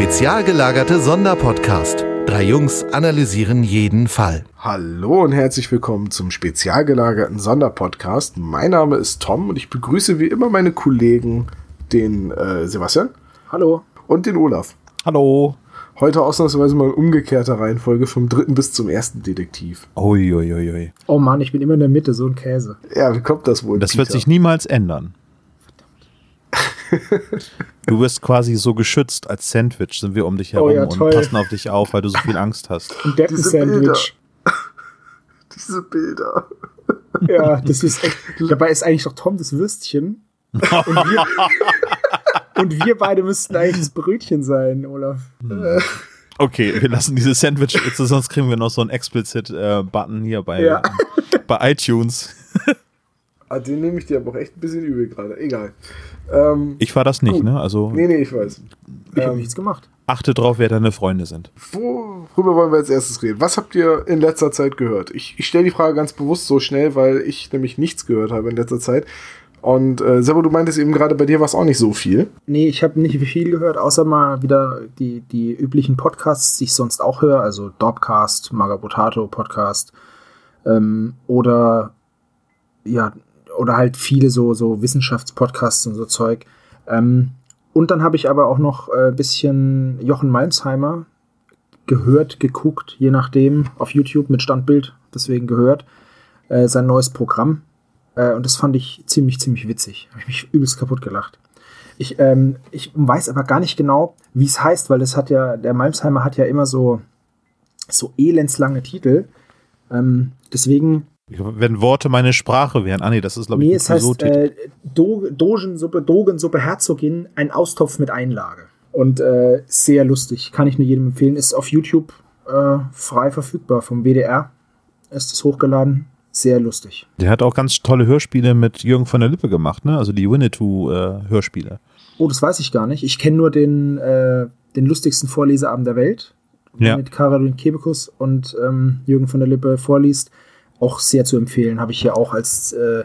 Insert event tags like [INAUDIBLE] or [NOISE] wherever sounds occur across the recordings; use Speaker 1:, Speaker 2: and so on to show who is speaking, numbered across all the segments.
Speaker 1: Spezial gelagerte Sonderpodcast. Drei Jungs analysieren jeden Fall.
Speaker 2: Hallo und herzlich willkommen zum spezial gelagerten Sonderpodcast. Mein Name ist Tom und ich begrüße wie immer meine Kollegen, den äh, Sebastian.
Speaker 3: Hallo.
Speaker 2: Und den Olaf.
Speaker 4: Hallo.
Speaker 2: Heute ausnahmsweise mal in umgekehrter Reihenfolge vom dritten bis zum ersten Detektiv.
Speaker 4: Uiuiui. Ui, ui.
Speaker 3: Oh Mann, ich bin immer in der Mitte, so ein Käse.
Speaker 2: Ja, wie kommt das wohl?
Speaker 4: Das Peter? wird sich niemals ändern. Du wirst quasi so geschützt als Sandwich, sind wir um dich herum oh ja, und passen auf dich auf, weil du so viel Angst hast.
Speaker 3: Ein Deppen-Sandwich. [LAUGHS]
Speaker 2: Diese Bilder.
Speaker 3: Ja, das ist echt. Dabei ist eigentlich doch Tom das Würstchen. Und wir, und wir beide müssten eigentlich das Brötchen sein, Olaf. Hm.
Speaker 4: Okay, wir lassen diese Sandwich, sonst kriegen wir noch so einen Explicit-Button äh, hier bei, ja. bei iTunes.
Speaker 2: Ah, den nehme ich dir aber auch echt ein bisschen übel gerade. Egal.
Speaker 4: Ähm, ich war das nicht, gut. ne? Also,
Speaker 2: nee, nee, ich weiß.
Speaker 3: Ich ähm, habe nichts gemacht.
Speaker 4: Achte drauf, wer deine Freunde sind.
Speaker 2: Worüber wollen wir als erstes reden? Was habt ihr in letzter Zeit gehört? Ich, ich stelle die Frage ganz bewusst so schnell, weil ich nämlich nichts gehört habe in letzter Zeit. Und äh, Sebo, du meintest eben gerade, bei dir war es auch nicht so viel.
Speaker 3: Nee, ich habe nicht viel gehört, außer mal wieder die, die üblichen Podcasts, die ich sonst auch höre, also Dopcast, Magabotato Podcast ähm, oder ja, oder halt viele so, so Wissenschaftspodcasts und so Zeug. Ähm, und dann habe ich aber auch noch ein äh, bisschen Jochen Malmsheimer gehört, geguckt, je nachdem, auf YouTube mit Standbild, deswegen gehört, äh, sein neues Programm. Äh, und das fand ich ziemlich, ziemlich witzig. Habe ich mich übelst kaputt gelacht. Ich, ähm, ich weiß aber gar nicht genau, wie es heißt, weil das hat ja, der Malmsheimer hat ja immer so, so elendslange Titel. Ähm, deswegen
Speaker 4: wenn Worte meine Sprache wären. Ah nee, das ist glaube ich
Speaker 3: nee, es heißt äh, Do Dogensuppe, Dogensuppe Herzogin, ein Austopf mit Einlage. Und äh, sehr lustig, kann ich nur jedem empfehlen. Ist auf YouTube äh, frei verfügbar vom WDR. Ist es hochgeladen. Sehr lustig.
Speaker 4: Der hat auch ganz tolle Hörspiele mit Jürgen von der Lippe gemacht, ne? Also die Winnetou-Hörspiele. Äh,
Speaker 3: oh, das weiß ich gar nicht. Ich kenne nur den, äh, den lustigsten Vorleseabend der Welt. Ja. Mit Caroline Kebekus und ähm, Jürgen von der Lippe vorliest auch sehr zu empfehlen. Habe ich hier auch als, äh,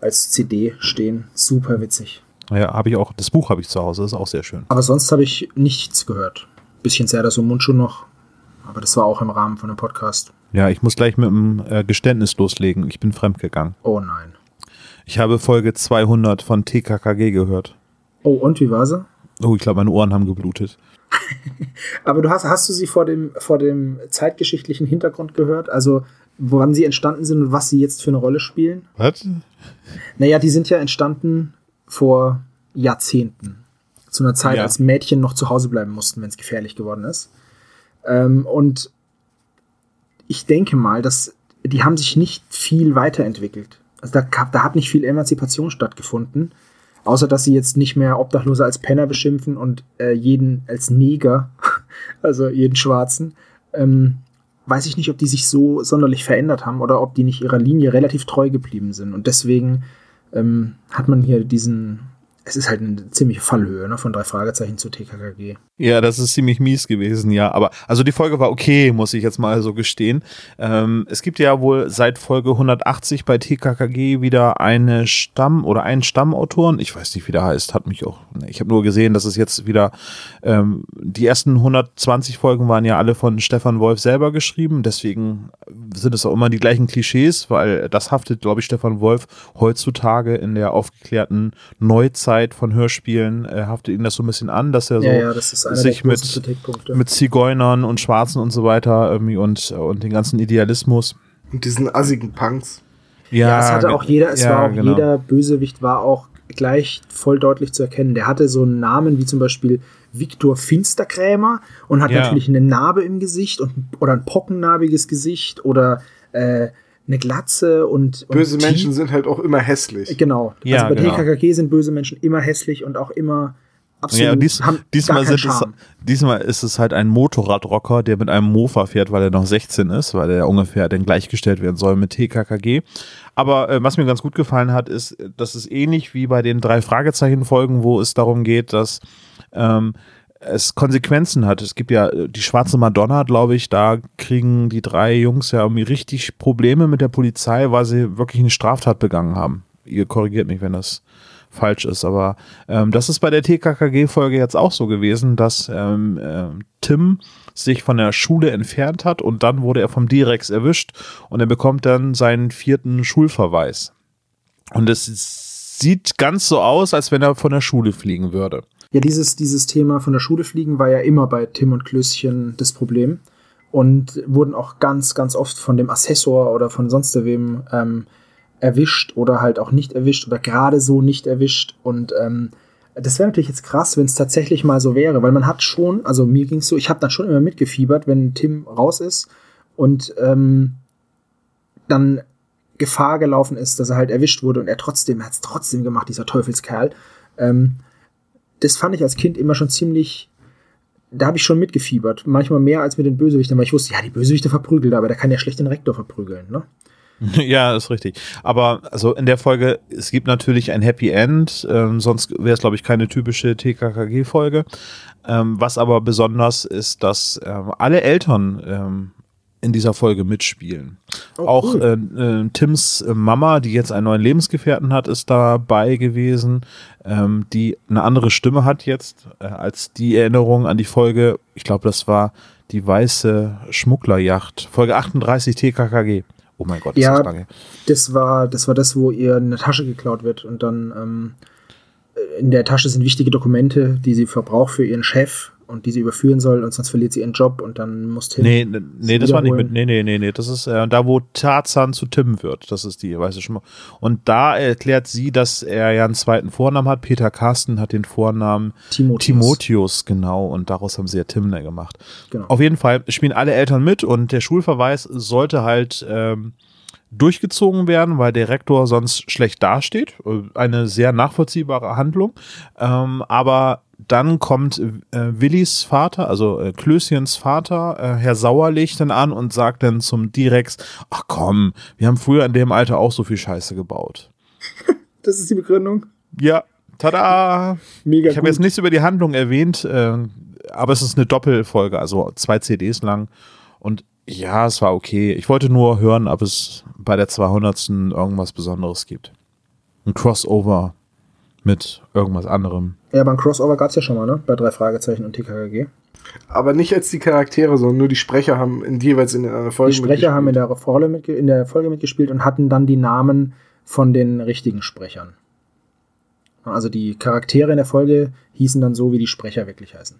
Speaker 3: als CD stehen. Super witzig.
Speaker 4: Ja, habe ich auch. Das Buch habe ich zu Hause, das ist auch sehr schön.
Speaker 3: Aber sonst habe ich nichts gehört. Bisschen sehr das um Mund schon noch. Aber das war auch im Rahmen von einem Podcast.
Speaker 4: Ja, ich muss gleich mit einem äh, Geständnis loslegen. Ich bin fremdgegangen.
Speaker 3: Oh nein.
Speaker 4: Ich habe Folge 200 von TKKG gehört.
Speaker 3: Oh, und wie war sie?
Speaker 4: Oh, ich glaube, meine Ohren haben geblutet. [LAUGHS]
Speaker 3: Aber du hast, hast du sie vor dem, vor dem zeitgeschichtlichen Hintergrund gehört? Also woran sie entstanden sind und was sie jetzt für eine Rolle spielen?
Speaker 4: Was?
Speaker 3: Naja, die sind ja entstanden vor Jahrzehnten. Zu einer Zeit, ja. als Mädchen noch zu Hause bleiben mussten, wenn es gefährlich geworden ist. Ähm, und ich denke mal, dass die haben sich nicht viel weiterentwickelt. Also da, da hat nicht viel Emanzipation stattgefunden, außer dass sie jetzt nicht mehr Obdachlose als Penner beschimpfen und äh, jeden als Neger, [LAUGHS] also jeden Schwarzen. Ähm, weiß ich nicht, ob die sich so sonderlich verändert haben oder ob die nicht ihrer Linie relativ treu geblieben sind. Und deswegen ähm, hat man hier diesen, es ist halt eine ziemliche Fallhöhe ne, von drei Fragezeichen zu TKKG.
Speaker 4: Ja, das ist ziemlich mies gewesen, ja. Aber also die Folge war okay, muss ich jetzt mal so gestehen. Ähm, es gibt ja wohl seit Folge 180 bei TKKG wieder eine Stamm- oder einen Stammautoren. Ich weiß nicht, wie der heißt, hat mich auch. Ne, ich habe nur gesehen, dass es jetzt wieder ähm, die ersten 120 Folgen waren ja alle von Stefan Wolf selber geschrieben. Deswegen sind es auch immer die gleichen Klischees, weil das haftet, glaube ich, Stefan Wolf heutzutage in der aufgeklärten Neuzeit von Hörspielen, äh, haftet ihn das so ein bisschen an, dass er so.
Speaker 3: Ja, ja, das ist
Speaker 4: sich mit, mit Zigeunern und Schwarzen und so weiter irgendwie und, und den ganzen Idealismus.
Speaker 2: Und diesen assigen Punks.
Speaker 3: Ja, ja es hatte auch jeder, es ja, war auch genau. jeder Bösewicht war auch gleich voll deutlich zu erkennen. Der hatte so einen Namen wie zum Beispiel Viktor Finsterkrämer und hat ja. natürlich eine Narbe im Gesicht und, oder ein pockennarbiges Gesicht oder äh, eine Glatze und, und
Speaker 2: böse Menschen sind halt auch immer hässlich.
Speaker 3: Genau. Ja, also bei genau. TKKG sind böse Menschen immer hässlich und auch immer
Speaker 4: Absolut. Ja, dies, diesmal, sind es, diesmal ist es halt ein Motorradrocker, der mit einem Mofa fährt, weil er noch 16 ist, weil er ungefähr dann gleichgestellt werden soll mit TKKG. Aber äh, was mir ganz gut gefallen hat, ist, dass es ähnlich wie bei den drei Fragezeichen-Folgen, wo es darum geht, dass ähm, es Konsequenzen hat. Es gibt ja äh, die schwarze Madonna, glaube ich, da kriegen die drei Jungs ja irgendwie richtig Probleme mit der Polizei, weil sie wirklich eine Straftat begangen haben. Ihr korrigiert mich, wenn das falsch ist. Aber ähm, das ist bei der TKKG-Folge jetzt auch so gewesen, dass ähm, äh, Tim sich von der Schule entfernt hat und dann wurde er vom Direx erwischt und er bekommt dann seinen vierten Schulverweis. Und es sieht ganz so aus, als wenn er von der Schule fliegen würde.
Speaker 3: Ja, dieses, dieses Thema von der Schule fliegen war ja immer bei Tim und Klößchen das Problem und wurden auch ganz, ganz oft von dem Assessor oder von sonst wem ähm, erwischt oder halt auch nicht erwischt oder gerade so nicht erwischt. Und ähm, das wäre natürlich jetzt krass, wenn es tatsächlich mal so wäre, weil man hat schon, also mir ging es so, ich habe dann schon immer mitgefiebert, wenn Tim raus ist und ähm, dann Gefahr gelaufen ist, dass er halt erwischt wurde und er trotzdem, er hat es trotzdem gemacht, dieser Teufelskerl. Ähm, das fand ich als Kind immer schon ziemlich, da habe ich schon mitgefiebert. Manchmal mehr als mit den Bösewichtern, weil ich wusste, ja, die Bösewichte verprügelt, aber der kann ja schlecht den Rektor verprügeln, ne? [LAUGHS]
Speaker 4: Ja, ist richtig. Aber also in der Folge, es gibt natürlich ein Happy End, ähm, sonst wäre es, glaube ich, keine typische TKKG-Folge. Ähm, was aber besonders ist, dass ähm, alle Eltern ähm, in dieser Folge mitspielen. Oh, Auch cool. äh, äh, Tims Mama, die jetzt einen neuen Lebensgefährten hat, ist dabei gewesen, ähm, die eine andere Stimme hat jetzt äh, als die Erinnerung an die Folge. Ich glaube, das war die weiße Schmugglerjacht, Folge 38 TKKG. Oh mein Gott,
Speaker 3: ist ja, das lange. Das war, das war das, wo ihr eine Tasche geklaut wird und dann ähm, in der Tasche sind wichtige Dokumente, die sie verbraucht für ihren Chef und die sie überführen soll und sonst verliert sie ihren Job und dann muss
Speaker 4: Tim. Nee, nee, das war nicht mit. Nee, nee, nee, nee. Das ist äh, da, wo Tarzan zu Tim wird. Das ist die, weiß ich schon mal. Und da erklärt sie, dass er ja einen zweiten Vornamen hat. Peter Carsten hat den Vornamen Timotheus, Timotheus genau. Und daraus haben sie ja Timner gemacht. Genau. Auf jeden Fall spielen alle Eltern mit und der Schulverweis sollte halt. Ähm, durchgezogen werden, weil der Rektor sonst schlecht dasteht. Eine sehr nachvollziehbare Handlung. Ähm, aber dann kommt äh, Willis Vater, also äh, Klößchens Vater, äh, Herr Sauerlich, dann an und sagt dann zum Direx, ach komm, wir haben früher in dem Alter auch so viel Scheiße gebaut. [LAUGHS]
Speaker 3: das ist die Begründung?
Speaker 4: Ja, tada! Mega Ich habe jetzt nichts über die Handlung erwähnt, äh, aber es ist eine Doppelfolge, also zwei CDs lang und ja, es war okay. Ich wollte nur hören, ob es bei der 200. irgendwas Besonderes gibt. Ein Crossover mit irgendwas anderem.
Speaker 3: Ja, aber ein Crossover gab es ja schon mal, ne? Bei drei Fragezeichen und TKKG.
Speaker 2: Aber nicht als die Charaktere, sondern nur die Sprecher haben in, jeweils in einer Folge
Speaker 3: Die Sprecher haben in der, mit, in der Folge mitgespielt und hatten dann die Namen von den richtigen Sprechern. Also die Charaktere in der Folge hießen dann so, wie die Sprecher wirklich heißen.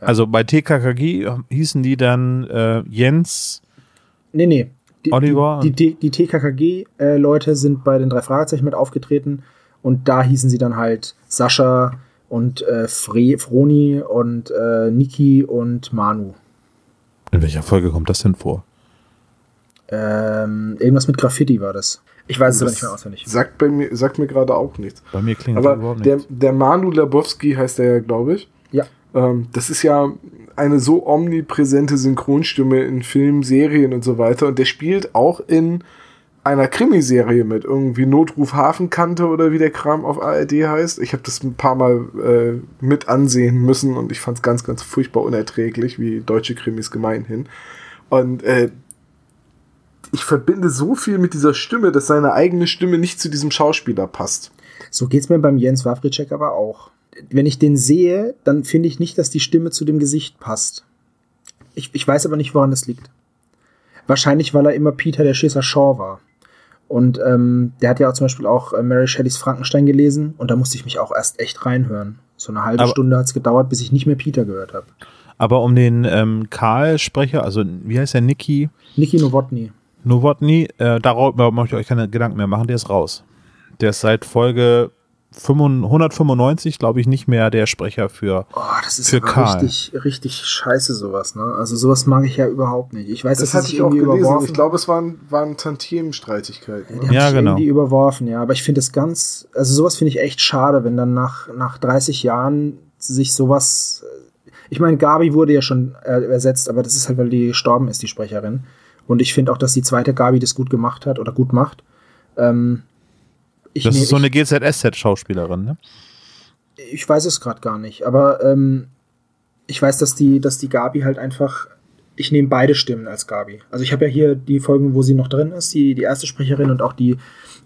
Speaker 4: Ja. Also bei TKKG hießen die dann äh, Jens.
Speaker 3: Nee, nee.
Speaker 4: Die, Oliver.
Speaker 3: Die, die, die TKKG-Leute äh, sind bei den drei Fragezeichen mit aufgetreten und da hießen sie dann halt Sascha und äh, Fre Froni und äh, Niki und Manu.
Speaker 4: In welcher Folge kommt das denn vor?
Speaker 3: Ähm, irgendwas mit Graffiti war das. Ich weiß es aber nicht mehr auswendig.
Speaker 2: Sagt, bei mir, sagt mir gerade auch nichts.
Speaker 4: Bei mir klingt
Speaker 2: aber überhaupt nichts. Der, der Manu Labowski heißt der ja, glaube ich.
Speaker 3: Ja.
Speaker 2: Ähm, das ist ja eine so omnipräsente Synchronstimme in Filmen, Serien und so weiter. Und der spielt auch in einer Krimiserie mit, irgendwie Notruf Hafenkante oder wie der Kram auf ARD heißt. Ich habe das ein paar Mal äh, mit ansehen müssen und ich fand es ganz, ganz furchtbar unerträglich, wie deutsche Krimis gemeinhin. Und äh, ich verbinde so viel mit dieser Stimme, dass seine eigene Stimme nicht zu diesem Schauspieler passt.
Speaker 3: So geht's mir beim Jens Wawritschek aber auch. Wenn ich den sehe, dann finde ich nicht, dass die Stimme zu dem Gesicht passt. Ich, ich weiß aber nicht, woran das liegt. Wahrscheinlich, weil er immer Peter der Schisser Shaw war. Und ähm, der hat ja auch zum Beispiel auch äh, Mary Shelleys Frankenstein gelesen und da musste ich mich auch erst echt reinhören. So eine halbe aber, Stunde hat es gedauert, bis ich nicht mehr Peter gehört habe.
Speaker 4: Aber um den ähm, Karl-Sprecher, also wie heißt der, Niki?
Speaker 3: Niki Nowotny.
Speaker 4: Nowotny, äh, darüber möchte ich euch keine Gedanken mehr machen, der ist raus. Der ist seit Folge 195, glaube ich, nicht mehr der Sprecher für
Speaker 3: Oh, das ist für Karl. richtig, richtig scheiße sowas, ne? Also sowas mag ich ja überhaupt nicht. Ich weiß,
Speaker 2: das hatte ich auch gelesen. Überworfen. Ich glaube, es waren, waren Tantiemenstreitigkeiten.
Speaker 3: Ja, die ja genau. irgendwie überworfen, ja. Aber ich finde es ganz, also sowas finde ich echt schade, wenn dann nach, nach 30 Jahren sich sowas, ich meine, Gabi wurde ja schon äh, ersetzt, aber das ist halt, weil die gestorben ist, die Sprecherin. Und ich finde auch, dass die zweite Gabi das gut gemacht hat oder gut macht. Ähm,
Speaker 4: ich das ist so eine GZSZ-Schauspielerin, ne?
Speaker 3: Ich weiß es gerade gar nicht, aber ähm, ich weiß, dass die, dass die Gabi halt einfach. Ich nehme beide Stimmen als Gabi. Also ich habe ja hier die Folgen, wo sie noch drin ist, die, die erste Sprecherin und auch die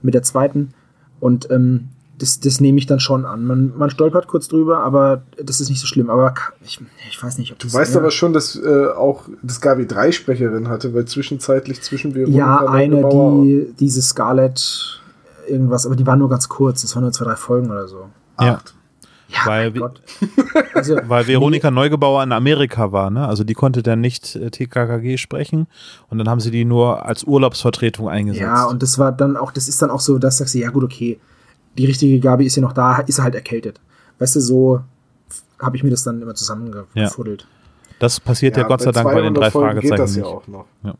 Speaker 3: mit der zweiten. Und ähm, das, das nehme ich dann schon an. Man, man stolpert kurz drüber, aber das ist nicht so schlimm. Aber ich, ich weiß nicht, ob
Speaker 2: Du weißt aber schon, dass äh, auch das Gabi drei Sprecherin hatte, weil zwischenzeitlich zwischen Veronika
Speaker 3: Ja, eine, die diese Scarlett irgendwas, aber die war nur ganz kurz. Das waren nur zwei, drei Folgen oder so.
Speaker 4: Ja.
Speaker 3: Ja,
Speaker 4: Weil
Speaker 3: mein
Speaker 4: wir-
Speaker 3: Gott. [LAUGHS] Also,
Speaker 4: Weil Veronika Neugebauer in Amerika war, ne? Also die konnte dann nicht äh, TKKG sprechen und dann haben sie die nur als Urlaubsvertretung eingesetzt.
Speaker 3: Ja, und das war dann auch, das ist dann auch so, dass sagst du, ja gut, okay, die richtige Gabi ist ja noch da, ist halt erkältet. Weißt du, so habe ich mir das dann immer zusammengefuddelt.
Speaker 4: das passiert ja, Gott sei Dank bei den
Speaker 2: 200
Speaker 4: drei
Speaker 2: Folgen geht
Speaker 4: Fragezeichen
Speaker 2: das ja
Speaker 4: nicht.
Speaker 2: auch noch.
Speaker 4: Ja.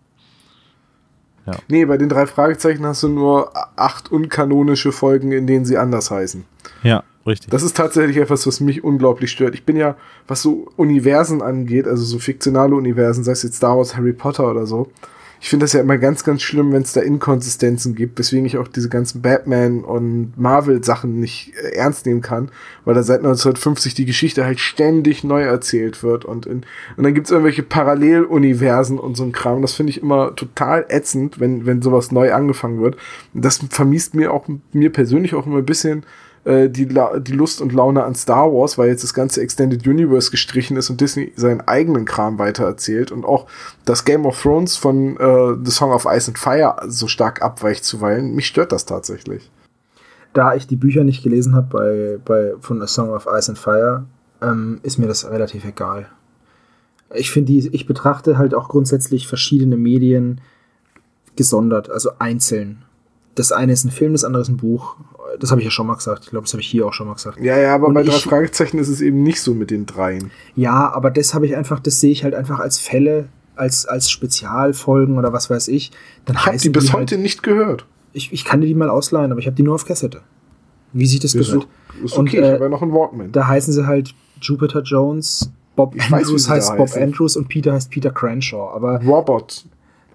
Speaker 4: Ja.
Speaker 2: Nee, bei den drei Fragezeichen hast du nur acht unkanonische Folgen, in denen sie anders heißen.
Speaker 4: Ja, richtig.
Speaker 2: Das ist tatsächlich etwas, was mich unglaublich stört. Ich bin ja, was so Universen angeht, also so fiktionale Universen, sei es jetzt Star Wars, Harry Potter oder so, ich finde das ja immer ganz, ganz schlimm, wenn es da Inkonsistenzen gibt, weswegen ich auch diese ganzen Batman- und Marvel-Sachen nicht äh, ernst nehmen kann, weil da seit 1950 die Geschichte halt ständig neu erzählt wird und, in, und dann gibt's irgendwelche Paralleluniversen und so ein Kram. Das finde ich immer total ätzend, wenn, wenn sowas neu angefangen wird. Und das vermiest mir auch, mir persönlich auch immer ein bisschen äh, die, die Lust und Laune an Star Wars, weil jetzt das ganze Extended Universe gestrichen ist und Disney seinen eigenen Kram weitererzählt und auch das Game of Thrones von äh, The Song of Ice and Fire so stark abweicht zuweilen. Mich stört das tatsächlich.
Speaker 3: Da ich die Bücher nicht gelesen habe bei, bei, von A Song of Ice and Fire, ähm, ist mir das relativ egal. Ich finde, ich betrachte halt auch grundsätzlich verschiedene Medien gesondert, also einzeln. Das eine ist ein Film, das andere ist ein Buch. Das habe ich ja schon mal gesagt. Ich glaube, das habe ich hier auch schon mal gesagt.
Speaker 2: Ja, ja, aber
Speaker 3: Und
Speaker 2: bei drei
Speaker 3: ich-
Speaker 2: Fragezeichen ist es eben nicht so mit den dreien.
Speaker 3: Ja, aber das habe ich einfach, das sehe ich halt einfach als Fälle, als, als Spezialfolgen oder was weiß ich. Dann
Speaker 2: Ich habe die bis
Speaker 3: halt-
Speaker 2: heute nicht gehört.
Speaker 3: Ich, ich kann dir die mal ausleihen, aber ich habe die nur auf Kassette. Wie sich das
Speaker 2: Ist,
Speaker 3: gehört.
Speaker 2: ist
Speaker 3: Und,
Speaker 2: okay,
Speaker 3: äh,
Speaker 2: ich habe ja noch einen Walkman.
Speaker 3: Da heißen sie halt Jupiter Jones, Bob
Speaker 2: Ich weiß,
Speaker 3: Andrews
Speaker 2: da
Speaker 3: heißt Bob
Speaker 2: heißen.
Speaker 3: Andrews und Peter heißt Peter Cranshaw. Aber
Speaker 2: Robert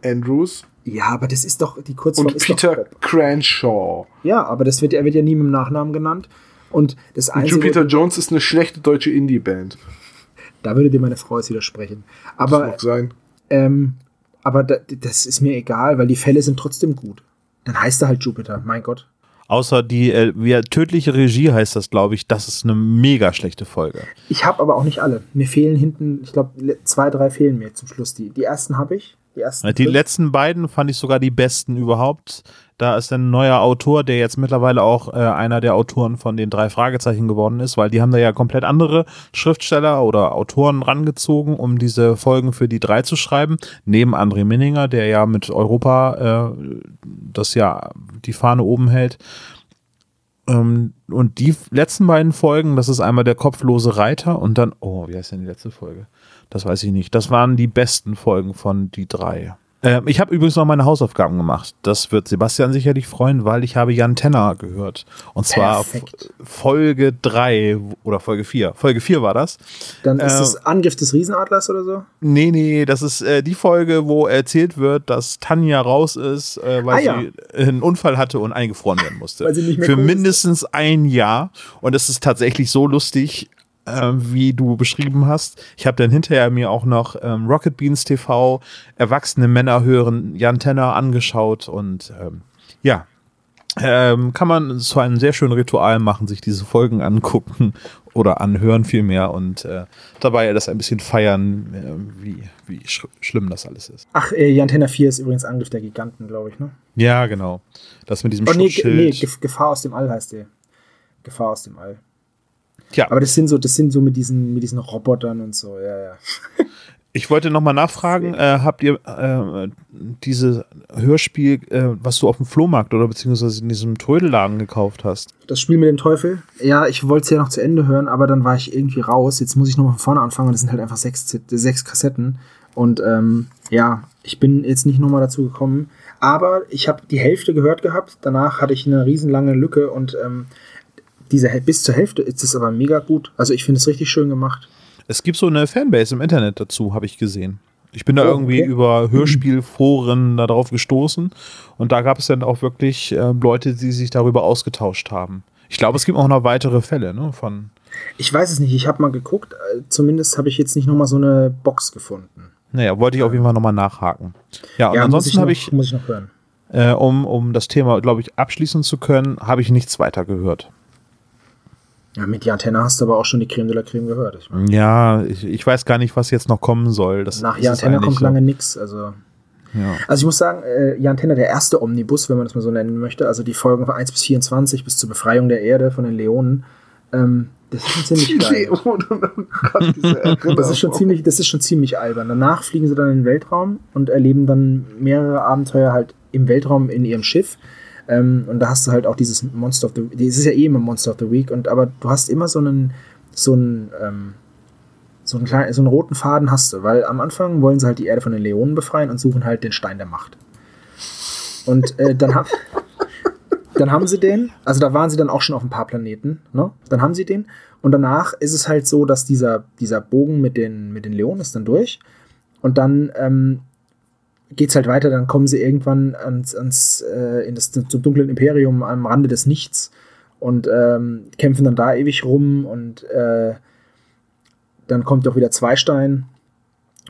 Speaker 2: Andrews
Speaker 3: ja, aber das ist doch die Kurzform
Speaker 2: und
Speaker 3: ist
Speaker 2: Peter. Cranshaw.
Speaker 3: Ja, aber das wird, er wird ja nie mit dem Nachnamen genannt. Und das
Speaker 2: Und
Speaker 3: Einzige,
Speaker 2: Jupiter Jones ist eine schlechte deutsche Indie-Band.
Speaker 3: da würde dir meine Frau jetzt widersprechen.
Speaker 2: Das
Speaker 3: Aber
Speaker 2: mag sein.
Speaker 3: Ähm, aber da, das ist mir egal, weil die Fälle sind trotzdem gut. Dann heißt er halt Jupiter, mein Gott.
Speaker 4: Außer die äh, wie, tödliche Regie heißt das, glaube ich. Das ist eine mega schlechte Folge.
Speaker 3: Ich habe aber auch nicht alle. Mir fehlen hinten, ich glaube, zwei, drei fehlen mir zum Schluss. Die, die ersten habe ich. Die ersten.
Speaker 4: Die letzten beiden fand ich sogar die besten überhaupt. Da ist ein neuer Autor, der jetzt mittlerweile auch äh, einer der Autoren von den drei Fragezeichen geworden ist, weil die haben da ja komplett andere Schriftsteller oder Autoren rangezogen, um diese Folgen für die drei zu schreiben. Neben André Minninger, der ja mit Europa äh, das ja die Fahne oben hält. Ähm, und die letzten beiden Folgen, das ist einmal der kopflose Reiter und dann, oh, wie heißt denn die letzte Folge? Das weiß ich nicht. Das waren die besten Folgen von die drei. Ähm, ich habe übrigens noch meine Hausaufgaben gemacht. Das wird Sebastian sicherlich freuen, weil ich habe Jan Tenner gehört. Und zwar Folge drei oder Folge vier. Folge vier war das.
Speaker 3: Dann ist
Speaker 4: äh,
Speaker 3: es Angriff des Riesenadlers oder so.
Speaker 4: Nee, nee, das ist äh, die Folge, wo erzählt wird, dass Tanja raus ist, äh, weil
Speaker 3: Ah, ja.
Speaker 4: sie einen Unfall hatte und eingefroren werden musste.
Speaker 3: Weil sie nicht mehr
Speaker 4: Für
Speaker 3: cool ist.
Speaker 4: mindestens ein Jahr. Und es ist tatsächlich so lustig, äh, wie du beschrieben hast. Ich habe dann hinterher mir auch noch ähm, Rocket Beans TV, erwachsene Männer hören, Jan Tenner angeschaut und ähm, ja. Ähm, kann man zu einem sehr schönen Ritual machen, sich diese Folgen angucken [LAUGHS] oder anhören vielmehr und äh, dabei das ein bisschen feiern, äh, wie, wie sch schlimm das alles ist.
Speaker 3: Ach, äh, Jan Tenner 4 ist übrigens Angriff der Giganten, glaube ich, ne?
Speaker 4: Ja, genau. Das mit diesem
Speaker 3: Oh, nee,
Speaker 4: Schutzschild.
Speaker 3: nee, Gef- Gefahr aus dem All heißt der. Gefahr aus dem All.
Speaker 4: Tja,
Speaker 3: Aber das sind so, das sind so mit diesen, mit diesen Robotern und so, ja, ja. [LAUGHS]
Speaker 4: ich wollte nochmal nachfragen, äh, habt ihr äh, dieses Hörspiel, äh, was du auf dem Flohmarkt oder beziehungsweise in diesem Trödelladen gekauft hast?
Speaker 3: Das Spiel mit dem Teufel. Ja, ich wollte es ja noch zu Ende hören, aber dann war ich irgendwie raus. Jetzt muss ich nochmal von vorne anfangen. und Das sind halt einfach sechs, sechs Kassetten. Und ähm, ja, ich bin jetzt nicht nochmal dazu gekommen. Aber ich habe die Hälfte gehört gehabt. Danach hatte ich eine riesenlange Lücke und ähm, diese bis zur Hälfte ist es aber mega gut. Also ich finde es richtig schön gemacht.
Speaker 4: Es gibt so eine Fanbase im Internet dazu, habe ich gesehen. Ich bin da
Speaker 3: Oh,
Speaker 4: irgendwie
Speaker 3: okay.
Speaker 4: über Hörspielforen darauf gestoßen und da gab es dann auch wirklich äh, Leute, die sich darüber ausgetauscht haben. Ich glaube, es gibt auch noch weitere Fälle, ne? Von
Speaker 3: Ich weiß es nicht. Ich habe mal geguckt. Äh, Zumindest habe ich jetzt nicht nochmal so eine Box gefunden.
Speaker 4: naja, wollte ich auf jeden Fall nochmal nachhaken. Ja, und
Speaker 3: muss
Speaker 4: ansonsten habe ich,
Speaker 3: muss ich noch hören.
Speaker 4: äh, um, um das Thema, glaube ich, abschließen zu können, habe ich nichts weiter gehört.
Speaker 3: Ja, mit die Antenne hast du aber auch schon die Creme de la Creme gehört. Ich mein,
Speaker 4: Ja, ich, ich weiß gar nicht, was jetzt noch kommen soll. Das,
Speaker 3: nach
Speaker 4: das eigentlich
Speaker 3: kommt
Speaker 4: so.
Speaker 3: lange nix. Also,
Speaker 4: Ja.
Speaker 3: also ich muss sagen, äh, Jan Tenner, der erste Omnibus, wenn man das mal so nennen möchte, also die Folgen von 1 bis 24 bis zur Befreiung der Erde von den Leonen, ähm, das ist schon ziemlich geil.
Speaker 2: Oh Gott, diese. [LAUGHS]
Speaker 3: Das ist schon ziemlich, das ist schon ziemlich albern. Danach fliegen sie dann in den Weltraum und erleben dann mehrere Abenteuer halt im Weltraum in ihrem Schiff. Ähm, und da hast du halt auch dieses Monster of the Week. Es ist ja eh immer Monster of the Week, und aber du hast immer so einen, so einen, ähm, so einen kleinen, so einen roten Faden hast du, weil am Anfang wollen sie halt die Erde von den Leonen befreien und suchen halt den Stein der Macht. Und äh, dann haben [LAUGHS] dann haben sie den, also da waren sie dann auch schon auf ein paar Planeten, ne? Dann haben sie den und danach ist es halt so, dass dieser, dieser Bogen mit den, mit den Leonen ist dann durch und dann ähm, geht's halt weiter, dann kommen sie irgendwann ans, ans äh, in das, zum dunklen Imperium am Rande des Nichts und ähm, kämpfen dann da ewig rum und äh, dann kommt auch wieder Zweistein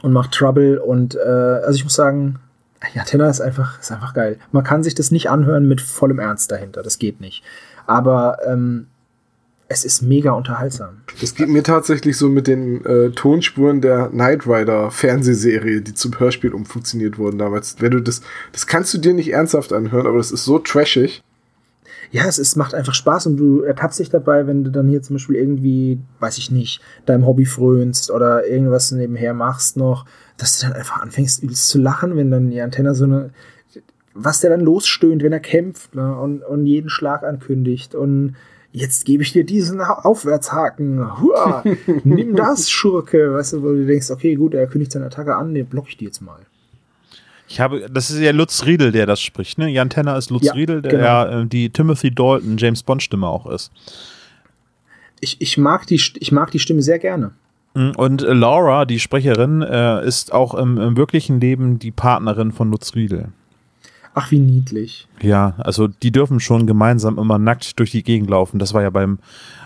Speaker 3: und macht Trouble und äh, also ich muss sagen, ja, Tenor ist einfach, ist einfach geil. Man kann sich das nicht anhören mit vollem Ernst dahinter, das geht nicht. Aber ähm, es ist mega unterhaltsam.
Speaker 2: Das geht mir tatsächlich so mit den äh, Tonspuren der Knight Rider Fernsehserie, die zum Hörspiel umfunktioniert wurden damals. Wenn du das, das kannst du dir nicht ernsthaft anhören, aber das ist so trashig.
Speaker 3: Ja, es ist, macht einfach Spaß und du ertappst dich dabei, wenn du dann hier zum Beispiel irgendwie, weiß ich nicht, deinem Hobby frönst oder irgendwas nebenher machst noch, dass du dann einfach anfängst übelst zu lachen, wenn dann die Antenne so eine, was der dann losstöhnt, wenn er kämpft ne, und, und jeden Schlag ankündigt und jetzt gebe ich dir diesen Aufwärtshaken, Hua, [LAUGHS] nimm das, Schurke, weißt du, wo du denkst, okay, gut, er kündigt seine Attacke an, den block ich die jetzt mal.
Speaker 4: Ich habe, das ist ja Lutz Riedel, der das spricht, ne? Jan Tenner ist Lutz
Speaker 3: Ja,
Speaker 4: Riedel, der
Speaker 3: genau.
Speaker 4: ja äh, die Timothy Dalton James Bond Stimme auch ist.
Speaker 3: Ich, ich, mag die, ich mag die Stimme sehr gerne.
Speaker 4: Mhm. Und äh, Laura, die Sprecherin, äh, ist auch im, im wirklichen Leben die Partnerin von Lutz Riedel.
Speaker 3: Ach, wie niedlich.
Speaker 4: Ja, also die dürfen schon gemeinsam immer nackt durch die Gegend laufen. Das war ja beim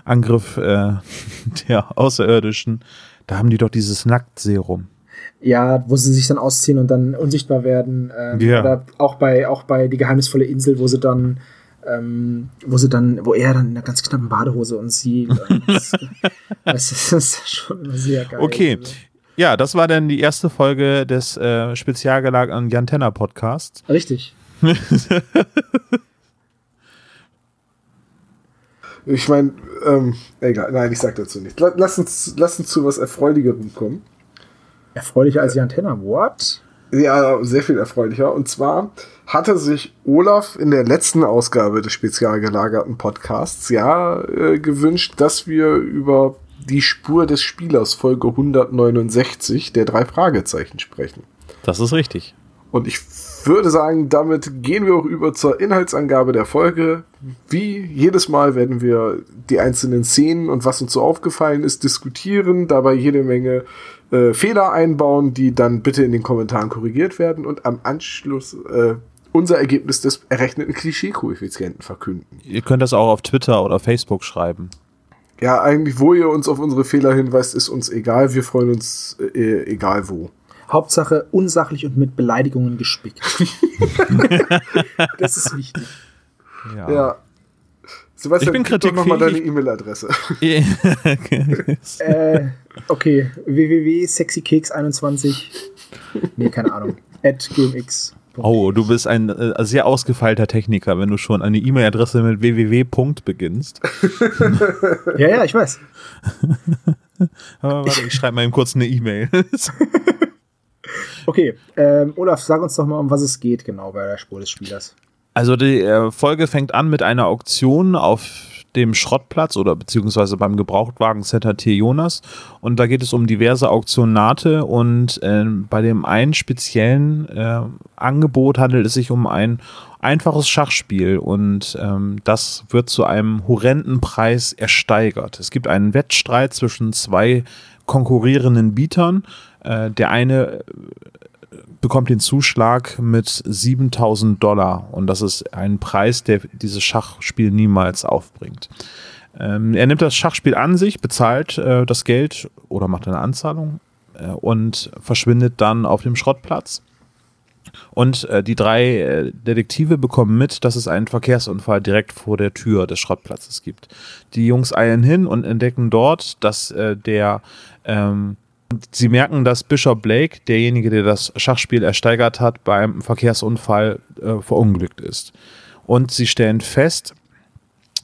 Speaker 4: Angriff äh, [LAUGHS] der Außerirdischen. Da haben die doch dieses Nacktserum.
Speaker 3: Ja, wo sie sich dann ausziehen und dann unsichtbar werden. Ähm,
Speaker 4: Ja.
Speaker 3: Oder auch bei, auch bei die geheimnisvolle Insel, wo sie dann, ähm, wo sie dann, wo er dann in einer ganz knappen Badehose und sie. Und [LAUGHS] das, das ist schon sehr geil.
Speaker 4: Okay. Ja, das war dann die erste Folge des äh, spezialgelagerten Jan Tenner Podcasts.
Speaker 3: Richtig.
Speaker 2: Ich meine, ähm, egal, nein, ich sag dazu nicht. La- Lass uns, lass uns zu was Erfreulicherem kommen.
Speaker 3: Erfreulicher als die Antenne. What?
Speaker 2: Ja, sehr viel erfreulicher. Und zwar hatte sich Olaf in der letzten Ausgabe des spezial gelagerten Podcasts ja äh, gewünscht, dass wir über die Spur des Spielers Folge 169 der drei Fragezeichen sprechen.
Speaker 4: Das ist richtig.
Speaker 2: Und ich würde sagen, damit gehen wir auch über zur Inhaltsangabe der Folge. Wie jedes Mal werden wir die einzelnen Szenen und was uns so aufgefallen ist diskutieren, dabei jede Menge äh, Fehler einbauen, die dann bitte in den Kommentaren korrigiert werden und am Anschluss äh, unser Ergebnis des errechneten Klischee-Koeffizienten verkünden.
Speaker 4: Ihr könnt das auch auf Twitter oder Facebook schreiben.
Speaker 2: Ja, eigentlich, wo ihr uns auf unsere Fehler hinweist, ist uns egal. Wir freuen uns äh, egal wo.
Speaker 3: Hauptsache unsachlich und mit Beleidigungen gespickt. [LAUGHS] das ist wichtig.
Speaker 2: Ja. Sebastian,
Speaker 4: Ich bin
Speaker 2: gib doch noch mal
Speaker 4: kritikfähig.
Speaker 2: deine E-Mail-Adresse. [LAUGHS]
Speaker 3: Äh, okay. www.sexykeks21. Nee, keine Ahnung. At gmx.
Speaker 4: oh, du bist ein äh, sehr ausgefeilter Techniker, wenn du schon eine E-Mail-Adresse mit www. beginnst.
Speaker 3: Ja, ja, ich weiß. [LAUGHS]
Speaker 4: Aber warte, ich schreibe mal eben kurz eine E-Mail.
Speaker 3: Okay, ähm, Olaf, sag uns doch mal, um was es geht genau bei der Spur des Spielers.
Speaker 4: Also die äh, Folge fängt an mit einer Auktion auf dem Schrottplatz oder beziehungsweise beim Gebrauchtwagencenter T. Jonas und da geht es um diverse Auktionate und äh, bei dem einen speziellen äh, Angebot handelt es sich um ein einfaches Schachspiel und ähm, das wird zu einem horrenden Preis ersteigert. Es gibt einen Wettstreit zwischen zwei konkurrierenden Bietern. Äh, der eine bekommt den Zuschlag mit 7000 Dollar und das ist ein Preis, der dieses Schachspiel niemals aufbringt. Ähm, er nimmt das Schachspiel an sich, bezahlt äh, das Geld oder macht eine Anzahlung äh, und verschwindet dann auf dem Schrottplatz. Und äh, die drei äh, Detektive bekommen mit, dass es einen Verkehrsunfall direkt vor der Tür des Schrottplatzes gibt. Die Jungs eilen hin und entdecken dort, dass äh, der ähm, Sie merken, dass Bishop Blake, derjenige, der das Schachspiel ersteigert hat, beim Verkehrsunfall äh, verunglückt ist. Und sie stellen fest,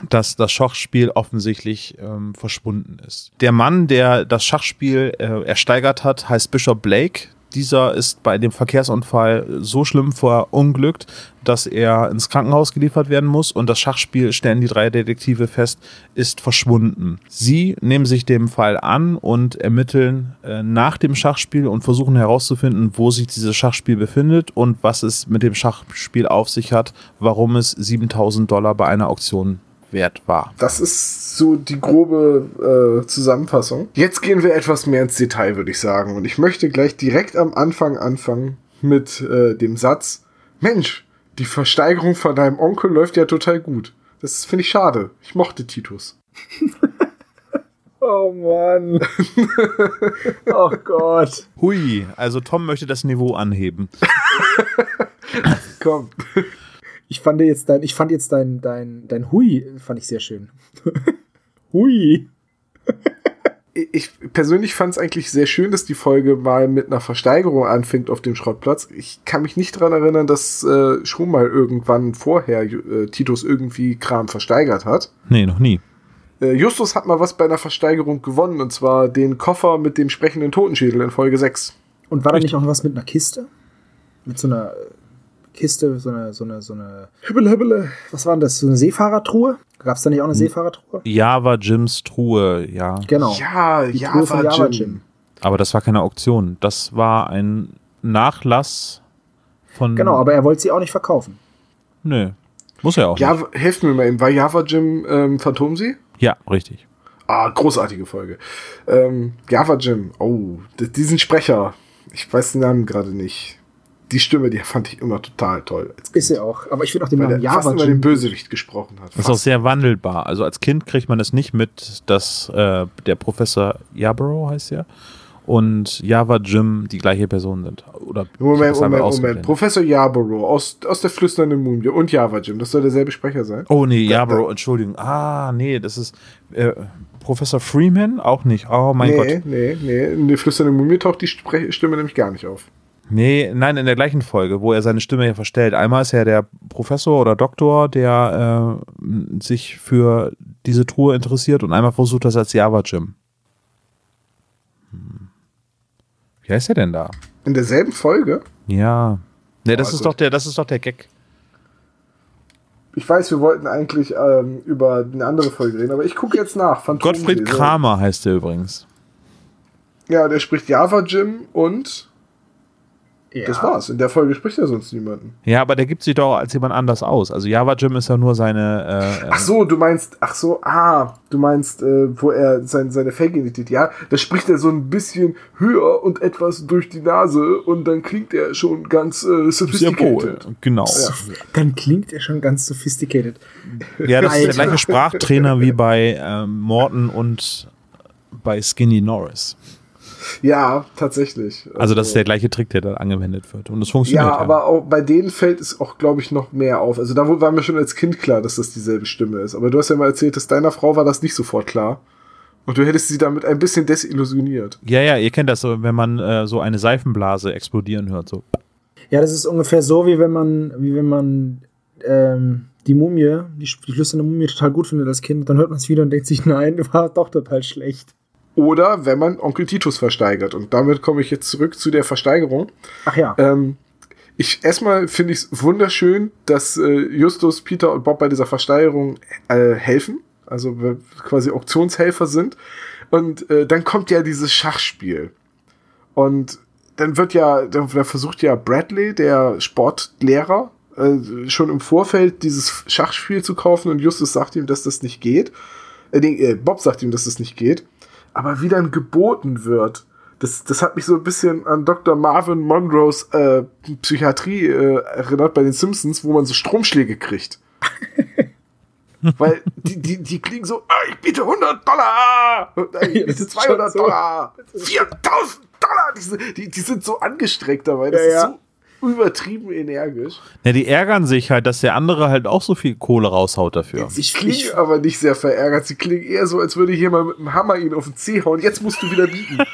Speaker 4: dass das Schachspiel offensichtlich ähm, verschwunden ist. Der Mann, der das Schachspiel äh, ersteigert hat, heißt Bishop Blake. Dieser ist bei dem Verkehrsunfall so schlimm verunglückt, dass er ins Krankenhaus geliefert werden muss und das Schachspiel, stellen die drei Detektive fest, ist verschwunden. Sie nehmen sich dem Fall an und ermitteln äh, nach dem Schachspiel und versuchen herauszufinden, wo sich dieses Schachspiel befindet und was es mit dem Schachspiel auf sich hat, warum es 7000 Dollar bei einer Auktion wert war.
Speaker 2: Das ist so die grobe äh, Zusammenfassung. Jetzt gehen wir etwas mehr ins Detail, würde ich sagen. Und ich möchte gleich direkt am Anfang anfangen mit äh, dem Satz, Mensch, die Versteigerung von deinem Onkel läuft ja total gut. Das finde ich schade. Ich mochte Titus. [LAUGHS]
Speaker 3: Oh Mann. [LAUGHS] oh Gott.
Speaker 4: Hui, also Tom möchte das Niveau anheben. [LAUGHS]
Speaker 2: Komm.
Speaker 3: Ich fand jetzt dein, ich fand jetzt dein, dein, dein Hui, fand ich sehr schön. [LAUGHS] Hui.
Speaker 2: ich persönlich fand es eigentlich sehr schön, dass die Folge mal mit einer Versteigerung anfängt auf dem Schrottplatz. Ich kann mich nicht daran erinnern, dass äh, schon mal irgendwann vorher äh, Titus irgendwie Kram versteigert hat.
Speaker 4: Nee, noch nie.
Speaker 2: Äh, Justus hat mal was bei einer Versteigerung gewonnen, und zwar den Koffer mit dem sprechenden Totenschädel in Folge 6.
Speaker 3: Und war da nicht auch noch was mit einer Kiste? Mit so einer äh, Kiste, so eine, so eine, so eine. Hibbele, hibbele. Was war denn das? So eine Seefahrertruhe? Gab es da nicht auch eine Seefahrertruhe?
Speaker 4: Java Jims Truhe, ja.
Speaker 3: Genau.
Speaker 2: Ja,
Speaker 3: Die
Speaker 2: ja,
Speaker 3: Truhe von Java
Speaker 2: Jim.
Speaker 3: Jim.
Speaker 4: Aber das war keine Auktion. Das war ein Nachlass von.
Speaker 3: Genau, aber er wollte sie auch nicht verkaufen.
Speaker 4: Nö. Muss er auch. nicht.
Speaker 2: Ja, helft mir mal eben. War Java Jim ähm, Phantomsee?
Speaker 4: Ja, richtig.
Speaker 2: Ah, großartige Folge. Ähm, Java Jim. Oh, diesen Sprecher. Ich weiß den Namen gerade nicht. Die Stimme, die fand ich immer total toll. Als
Speaker 3: Ist er auch. Aber ich finde auch den Namen
Speaker 2: der fast
Speaker 3: Java
Speaker 2: immer den. Bösewicht gesprochen hat.
Speaker 4: Das ist auch
Speaker 2: Fast.
Speaker 4: sehr wandelbar. Also als Kind kriegt man es nicht mit, dass äh, der Professor Yarborough heißt er und Java Jim die gleiche Person sind. Oder
Speaker 2: Moment, Moment. Moment. Professor Yarborough aus, aus der flüsternden Mumie und Java Jim. Das soll derselbe Sprecher sein.
Speaker 4: Oh nee, Yarborough, Entschuldigung. Ah, nee, das ist äh, Professor Freeman auch nicht. Oh mein
Speaker 2: nee,
Speaker 4: Gott.
Speaker 2: nee, nee. In der flüsternden Mumie taucht die Spre Stimme nämlich gar nicht auf.
Speaker 4: Nee, nein, in der gleichen Folge, wo er seine Stimme ja verstellt. Einmal ist er der Professor oder Doktor, der äh, sich für diese Truhe interessiert und einmal versucht das als Java Jim. Hm. Wie heißt er denn da?
Speaker 2: In derselben Folge?
Speaker 4: Ja. Nee, das
Speaker 2: Oh,
Speaker 4: ist
Speaker 2: gut.
Speaker 4: doch der, das ist doch der Gag.
Speaker 2: Ich weiß, wir wollten eigentlich ähm, über eine andere Folge reden, aber ich gucke jetzt nach. Phantomsee.
Speaker 4: Gottfried. Kramer heißt er übrigens.
Speaker 2: Ja, der spricht Java Jim und
Speaker 3: Ja.
Speaker 2: das war's. In der Folge spricht er sonst niemanden.
Speaker 4: Ja, aber der gibt sich doch als jemand anders aus. Also Java Jim ist ja nur seine. Äh,
Speaker 2: Ach so, du meinst, ach so, ah, du meinst, äh, wo er sein, seine Fake-Identität, ja, da spricht er so ein bisschen höher und etwas durch die Nase und dann klingt er schon ganz äh, sophisticated.
Speaker 4: wohl. Genau.
Speaker 2: Ja.
Speaker 3: Dann klingt er schon ganz sophisticated.
Speaker 4: Ja, das ist der gleiche Sprachtrainer wie bei ähm, Morton und bei Skinny Norris.
Speaker 2: Ja, tatsächlich.
Speaker 4: Also das ist der gleiche Trick, der da angewendet wird. Und das funktioniert.
Speaker 2: Ja, aber auch bei denen fällt es auch, glaube ich, noch mehr auf. Also da war mir schon als Kind klar, dass das dieselbe Stimme ist. Aber du hast ja mal erzählt, dass deiner Frau war das nicht sofort klar. Und du hättest sie damit ein bisschen desillusioniert.
Speaker 4: Ja, ja, ihr kennt das so, wenn man äh, so eine Seifenblase explodieren hört. So.
Speaker 3: Ja, das ist ungefähr so, wie wenn man, wie wenn man ähm, die Mumie, die, die flüsternde Mumie total gut findet als Kind, dann hört man es wieder und denkt sich, nein, [LAUGHS] war doch total schlecht.
Speaker 2: Oder wenn man Onkel Titus versteigert. Und damit komme ich jetzt zurück zu der Versteigerung.
Speaker 3: Ach ja.
Speaker 2: Ähm, ich erstmal finde ich es wunderschön, dass äh, Justus, Peter und Bob bei dieser Versteigerung äh, helfen, also quasi Auktionshelfer sind. Und äh, dann kommt ja dieses Schachspiel. Und dann wird ja, dann, dann versucht ja Bradley, der Sportlehrer, äh, schon im Vorfeld dieses Schachspiel zu kaufen und Justus sagt ihm, dass das nicht geht. Äh, äh, Bob sagt ihm, dass das nicht geht. Aber wie dann geboten wird, das, das hat mich so ein bisschen an Dr. Marvin Monroes äh, Psychiatrie äh, erinnert bei den Simpsons, wo man so Stromschläge kriegt. [LAUGHS] Weil die, die, die klingen so, ah, ich biete 100 Dollar, ich biete
Speaker 3: ist schon
Speaker 2: 200
Speaker 3: so.
Speaker 2: Dollar, 4000 Dollar. Die, sind- die, die sind so angestreckt dabei. Das
Speaker 3: Ja,
Speaker 2: ist
Speaker 3: ja.
Speaker 2: so übertrieben energisch.
Speaker 4: Ja, die ärgern sich halt, dass der andere halt auch so viel Kohle raushaut dafür.
Speaker 2: Sie klingen aber nicht sehr verärgert. Sie klingen eher so, als würde jemand mit dem Hammer ihn auf den Zeh hauen. Jetzt musst du wieder bieten. [LAUGHS]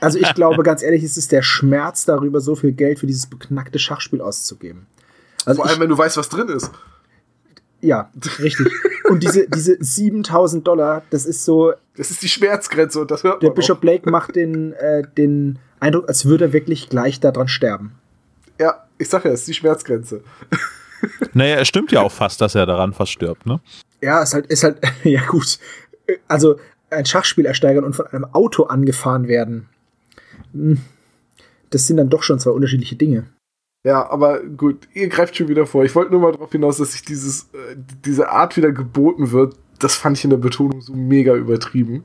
Speaker 3: Also ich glaube, ganz ehrlich, es ist der Schmerz darüber, so viel Geld für dieses beknackte Schachspiel auszugeben. Also
Speaker 2: Vor allem, wenn du weißt, was drin ist.
Speaker 3: Ja, richtig. Und diese, diese 7000 Dollar, das ist so.
Speaker 2: Das ist die Schmerzgrenze und das hört
Speaker 3: Der
Speaker 2: man
Speaker 3: Bishop Blake macht den, äh, den Eindruck, als würde er wirklich gleich daran sterben.
Speaker 2: Ich sag ja, es ist die Schmerzgrenze. [LAUGHS]
Speaker 4: Naja, es stimmt ja auch fast, dass er daran fast stirbt, ne?
Speaker 3: Ja, ist halt, ist halt, [LAUGHS] ja gut. Also ein Schachspiel ersteigern und von einem Auto angefahren werden. hm, Das sind dann doch schon zwei unterschiedliche Dinge.
Speaker 2: Ja, aber gut, ihr greift schon wieder vor. Ich wollte nur mal darauf hinaus, dass sich dieses, äh, diese Art wieder geboten wird. Das fand ich in der Betonung so mega übertrieben.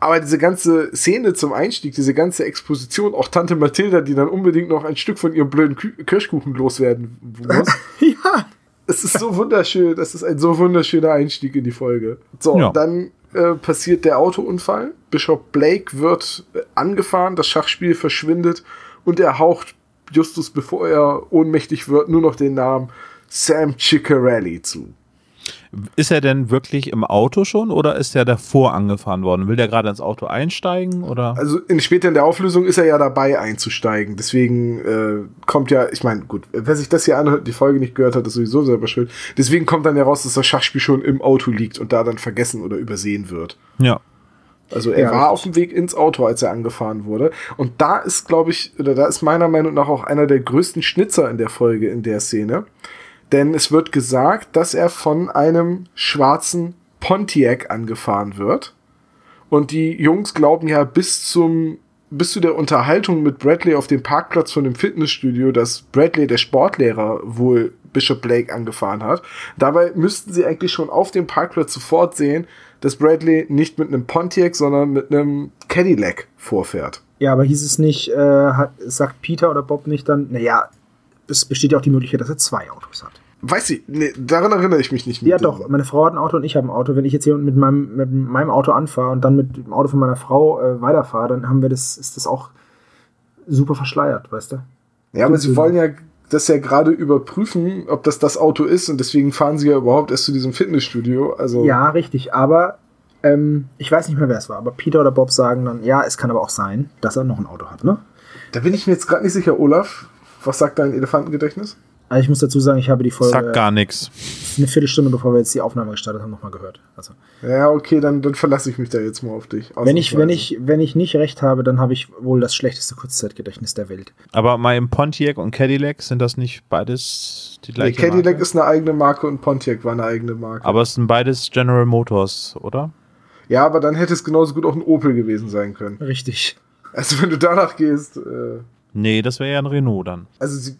Speaker 2: Aber diese ganze Szene zum Einstieg, diese ganze Exposition, auch Tante Mathilda, die dann unbedingt noch ein Stück von ihrem blöden Kü Kirschkuchen loswerden muss. [LAUGHS]
Speaker 3: Ja.
Speaker 2: Es ist so wunderschön, das ist ein so wunderschöner Einstieg in die Folge. So,
Speaker 4: Ja.
Speaker 2: dann äh, passiert der Autounfall. Bishop Blake wird äh, angefahren, das Schachspiel verschwindet und er haucht Justus, bevor er ohnmächtig wird, nur noch den Namen Sam Ciccarelli zu.
Speaker 4: Ist er denn wirklich im Auto schon oder ist er davor angefahren worden? Will der gerade ins Auto einsteigen oder?
Speaker 2: Also in, später in der Auflösung ist er ja dabei einzusteigen. Deswegen äh, kommt ja, ich meine, gut, wer sich das hier anhört, die Folge nicht gehört hat, ist sowieso selber schuld. Deswegen kommt dann ja raus, dass das Schachspiel schon im Auto liegt und da dann vergessen oder übersehen wird.
Speaker 4: Ja.
Speaker 2: Also er
Speaker 3: Ja,
Speaker 2: war auf dem Weg ins Auto, als er angefahren wurde. Und da ist, glaube ich, oder da ist meiner Meinung nach auch einer der größten Schnitzer in der Folge, in der Szene. Denn es wird gesagt, dass er von einem schwarzen Pontiac angefahren wird. Und die Jungs glauben ja bis zum, bis zu der Unterhaltung mit Bradley auf dem Parkplatz von dem Fitnessstudio, dass Bradley, der Sportlehrer, wohl Bishop Blake angefahren hat. Dabei müssten sie eigentlich schon auf dem Parkplatz sofort sehen, dass Bradley nicht mit einem Pontiac, sondern mit einem Cadillac vorfährt.
Speaker 3: Ja, aber hieß es nicht, äh, hat, sagt Peter oder Bob nicht dann, naja, es besteht ja auch die Möglichkeit, dass er zwei Autos hat.
Speaker 2: Weiß ich, nee, daran erinnere ich mich nicht
Speaker 3: Ja,
Speaker 2: mit
Speaker 3: doch, meine Frau hat ein Auto und ich habe ein Auto. Wenn ich jetzt hier mit meinem, mit meinem Auto anfahre und dann mit dem Auto von meiner Frau äh, weiterfahre, dann haben wir das, ist das auch super verschleiert, weißt du?
Speaker 2: Ja, aber sie wollen ja das ja gerade überprüfen, ob das das Auto ist und deswegen fahren sie ja überhaupt erst zu diesem Fitnessstudio. Also
Speaker 3: Ja, richtig, aber ähm, ich weiß nicht mehr, wer es war, aber Peter oder Bob sagen dann, ja, es kann aber auch sein, dass er noch ein Auto hat, ne?
Speaker 2: da bin ich mir jetzt gerade nicht sicher, Olaf. Was sagt dein Elefantengedächtnis?
Speaker 3: Also ich muss dazu sagen, ich habe die Folge
Speaker 4: Sagt gar nichts.
Speaker 3: eine Viertelstunde, bevor wir jetzt die Aufnahme gestartet haben, nochmal gehört. Also,
Speaker 2: Ja, okay, dann, dann verlasse ich mich da jetzt mal auf dich.
Speaker 3: wenn ich, wenn ich, wenn ich nicht recht habe, dann habe ich wohl das schlechteste Kurzzeitgedächtnis der Welt.
Speaker 4: Aber mal im Pontiac und Cadillac sind das nicht beides die
Speaker 2: Nee,
Speaker 4: gleiche
Speaker 2: Cadillac
Speaker 4: Marke?
Speaker 2: ist eine eigene Marke und Pontiac war eine eigene Marke.
Speaker 4: Aber es sind beides General Motors, oder?
Speaker 2: ja, aber dann hätte es genauso gut auch ein Opel gewesen sein können.
Speaker 3: Richtig.
Speaker 2: Also wenn du danach gehst, äh,
Speaker 4: Nee, das wäre ja ein Renault dann.
Speaker 2: also sie.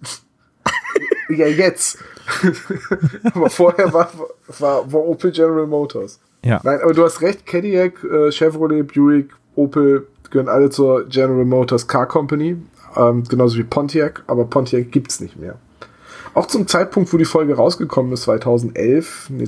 Speaker 2: [LAUGHS] ja, jetzt. [LAUGHS] aber vorher war, war, war Opel General Motors.
Speaker 4: Ja.
Speaker 2: Nein, aber du hast recht, Cadillac, äh, Chevrolet, Buick, Opel gehören alle zur General Motors Car Company. Ähm, genauso wie Pontiac, aber Pontiac gibt's nicht mehr. Auch zum Zeitpunkt, wo die Folge rausgekommen ist, 2011, nee,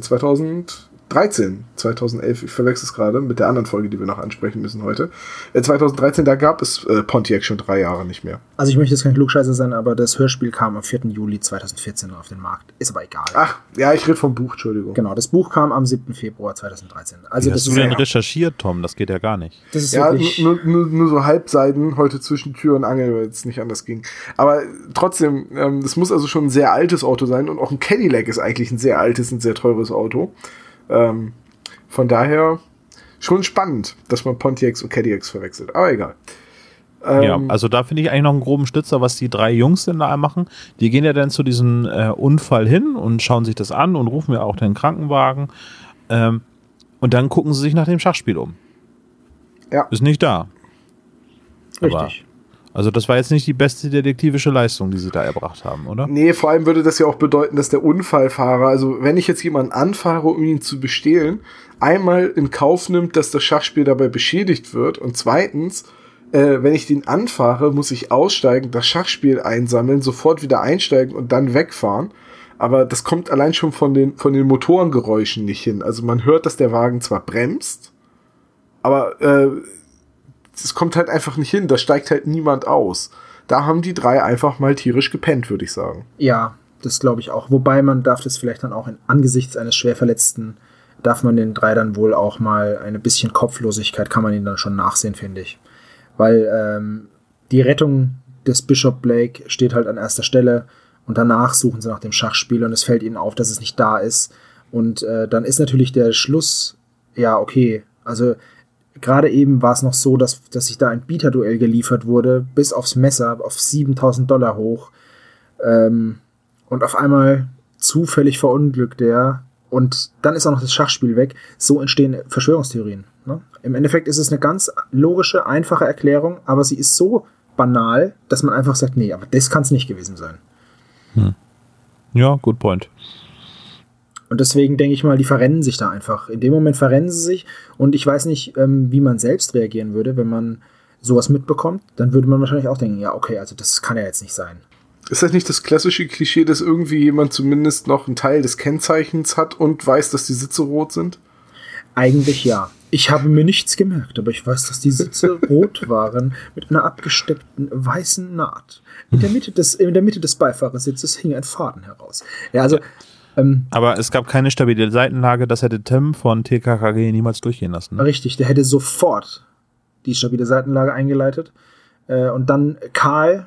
Speaker 2: 2013, 2011, ich verwechsel es gerade mit der anderen Folge, die wir noch ansprechen müssen heute. Äh, 2013, da gab es äh, Pontiac schon drei Jahre nicht mehr.
Speaker 3: Also ich möchte jetzt kein Klugscheißer sein, aber das Hörspiel kam am 4. Juli 2014 auf den Markt. Ist aber egal.
Speaker 2: Ach, ja, ich rede vom Buch, Entschuldigung.
Speaker 3: Genau, das Buch kam am 7. Februar 2013. Also
Speaker 4: Wie
Speaker 3: das
Speaker 4: hast du denn
Speaker 2: ja-
Speaker 4: recherchiert, Tom? Das geht ja gar nicht.
Speaker 3: das ist
Speaker 2: Ja,
Speaker 3: wirklich...
Speaker 2: nur, nur, nur so Halbseiten heute zwischen Tür und Angel, weil es nicht anders ging. Aber trotzdem, ähm, das muss also schon ein sehr altes Auto sein und auch ein Cadillac ist eigentlich ein sehr altes und sehr teures Auto. Ähm, von daher schon spannend, dass man Pontiacs und Cadillacs verwechselt. Aber egal. Ähm,
Speaker 4: Ja, also da finde ich eigentlich noch einen groben Stützer, was die drei Jungs denn da machen. Die gehen ja dann zu diesem äh, Unfall hin und schauen sich das an und rufen ja auch den Krankenwagen. Ähm, und dann gucken sie sich nach dem Schachspiel um.
Speaker 2: Ja.
Speaker 4: Ist nicht da.
Speaker 3: Richtig.
Speaker 4: Also das war jetzt nicht die beste detektivische Leistung, die sie da erbracht haben, oder?
Speaker 2: Nee, vor allem würde das ja auch bedeuten, dass der Unfallfahrer, also wenn ich jetzt jemanden anfahre, um ihn zu bestehlen, einmal in Kauf nimmt, dass das Schachspiel dabei beschädigt wird und zweitens, äh, wenn ich den anfahre, muss ich aussteigen, das Schachspiel einsammeln, sofort wieder einsteigen und dann wegfahren. Aber das kommt allein schon von den, von den Motorengeräuschen nicht hin. Also man hört, dass der Wagen zwar bremst, aber äh, es kommt halt einfach nicht hin, da steigt halt niemand aus. da haben die drei einfach mal tierisch gepennt, würde ich sagen.
Speaker 3: Ja, das glaube ich auch. Wobei man darf das vielleicht dann auch in, angesichts eines Schwerverletzten, darf man den drei dann wohl auch mal eine bisschen Kopflosigkeit, kann man ihnen dann schon nachsehen, finde ich. Weil ähm, die Rettung des Bishop Blake steht halt an erster Stelle und danach suchen sie nach dem Schachspiel und es fällt ihnen auf, dass es nicht da ist. Und äh, dann ist natürlich der Schluss, ja, okay, also gerade eben war es noch so, dass, dass sich da ein Bieterduell geliefert wurde, bis aufs Messer, auf 7000 Dollar hoch. Ähm, und auf einmal zufällig verunglückt er. Und dann ist auch noch das Schachspiel weg. So entstehen Verschwörungstheorien. Ne? Im Endeffekt ist es eine ganz logische, einfache Erklärung, aber sie ist so banal, dass man einfach sagt, nee, aber das kann es nicht gewesen sein.
Speaker 4: Ja, good point.
Speaker 3: Und deswegen denke ich mal, die verrennen sich da einfach. In dem Moment verrennen sie sich und ich weiß nicht, ähm, wie man selbst reagieren würde, wenn man sowas mitbekommt. Dann würde man wahrscheinlich auch denken, ja, okay, also das kann ja jetzt nicht sein.
Speaker 2: Ist das nicht das klassische Klischee, dass irgendwie jemand zumindest noch einen Teil des Kennzeichens hat und weiß, dass die Sitze rot sind?
Speaker 3: Eigentlich ja. Ich habe mir nichts gemerkt, aber ich weiß, dass die Sitze [LAUGHS] rot waren mit einer abgesteckten weißen Naht. In der Mitte des, in der Mitte des Beifahrersitze hing ein Faden heraus. Ja, also ähm,
Speaker 4: Aber es gab keine stabile Seitenlage, das hätte Tim von TKKG niemals durchgehen lassen. Ne?
Speaker 3: Richtig, der hätte sofort die stabile Seitenlage eingeleitet äh, und dann Karl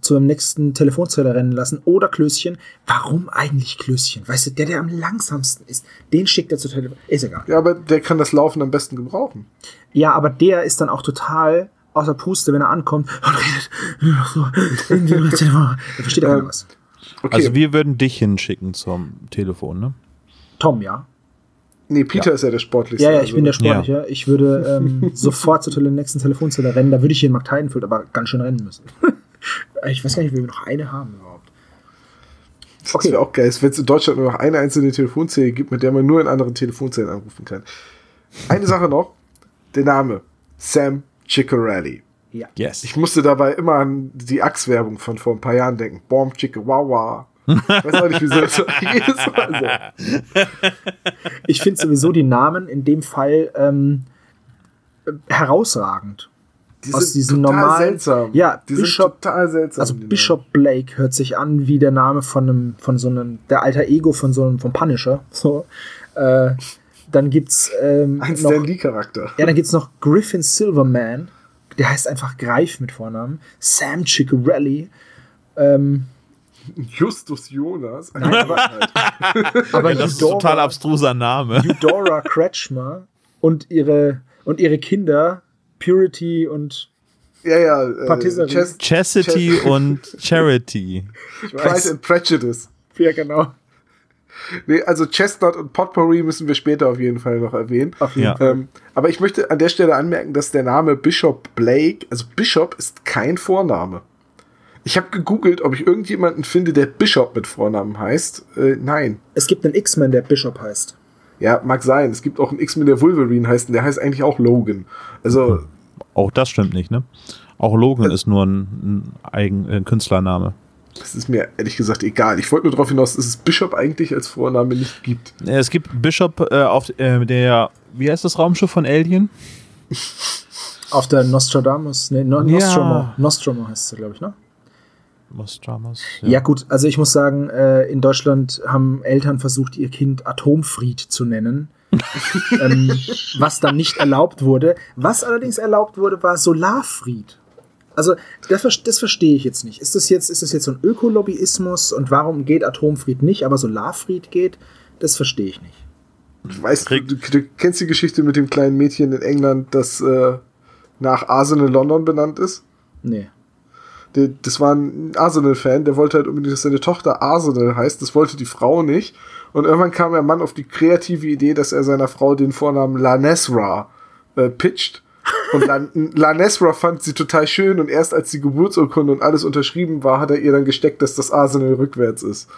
Speaker 3: zum nächsten Telefonzelle rennen lassen oder Klößchen. Warum eigentlich Klößchen? Weißt du, der, der am langsamsten ist, den schickt er zur Telefon. Ist egal.
Speaker 2: Ja, aber der kann das Laufen am besten gebrauchen.
Speaker 3: Ja, aber der ist dann auch total außer Puste, wenn er ankommt und redet nur [LAUGHS] noch so in die Telefon. Da versteht er
Speaker 2: Ähm,
Speaker 3: was.
Speaker 2: Okay.
Speaker 4: Also wir würden dich hinschicken zum Telefon, ne?
Speaker 3: Tom, ja.
Speaker 2: nee, Peter ist ja der sportlichste.
Speaker 3: Ja, ja, ich
Speaker 2: also-
Speaker 3: bin der Sportliche. Ich würde [LAUGHS] ähm, sofort zur Tele nächsten Telefonzelle rennen. Da würde ich hier in Mark Heidenfeld aber ganz schön rennen müssen. [LAUGHS] ich weiß gar nicht, wie wir noch eine haben überhaupt.
Speaker 2: Das
Speaker 3: Okay.
Speaker 2: wäre auch geil, wenn es in Deutschland nur noch eine einzelne Telefonzelle gibt, mit der man nur in anderen Telefonzellen anrufen kann. Eine Sache noch: der Name Sam Ciccarelli.
Speaker 3: Ja.
Speaker 4: Yes.
Speaker 2: Ich musste dabei immer an die Axe-Werbung von vor ein paar Jahren denken. Bomb Chicka Wawa. Weiß auch nicht, wieso. das so- Jedes Mal so.
Speaker 3: Ich finde sowieso die Namen in dem Fall ähm, äh, herausragend.
Speaker 2: Die
Speaker 3: Aus
Speaker 2: sind
Speaker 3: diesen
Speaker 2: total
Speaker 3: normalen-
Speaker 2: seltsam.
Speaker 3: Ja,
Speaker 2: die
Speaker 3: Bishop-
Speaker 2: sind total seltsam.
Speaker 3: Also Bishop Blake hört sich an wie der Name von einem, von so einem, der alter Ego von so einem, vom Punisher. So. Äh, dann gibt's ähm.
Speaker 2: Ein
Speaker 3: noch,
Speaker 2: Stan Lee-Charakter.
Speaker 3: ja, dann gibt's noch Griffin Silverman. Der heißt einfach Greif mit Vornamen. Sam Ciccarelli. Ähm,
Speaker 2: Justus Jonas.
Speaker 3: Nein, aber- [LAUGHS] aber
Speaker 4: das ist ein total abstruser Name.
Speaker 3: Eudora Kretschmer und ihre und ihre Kinder Purity und
Speaker 2: ja, ja. Äh,
Speaker 4: Chastity
Speaker 2: Chess-
Speaker 4: und [LAUGHS] Charity.
Speaker 2: Pride and Prejudice.
Speaker 3: ja genau.
Speaker 2: Nee, also Chestnut und Potpourri müssen wir später auf jeden Fall noch erwähnen.
Speaker 4: Ja.
Speaker 2: Ähm, aber ich möchte an der Stelle anmerken, dass der Name Bishop Blake, also Bishop ist kein Vorname. Ich habe gegoogelt, ob ich irgendjemanden finde, der Bishop mit Vornamen heißt. Äh, nein.
Speaker 3: Es gibt einen X-Men, der Bishop heißt.
Speaker 2: Ja, mag sein. Es gibt auch einen X-Men, der Wolverine heißt, und der heißt eigentlich auch Logan. Also,
Speaker 4: Auch das stimmt nicht, ne? Auch Logan ist nur ein, ein Eigen, äh, Künstlername.
Speaker 2: Das ist mir ehrlich gesagt egal. Ich wollte nur darauf hinaus, dass es Bishop eigentlich als Vorname nicht gibt.
Speaker 4: Es gibt Bishop äh, auf äh, der, wie heißt das Raumschiff von Alien? [LAUGHS]
Speaker 3: Auf der Nostradamus, ne, no,
Speaker 4: Ja.
Speaker 3: Nostromo. Nostromo heißt sie, glaube ich, ne?
Speaker 4: Nostradamus.
Speaker 3: Ja. gut, also ich muss sagen, äh, in Deutschland haben Eltern versucht, ihr Kind Atomfried zu nennen. [LAUGHS] ähm, was dann nicht erlaubt wurde. Was allerdings erlaubt wurde, war Solarfried. Also, das, das verstehe ich jetzt nicht. Ist das jetzt, ist das jetzt so ein Ökolobbyismus und warum geht Atomfried nicht, aber Solarfried geht? Das verstehe ich nicht.
Speaker 2: Du weißt, du, du, du kennst die Geschichte mit dem kleinen Mädchen in England, das äh, nach Arsenal London benannt ist?
Speaker 3: Nee.
Speaker 2: Der, das war ein Arsenal-Fan, der wollte halt unbedingt, dass seine Tochter Arsenal heißt. Das wollte die Frau nicht. Und irgendwann kam der Mann auf die kreative Idee, dass er seiner Frau den Vornamen Lanesra äh, pitcht. Und Lan Lanesra fand sie total schön und erst als die Geburtsurkunde und alles unterschrieben war, hat er ihr dann gesteckt, dass das Arsenal rückwärts ist.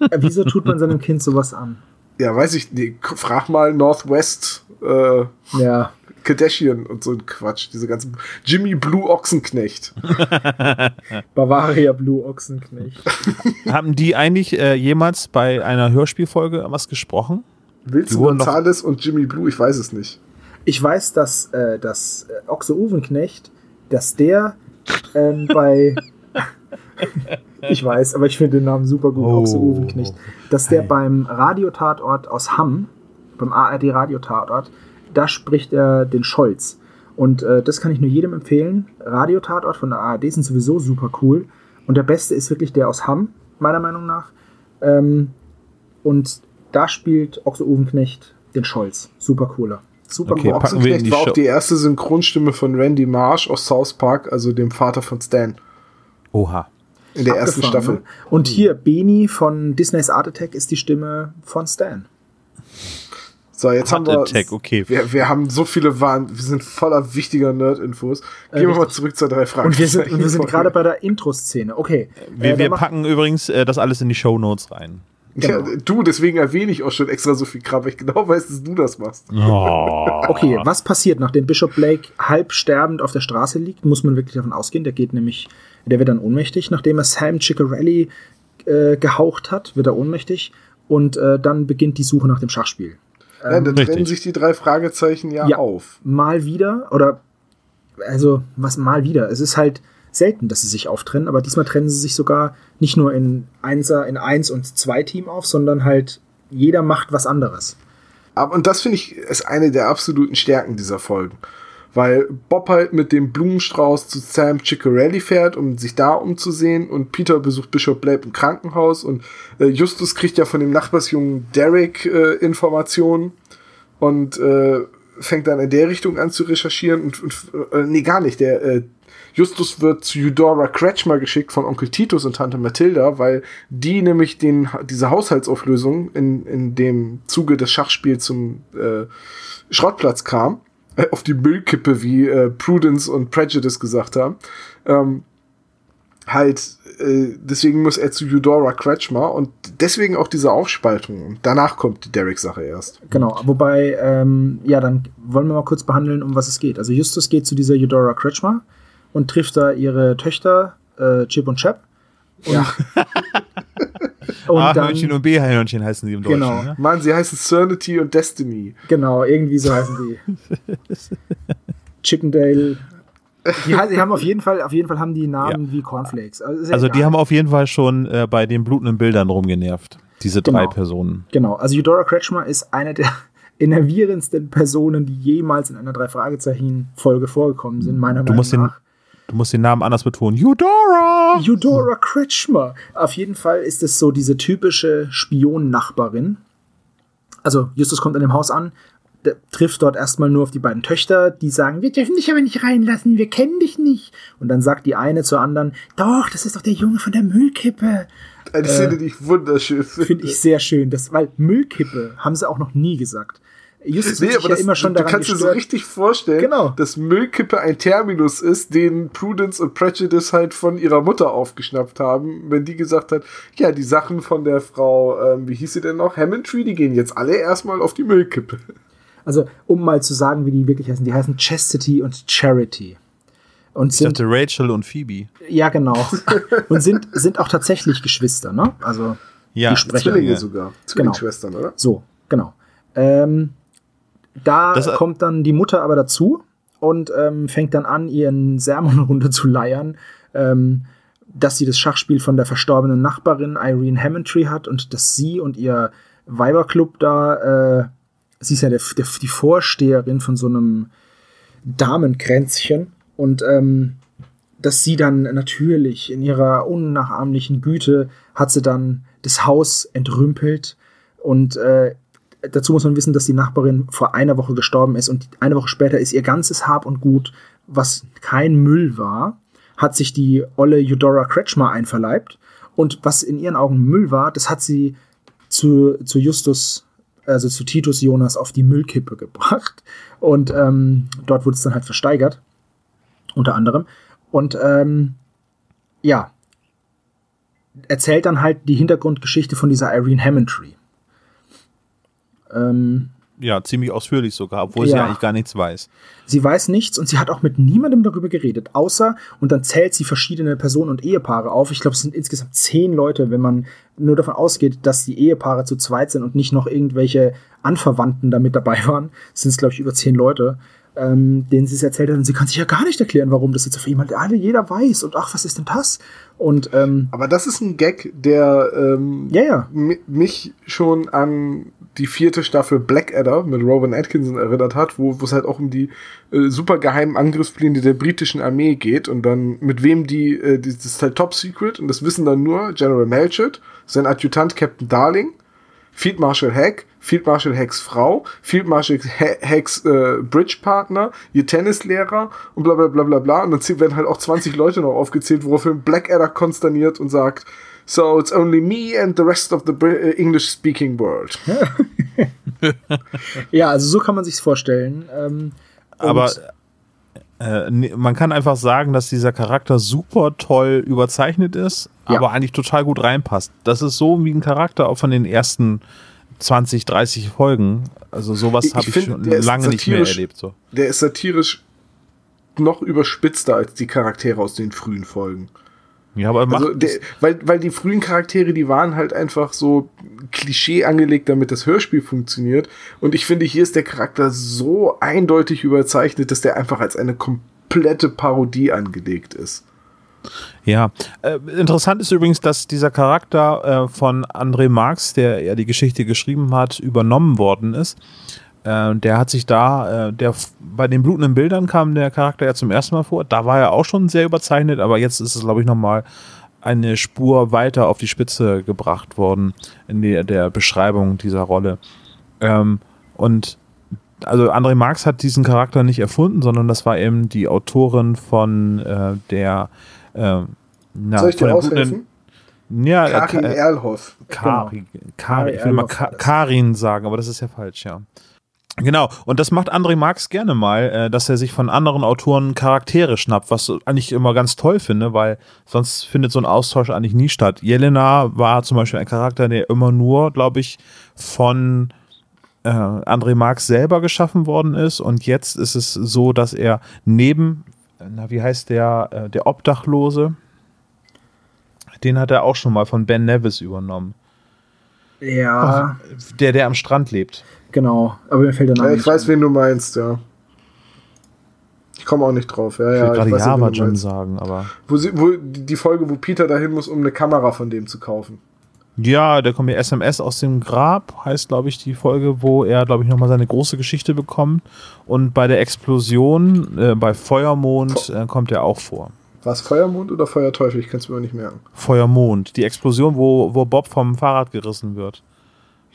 Speaker 3: Äh, Wieso tut man seinem Kind sowas an?
Speaker 2: Ja, weiß ich nicht. Frag mal Northwest äh,
Speaker 3: Ja.
Speaker 2: Kardashian und so ein Quatsch. Diese ganzen Jimmy Blue Ochsenknecht. [LAUGHS]
Speaker 3: Bavaria Blue Ochsenknecht.
Speaker 4: Haben die eigentlich äh, jemals bei einer Hörspielfolge was gesprochen?
Speaker 2: Wilson
Speaker 4: wurden doch-
Speaker 2: Gonzales und Jimmy Blue, ich weiß es nicht.
Speaker 3: Ich weiß, dass, äh, dass äh, Ochse Uwenknecht, dass der ähm, [LAUGHS] bei. ich weiß, aber ich finde den Namen super gut,
Speaker 4: Oh.
Speaker 3: auch so Uwenknecht. Dass der
Speaker 4: Hey.
Speaker 3: beim Radiotatort aus Hamm, beim ARD Radiotatort, da spricht er den Scholz. Und äh, das kann ich nur jedem empfehlen. Radiotatort von der ARD sind sowieso super cool. Und der beste ist wirklich der aus Hamm, meiner Meinung nach. Ähm, und da spielt Ochse Uwenknecht den Scholz. Super cooler. Super
Speaker 4: Okay,
Speaker 3: cool.
Speaker 4: packen wir in
Speaker 2: Ochsenknecht
Speaker 4: die
Speaker 2: war
Speaker 4: Show.
Speaker 2: auch die erste Synchronstimme von Randy Marsh aus South Park, also dem Vater von Stan,
Speaker 4: Oha.
Speaker 2: in der ersten Staffel.
Speaker 3: Ne? Und hier, Beni von Disney's Art Attack ist die Stimme von Stan.
Speaker 2: So, jetzt
Speaker 4: Heart
Speaker 2: haben wir.
Speaker 4: Attack, okay.
Speaker 2: Wir, wir haben so viele Wahn, wir sind voller wichtiger Nerd-Infos.
Speaker 3: Äh,
Speaker 2: Gehen wir mal zurück zur drei Fragen. [LAUGHS]
Speaker 3: Und wir sind, wir sind gerade bei der Intro-Szene. Okay.
Speaker 4: Wir,
Speaker 3: äh,
Speaker 4: wir packen übrigens äh, das alles in die Show Notes rein.
Speaker 2: Ja,
Speaker 3: genau.
Speaker 2: du, deswegen erwähne ich auch schon extra so viel Kram, weil ich genau weiß, dass du das machst. [LAUGHS]
Speaker 4: Oh.
Speaker 3: Okay, was passiert, nachdem Bishop Blake halb sterbend auf der Straße liegt, muss man wirklich davon ausgehen, der geht nämlich, der wird dann ohnmächtig, nachdem er Sam Ciccarelli äh, gehaucht hat, wird er ohnmächtig und äh, dann beginnt die Suche nach dem Schachspiel.
Speaker 2: ja, dann
Speaker 4: richtig.
Speaker 2: trennen sich die drei Fragezeichen ja,
Speaker 3: Ja.
Speaker 2: auf.
Speaker 3: Mal wieder, oder also was mal wieder, es ist halt selten, dass sie sich auftrennen, aber diesmal trennen sie sich sogar nicht nur in Einser, in Eins und Zwei Team auf, sondern halt jeder macht was anderes.
Speaker 2: Aber, und das finde ich ist eine der absoluten Stärken dieser Folgen. Weil Bob halt mit dem Blumenstrauß zu Sam Ciccarelli fährt, um sich da umzusehen. Und Peter besucht Bishop Blake im Krankenhaus. Und äh, Justus kriegt ja von dem Nachbarsjungen Derek äh, Informationen. Und äh, fängt dann in der Richtung an zu recherchieren. Und, und äh, nee, gar nicht. Der äh, Justus wird zu Eudora Kretschmer geschickt von Onkel Titus und Tante Mathilda, weil die nämlich den, diese Haushaltsauflösung in, in dem Zuge des Schachspiels zum äh, Schrottplatz kam, äh, auf die Müllkippe, wie äh, Prudence und Prejudice gesagt haben. Ähm, halt, äh, deswegen muss er zu Eudora Kretschmer und deswegen auch diese Aufspaltung. Und danach kommt die Derek-Sache erst.
Speaker 3: Genau, wobei, ähm, ja, dann wollen wir mal kurz behandeln, um was es geht. Also Justus geht zu dieser Eudora Kretschmer und trifft da ihre Töchter, äh, Chip und Chap. Und,
Speaker 2: Ja. [LAUGHS]
Speaker 3: und
Speaker 4: A-Hörnchen
Speaker 3: dann,
Speaker 4: und B-Hörnchen heißen sie im Deutschen.
Speaker 3: Genau.
Speaker 4: Ne?
Speaker 2: Mann, sie heißen Cernity und Destiny.
Speaker 3: genau, irgendwie so heißen die. [LAUGHS] Chippendale. Die, die haben auf jeden Fall, auf jeden Fall haben die Namen wie Cornflakes. Also, ja
Speaker 4: Also die haben auf jeden Fall schon äh, bei den blutenden Bildern rumgenervt. Diese drei
Speaker 3: Genau.
Speaker 4: Personen.
Speaker 3: Genau, also Eudora Kretschmer ist eine der [LAUGHS] enervierendsten Personen, die jemals in einer Drei-Fragezeichen-Folge vorgekommen sind, meiner
Speaker 4: Du
Speaker 3: Meinung
Speaker 4: musst den,
Speaker 3: nach.
Speaker 4: Du musst den Namen anders betonen. Eudora!
Speaker 3: Eudora Kretschmer. Auf jeden Fall ist es so diese typische Spion-Nachbarin. Also Justus kommt an dem Haus an, der trifft dort erstmal nur auf die beiden Töchter, die sagen, wir dürfen dich aber nicht reinlassen, wir kennen dich nicht. Und dann sagt die eine zur anderen, doch, das ist doch der Junge von der Müllkippe.
Speaker 2: Eine Szene, die ich wunderschön finde.
Speaker 3: Äh, Finde ich sehr schön. Das, weil Müllkippe haben sie auch noch nie gesagt. Justus
Speaker 2: Nee,
Speaker 3: hat sich
Speaker 2: aber
Speaker 3: ja
Speaker 2: das,
Speaker 3: immer schon
Speaker 2: du
Speaker 3: daran
Speaker 2: kannst dir so
Speaker 3: gestört.
Speaker 2: richtig vorstellen,
Speaker 3: Genau.
Speaker 2: dass Müllkippe ein Terminus ist, den Prudence und Prejudice halt von ihrer Mutter aufgeschnappt haben, wenn die gesagt hat, ja, die Sachen von der Frau, ähm, wie hieß sie denn noch, Hammondtree, die gehen jetzt alle erstmal auf die Müllkippe.
Speaker 3: Also, um mal zu sagen, wie die wirklich heißen, die heißen Chastity und Charity. Und
Speaker 4: Ich
Speaker 3: sind
Speaker 4: dachte Rachel und Phoebe.
Speaker 3: Ja, genau. [LAUGHS] Und sind, sind auch tatsächlich Geschwister, ne? Also,
Speaker 4: Ja,
Speaker 3: Die Sprecher.
Speaker 2: Zwillinge
Speaker 4: ja.
Speaker 2: sogar. Zwillingsschwestern, oder?
Speaker 3: so, genau. Ähm, da
Speaker 4: Das-
Speaker 3: kommt dann die Mutter aber dazu und ähm, fängt dann an, ihren Sermon [LAUGHS] runter zu leiern, ähm, dass sie das Schachspiel von der verstorbenen Nachbarin Irene Hammondtree hat und dass sie und ihr Weiberclub da, äh, sie ist ja der, der, die Vorsteherin von so einem Damenkränzchen und ähm, dass sie dann natürlich in ihrer unnachahmlichen Güte hat sie dann das Haus entrümpelt und äh, dazu muss man wissen, dass die Nachbarin vor einer Woche gestorben ist und eine Woche später ist ihr ganzes Hab und Gut, was kein Müll war, hat sich die olle Eudora Kretschmer einverleibt und was in ihren Augen Müll war, das hat sie zu, zu Justus, also zu Titus Jonas auf die Müllkippe gebracht und ähm, dort wurde es dann halt versteigert, unter anderem. Und ähm, ja, erzählt dann halt die Hintergrundgeschichte von dieser Irene Hammondtree. Ähm,
Speaker 4: Ja, ziemlich ausführlich sogar, obwohl sie
Speaker 3: Ja.
Speaker 4: eigentlich gar nichts weiß.
Speaker 3: sie weiß nichts und sie hat auch mit niemandem darüber geredet, außer, und dann zählt sie verschiedene Personen und Ehepaare auf. Ich glaube, es sind insgesamt zehn Leute, wenn man nur davon ausgeht, dass die Ehepaare zu zweit sind und nicht noch irgendwelche Anverwandten damit dabei waren, sind es, glaube ich, über zehn Leute, ähm, denen sie es erzählt hat. Und sie kann sich ja gar nicht erklären, warum das jetzt auf jemand alle jeder weiß. Und ach, was ist denn das? Und ähm,
Speaker 2: Aber das ist ein Gag, der ähm,
Speaker 3: ja, ja.
Speaker 2: mi- mich schon an die vierte Staffel Blackadder mit Rowan Atkinson erinnert hat, wo es halt auch um die äh, super geheimen Angriffspläne der britischen Armee geht und dann mit wem die, äh, das ist halt Top Secret und das wissen dann nur General Melchett, sein Adjutant Captain Darling, Field Marshal Hack, Field Marshal Hacks Frau, Field Marshal Ha- Hacks äh, Bridge Partner, ihr Tennislehrer und bla bla bla bla bla. Und dann werden halt auch 20 Leute noch aufgezählt, woraufhin Blackadder konsterniert und sagt, So it's only me and the rest of the Bri- äh, English speaking world. [LAUGHS]
Speaker 3: ja, also so kann man sich's vorstellen. Ähm,
Speaker 4: Aber äh, nee, man kann einfach sagen, dass dieser Charakter super toll überzeichnet ist,
Speaker 3: Ja.
Speaker 4: aber eigentlich total gut reinpasst. Das ist so wie ein Charakter auch von den ersten 20, 30 Folgen. Also sowas habe
Speaker 2: ich
Speaker 4: ich,
Speaker 2: find,
Speaker 4: schon lange nicht mehr erlebt. So.
Speaker 2: Der ist satirisch noch überspitzter als die Charaktere aus den frühen Folgen.
Speaker 4: Ja, aber
Speaker 2: Also der, weil, weil die frühen Charaktere, die waren halt einfach so Klischee angelegt, damit das Hörspiel funktioniert. Und ich finde, hier ist der Charakter so eindeutig überzeichnet, dass der einfach als eine komplette Parodie angelegt ist.
Speaker 4: Ja, äh, interessant ist übrigens, dass dieser Charakter äh, von André Marx, der ja die Geschichte geschrieben hat, übernommen worden ist. Äh, der hat sich da, äh, der bei den blutenden Bildern kam der Charakter ja zum ersten Mal vor. Da war er auch schon sehr überzeichnet, aber jetzt ist es, glaube ich, nochmal eine Spur weiter auf die Spitze gebracht worden in der, der Beschreibung dieser Rolle. Ähm, und also André Marx hat diesen Charakter nicht erfunden, sondern das war eben die Autorin von äh, der äh, na,
Speaker 2: Soll ich
Speaker 4: von
Speaker 2: dir aushelfen?
Speaker 4: Ja,
Speaker 2: Karin
Speaker 4: äh,
Speaker 2: Erlhoff.
Speaker 4: Kari,
Speaker 3: Kari
Speaker 4: Kari, ich will mal Ka. Karin sagen, aber das ist ja falsch, ja. Genau, und das macht André Marx gerne mal, äh, dass er sich von anderen Autoren Charaktere schnappt, was ich immer ganz toll finde, weil sonst findet so ein Austausch eigentlich nie statt. Jelena war zum Beispiel ein Charakter, der immer nur, glaube ich, von äh, André Marx selber geschaffen worden ist und jetzt ist es so, dass er neben, na, wie heißt der, äh, der Obdachlose, den hat er auch schon mal von Ben Nevis übernommen.
Speaker 3: ja,
Speaker 4: Der, der am Strand lebt.
Speaker 3: Genau. Aber mir fällt der Name
Speaker 2: Ja, ich
Speaker 3: nicht
Speaker 2: weiß,
Speaker 3: ein.
Speaker 2: wen du meinst, ja. Ich komme auch nicht drauf. Ja,
Speaker 4: Ich will
Speaker 2: ja,
Speaker 4: gerade Java
Speaker 2: meinst.
Speaker 4: sagen, aber.
Speaker 2: Wo, sie, wo die Folge, wo Peter dahin muss, um eine Kamera von dem zu kaufen.
Speaker 4: Ja, da kommt mir SMS aus dem Grab, heißt, glaube ich, die Folge, wo er, glaube ich, nochmal seine große Geschichte bekommt. Und bei der Explosion, äh, bei Feuermond, äh, kommt er auch vor.
Speaker 2: War es Feuermond oder Feuerteufel? Ich kann es mir auch nicht merken.
Speaker 4: Feuermond, die Explosion, wo, wo Bob vom Fahrrad gerissen wird.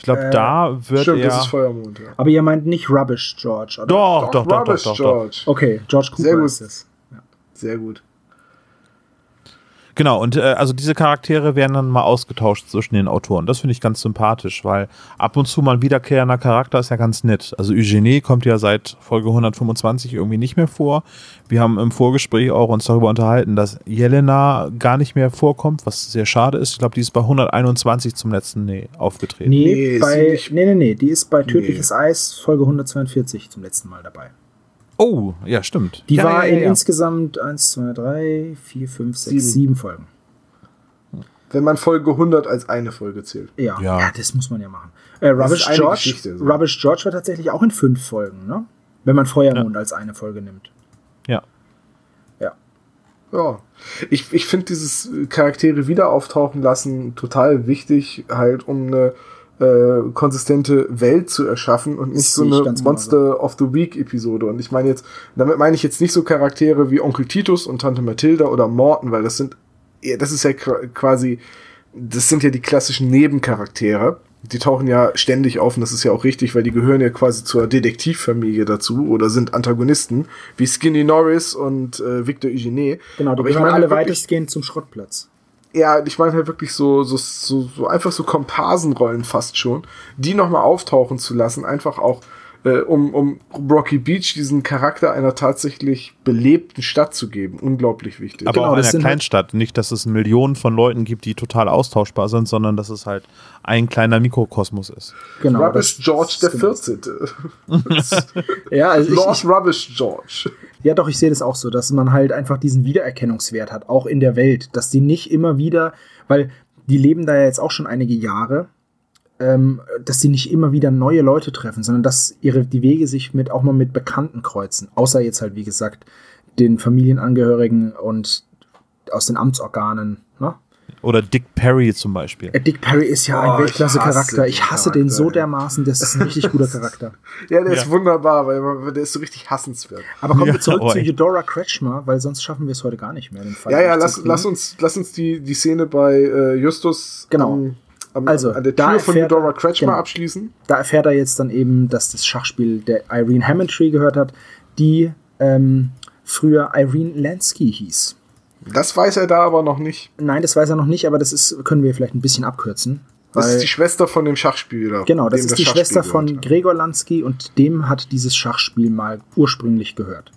Speaker 4: Ich glaube,
Speaker 3: Äh,
Speaker 4: da wird
Speaker 2: Stimmt,
Speaker 4: er.
Speaker 2: das ist Feuermond, ja.
Speaker 3: Aber ihr meint nicht Rubbish George, oder?
Speaker 4: doch, doch, doch, doch,
Speaker 2: Rubbish,
Speaker 4: doch, doch.
Speaker 2: George.
Speaker 3: Okay, George Cooper
Speaker 2: Sehr gut.
Speaker 3: ist es.
Speaker 2: Sehr gut.
Speaker 4: Genau, und äh, also diese Charaktere werden dann mal ausgetauscht zwischen den Autoren. Das finde ich ganz sympathisch, weil ab und zu mal ein wiederkehrender Charakter ist ja ganz nett. Also Eugenie kommt ja seit Folge 125 irgendwie nicht mehr vor. Wir haben im Vorgespräch auch uns darüber unterhalten, dass Jelena gar nicht mehr vorkommt, was sehr schade ist. Ich glaube, die ist bei 121 zum letzten nee, aufgetreten.
Speaker 3: Nee,
Speaker 2: Nee,
Speaker 3: bei, nee, nee, nee, die ist bei Tödliches Eis Folge 142 zum letzten Mal dabei.
Speaker 4: Oh, ja, stimmt.
Speaker 3: Die
Speaker 4: ja,
Speaker 3: war
Speaker 4: ja, ja,
Speaker 3: in
Speaker 4: ja.
Speaker 3: insgesamt 1, 2, 3, 4, 5, 6,
Speaker 2: Sieben.
Speaker 3: 7 Folgen.
Speaker 2: Wenn man Folge 100 als eine Folge zählt.
Speaker 3: Ja,
Speaker 4: Ja.
Speaker 3: ja. das muss man ja machen. Äh, Rubbish, George,
Speaker 2: so.
Speaker 3: Rubbish George war tatsächlich auch in fünf Folgen, ne? Wenn man Feuermond als eine Folge nimmt.
Speaker 4: ja.
Speaker 3: Ja.
Speaker 2: Ja. Ich, ich finde dieses Charaktere wieder auftauchen lassen total wichtig, halt um eine äh, konsistente Welt zu erschaffen und nicht so
Speaker 3: ich
Speaker 2: eine Monster of the Week Episode. Und ich meine jetzt, damit meine ich jetzt nicht so Charaktere wie Onkel Titus und Tante Mathilda oder Morton, weil das sind, ja, das ist ja qu- quasi, das sind ja die klassischen Nebencharaktere. Die tauchen ja ständig auf und das ist ja auch richtig, weil die gehören ja quasi zur Detektivfamilie dazu oder sind Antagonisten, wie Skinny Norris und äh, Victor Eugene.
Speaker 3: Genau, die
Speaker 2: Aber ich
Speaker 3: gehören
Speaker 2: meine
Speaker 3: alle weitestgehend zum Schrottplatz.
Speaker 2: Ja, ich meine halt wirklich so, so, so, so einfach so Komparsenrollen fast schon, die nochmal auftauchen zu lassen, einfach auch, äh, um, um Rocky Beach diesen Charakter einer tatsächlich belebten Stadt zu geben. Unglaublich wichtig.
Speaker 4: Aber
Speaker 3: Genau,
Speaker 4: auch
Speaker 3: das
Speaker 4: einer
Speaker 3: halt-
Speaker 4: Kleinstadt. Nicht, dass es Millionen von Leuten gibt, die total austauschbar sind, sondern dass es halt ein kleiner Mikrokosmos ist.
Speaker 3: Genau.
Speaker 2: Rubbish
Speaker 3: das-
Speaker 2: George der
Speaker 3: genau.
Speaker 2: 14. [LAUGHS]
Speaker 3: Ja, also ich,
Speaker 2: Rubbish George.
Speaker 3: ja, doch, ich sehe das auch so, dass man halt einfach diesen Wiedererkennungswert hat, auch in der Welt, dass die nicht immer wieder, weil die leben da ja jetzt auch schon einige Jahre, ähm, dass sie nicht immer wieder neue Leute treffen, sondern dass ihre die Wege sich mit auch mal mit Bekannten kreuzen. Außer jetzt halt, wie gesagt, den Familienangehörigen und aus den Amtsorganen. Ne?
Speaker 4: Oder Dick Perry zum Beispiel.
Speaker 3: Äh, Dick Perry ist ja
Speaker 2: Oh,
Speaker 3: ein
Speaker 2: ich
Speaker 3: Weltklasse-Charakter.
Speaker 2: hasse
Speaker 3: Ich
Speaker 2: den
Speaker 3: hasse den so
Speaker 2: Charakter,
Speaker 3: dermaßen, das ist ein richtig guter [LAUGHS] Charakter.
Speaker 2: Ja, der ist
Speaker 4: Ja.
Speaker 2: wunderbar, weil man- der ist so richtig hassenswert.
Speaker 3: Aber kommen
Speaker 4: Ja,
Speaker 3: wir zurück
Speaker 4: oh,
Speaker 3: zu. Eudora Kretschmer, weil sonst schaffen wir es heute gar nicht mehr. Den Fall
Speaker 2: Ja, ja, lass, lass uns, lass uns die, die Szene bei äh, Justus
Speaker 3: Genau.
Speaker 2: am, am,
Speaker 3: Also,
Speaker 2: an der Tür von Eudora Kretschmer
Speaker 3: genau.
Speaker 2: abschließen.
Speaker 3: da erfährt er jetzt dann eben, dass das Schachspiel der Irene Hammondtree gehört hat, die ähm, früher Irene Lansky hieß.
Speaker 2: Das weiß er da aber noch nicht.
Speaker 3: Nein, das weiß er noch nicht, aber das ist, können wir vielleicht ein bisschen abkürzen.
Speaker 2: Das ist die Schwester von dem Schachspieler.
Speaker 3: Genau, das ist die
Speaker 2: Schachspiel
Speaker 3: Schwester von. Gregor Lansky und dem hat dieses Schachspiel mal ursprünglich gehört.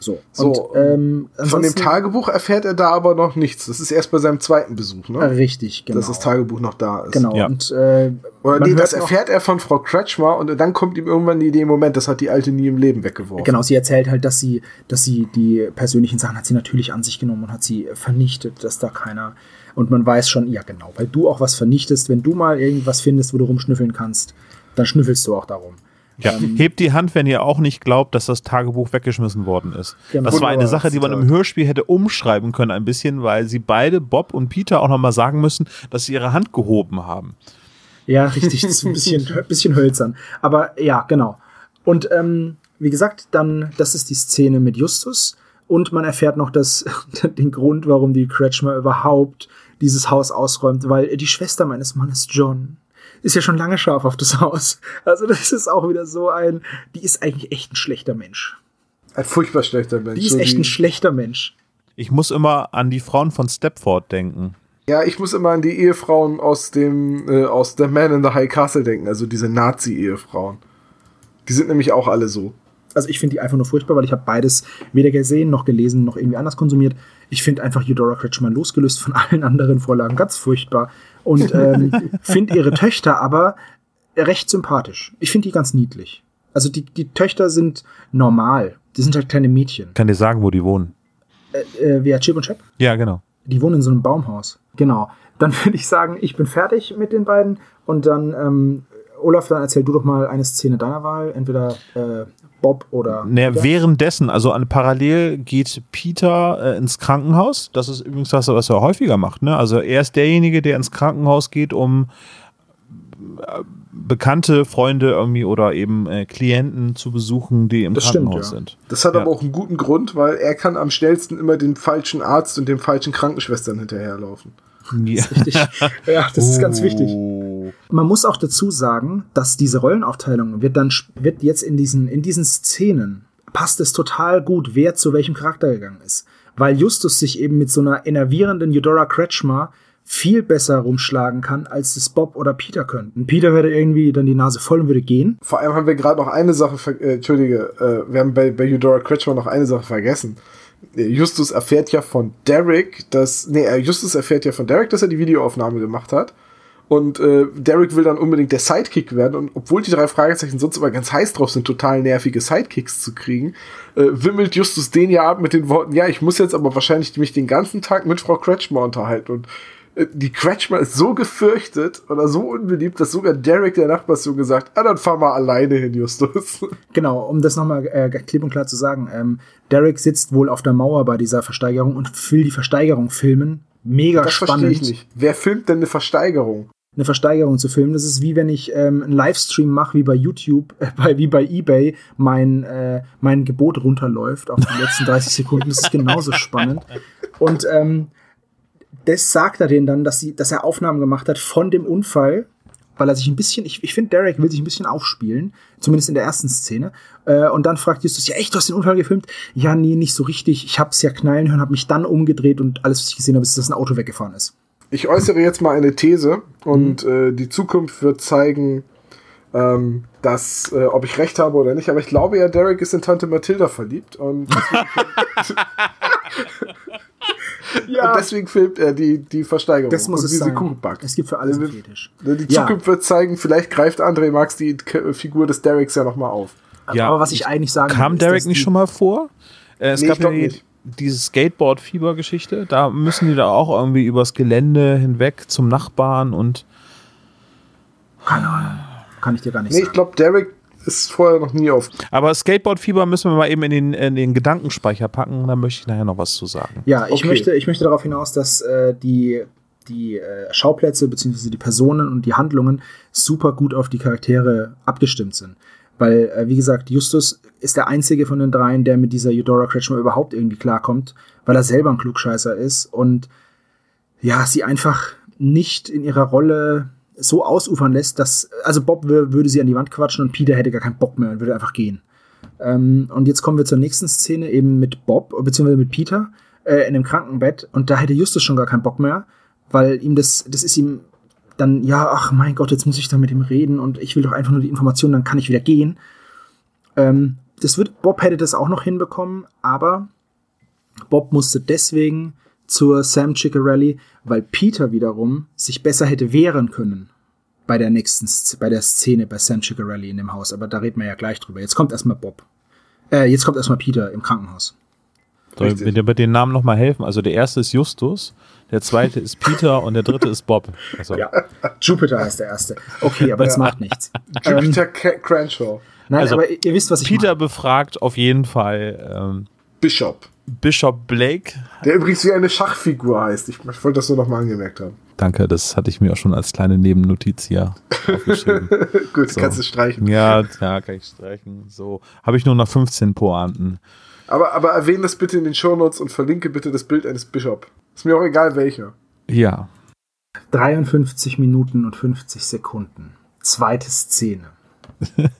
Speaker 3: So,
Speaker 2: So,
Speaker 3: und ähm,
Speaker 2: Von dem Tagebuch erfährt er da aber noch nichts. Das ist erst bei seinem zweiten Besuch, ne?
Speaker 3: Richtig, genau.
Speaker 2: Dass das Tagebuch noch da ist.
Speaker 3: Genau,
Speaker 4: Ja.
Speaker 3: und äh,
Speaker 2: Oder nee, das erfährt er von Frau Kretschmer und dann kommt ihm irgendwann die Idee, Moment, das hat die Alte nie im Leben weggeworfen.
Speaker 3: Genau, sie erzählt halt, dass sie, dass sie die persönlichen Sachen hat sie natürlich an sich genommen und hat sie vernichtet, dass da keiner. Und man weiß schon, ja genau, weil du auch was vernichtest, wenn du mal irgendwas findest, wo du rumschnüffeln kannst, dann schnüffelst du auch darum.
Speaker 4: Ja, hebt die Hand, wenn ihr auch nicht glaubt, dass das Tagebuch weggeschmissen worden ist.
Speaker 3: Genau.
Speaker 4: Das war eine Sache, die man im. Hörspiel hätte umschreiben können ein bisschen, weil sie beide, Bob und Peter, auch nochmal sagen müssen, dass sie ihre Hand gehoben haben.
Speaker 3: Ja, richtig, das ist ein bisschen, [LAUGHS] bisschen hölzern. Aber ja, genau. Und ähm, wie gesagt, dann, das ist die Szene mit Justus. Und man erfährt noch das, [LAUGHS] den Grund, warum die Kretschmer überhaupt dieses Haus ausräumt, weil die Schwester meines Mannes John ist ja schon lange scharf auf das Haus. Also das ist auch wieder so ein, die ist eigentlich echt ein schlechter Mensch.
Speaker 2: Ein furchtbar schlechter Mensch.
Speaker 3: Die ist echt ein schlechter Mensch.
Speaker 4: Ich muss immer an die Frauen von Stepford denken.
Speaker 2: Ja, ich muss immer an die Ehefrauen aus dem äh, aus The Man in the High Castle denken, also diese Nazi-Ehefrauen. Die sind nämlich auch alle so.
Speaker 3: Also ich finde die einfach nur furchtbar, weil ich habe beides weder gesehen noch gelesen noch irgendwie anders konsumiert. Ich finde einfach Eudora Kretschmann losgelöst von allen anderen Vorlagen ganz furchtbar und [LAUGHS] ähm, finde ihre Töchter aber recht sympathisch. Ich finde die ganz niedlich. Also die, die Töchter sind normal. Die sind halt kleine Mädchen.
Speaker 4: Kann dir sagen, wo die wohnen.
Speaker 3: Äh, wer Chip und Chap?
Speaker 4: Ja, genau.
Speaker 3: Die wohnen in so einem Baumhaus. Genau. Dann [LAUGHS] würde ich sagen, ich bin fertig mit den beiden und dann ähm, Olaf, dann erzähl du doch mal eine Szene deiner Wahl, entweder äh, Bob oder
Speaker 4: Naja,
Speaker 3: Peter.
Speaker 4: währenddessen, also an parallel geht Peter äh, ins Krankenhaus. Das ist übrigens das, was er häufiger macht. Ne? Also er ist derjenige, der ins Krankenhaus geht, um äh, bekannte Freunde irgendwie oder eben äh, Klienten zu besuchen, die im
Speaker 3: Das stimmt,
Speaker 4: Krankenhaus
Speaker 3: ja.
Speaker 4: sind.
Speaker 2: Das hat
Speaker 4: Ja.
Speaker 2: aber auch einen guten Grund, weil er kann am schnellsten immer dem falschen Arzt und den falschen Krankenschwestern hinterherlaufen.
Speaker 4: Ja.
Speaker 3: Richtig. [LAUGHS] Ja, das ist ganz wichtig. Man muss auch dazu sagen, dass diese Rollenaufteilung wird dann wird jetzt in diesen in diesen Szenen passt es total gut, wer zu welchem Charakter gegangen ist, weil Justus sich eben mit so einer enervierenden Eudora Kretschmer viel besser rumschlagen kann, als es Bob oder Peter könnten. Peter würde irgendwie dann die Nase voll und würde gehen.
Speaker 2: Vor allem haben wir gerade noch eine Sache, äh, Entschuldige, äh, wir haben bei, bei Eudora Kretschmer noch eine Sache vergessen. Äh, Justus erfährt ja von Derek, dass, nee, äh, Justus erfährt ja von Derek, dass er die Videoaufnahme gemacht hat. Und äh, Derek will dann unbedingt der Sidekick werden. Und obwohl die drei Fragezeichen sonst immer ganz heiß drauf sind, total nervige Sidekicks zu kriegen, äh, wimmelt Justus den ja ab mit den Worten, ja, ich muss jetzt aber wahrscheinlich mich den ganzen Tag mit Frau Kretschmer unterhalten. Und äh, die Kretschmer ist so gefürchtet oder so unbeliebt, dass sogar Derek, der Nachbarssohn, gesagt, ah, dann fahr mal alleine hin, Justus. [LAUGHS]
Speaker 3: Genau, um das nochmal äh, klipp und klar zu sagen. Ähm, Derek sitzt wohl auf der Mauer bei dieser Versteigerung und will die Versteigerung filmen. Mega
Speaker 2: Das verstehe
Speaker 3: spannend.
Speaker 2: ich nicht. Wer filmt denn eine Versteigerung?
Speaker 3: Eine Versteigerung zu filmen. Das ist wie wenn ich ähm, einen Livestream mache, wie bei YouTube, äh, wie bei eBay, mein, äh, mein Gebot runterläuft auf die letzten 30 Sekunden. Das ist genauso spannend. Und ähm, das sagt er denen dann, dass, sie, dass er Aufnahmen gemacht hat von dem Unfall, weil er sich ein bisschen, ich, ich finde, Derek will sich ein bisschen aufspielen, zumindest in der ersten Szene. Äh, und dann fragt Justus, ja echt, du hast den Unfall gefilmt? Ja, nee, nicht so richtig. Ich hab's ja knallen hören, hab mich dann umgedreht und alles, was ich gesehen habe, ist, dass ein Auto weggefahren ist.
Speaker 2: Ich äußere jetzt mal eine These und äh, die Zukunft wird zeigen, ähm, dass, äh, ob ich recht habe oder nicht, aber ich glaube ja, Derek ist in Tante Mathilda verliebt und [LAUGHS] deswegen,
Speaker 3: Ja,
Speaker 2: und deswegen filmt er die, die Versteigerung
Speaker 3: Das muss
Speaker 2: und
Speaker 3: es sein.
Speaker 2: Kuchen backt.
Speaker 3: Es gibt für alles einen
Speaker 2: Ja,
Speaker 3: Fetisch.
Speaker 2: Die
Speaker 3: Ja.
Speaker 2: Zukunft wird zeigen, vielleicht greift André Max die K Figur des Dereks ja nochmal auf.
Speaker 4: Ja,
Speaker 3: aber was ich eigentlich sagen
Speaker 4: Kam
Speaker 3: will, ist,
Speaker 4: Derek nicht schon mal vor? Äh, es
Speaker 2: Nee,
Speaker 4: gab
Speaker 2: ich
Speaker 4: ja die,
Speaker 2: nicht.
Speaker 4: Diese Skateboard-Fieber-Geschichte, da müssen die da auch irgendwie übers Gelände hinweg zum Nachbarn und
Speaker 3: Keine Ahnung. Kann ich dir gar nicht
Speaker 2: Nee, ich
Speaker 3: sagen.
Speaker 2: glaube, Derek ist vorher noch nie auf.
Speaker 4: aber Skateboard-Fieber müssen wir mal eben in den, in den Gedankenspeicher packen, da möchte ich nachher noch was zu sagen.
Speaker 3: Ja, ich,
Speaker 2: Okay.
Speaker 3: möchte, ich möchte darauf hinaus, dass äh, die, die äh, Schauplätze bzw. die Personen und die Handlungen super gut auf die Charaktere abgestimmt sind. Weil, äh, wie gesagt, Justus ist der einzige von den dreien, der mit dieser Eudora Kretschmer überhaupt irgendwie klarkommt, weil er selber ein Klugscheißer ist und ja, sie einfach nicht in ihrer Rolle so ausufern lässt, dass, also Bob wür- würde sie an die Wand quatschen und Peter hätte gar keinen Bock mehr und würde einfach gehen. Ähm, und jetzt kommen wir zur nächsten Szene eben mit Bob, beziehungsweise mit Peter äh, in dem Krankenbett und da hätte Justus schon gar keinen Bock mehr, weil ihm das, das ist ihm dann, ja, ach mein Gott, jetzt muss ich da mit ihm reden und ich will doch einfach nur die Information, dann kann ich wieder gehen. Ähm, das wird, Bob hätte das auch noch hinbekommen, aber Bob musste deswegen zur Sam Ciccarelli, weil Peter wiederum sich besser hätte wehren können bei der nächsten, bei der Szene bei Sam Ciccarelli in dem Haus. Aber da reden wir ja gleich drüber. Jetzt kommt erstmal Bob. Äh, jetzt kommt erstmal Peter im Krankenhaus.
Speaker 4: Soll mir dir bei den Namen nochmal helfen? Also der erste ist Justus, der zweite ist Peter und der dritte ist Bob. Also,
Speaker 3: Ja. Jupiter heißt der erste. Okay, aber das macht nichts. Ähm,
Speaker 2: Jupiter Cranshaw.
Speaker 3: nein,
Speaker 4: Also,
Speaker 3: aber ihr wisst, was ich
Speaker 4: Peter
Speaker 3: meine.
Speaker 4: befragt auf jeden Fall ähm,
Speaker 2: Bishop.
Speaker 4: Bishop Blake.
Speaker 2: Der übrigens wie eine Schachfigur heißt. Ich wollte das nur noch mal angemerkt haben.
Speaker 4: Danke, das hatte ich mir auch schon als kleine Nebennotiz hier aufgeschrieben. [LAUGHS]
Speaker 2: Gut,
Speaker 4: So.
Speaker 2: kannst du streichen.
Speaker 4: ja, ja, kann ich streichen. So, habe ich nur noch 15 Pointen.
Speaker 2: Aber, aber erwähne das bitte in den Shownotes und verlinke bitte das Bild eines Bishop. Ist mir auch egal welcher.
Speaker 4: Ja,
Speaker 3: 53 Minuten und 50 Sekunden. Zweite Szene. [LAUGHS]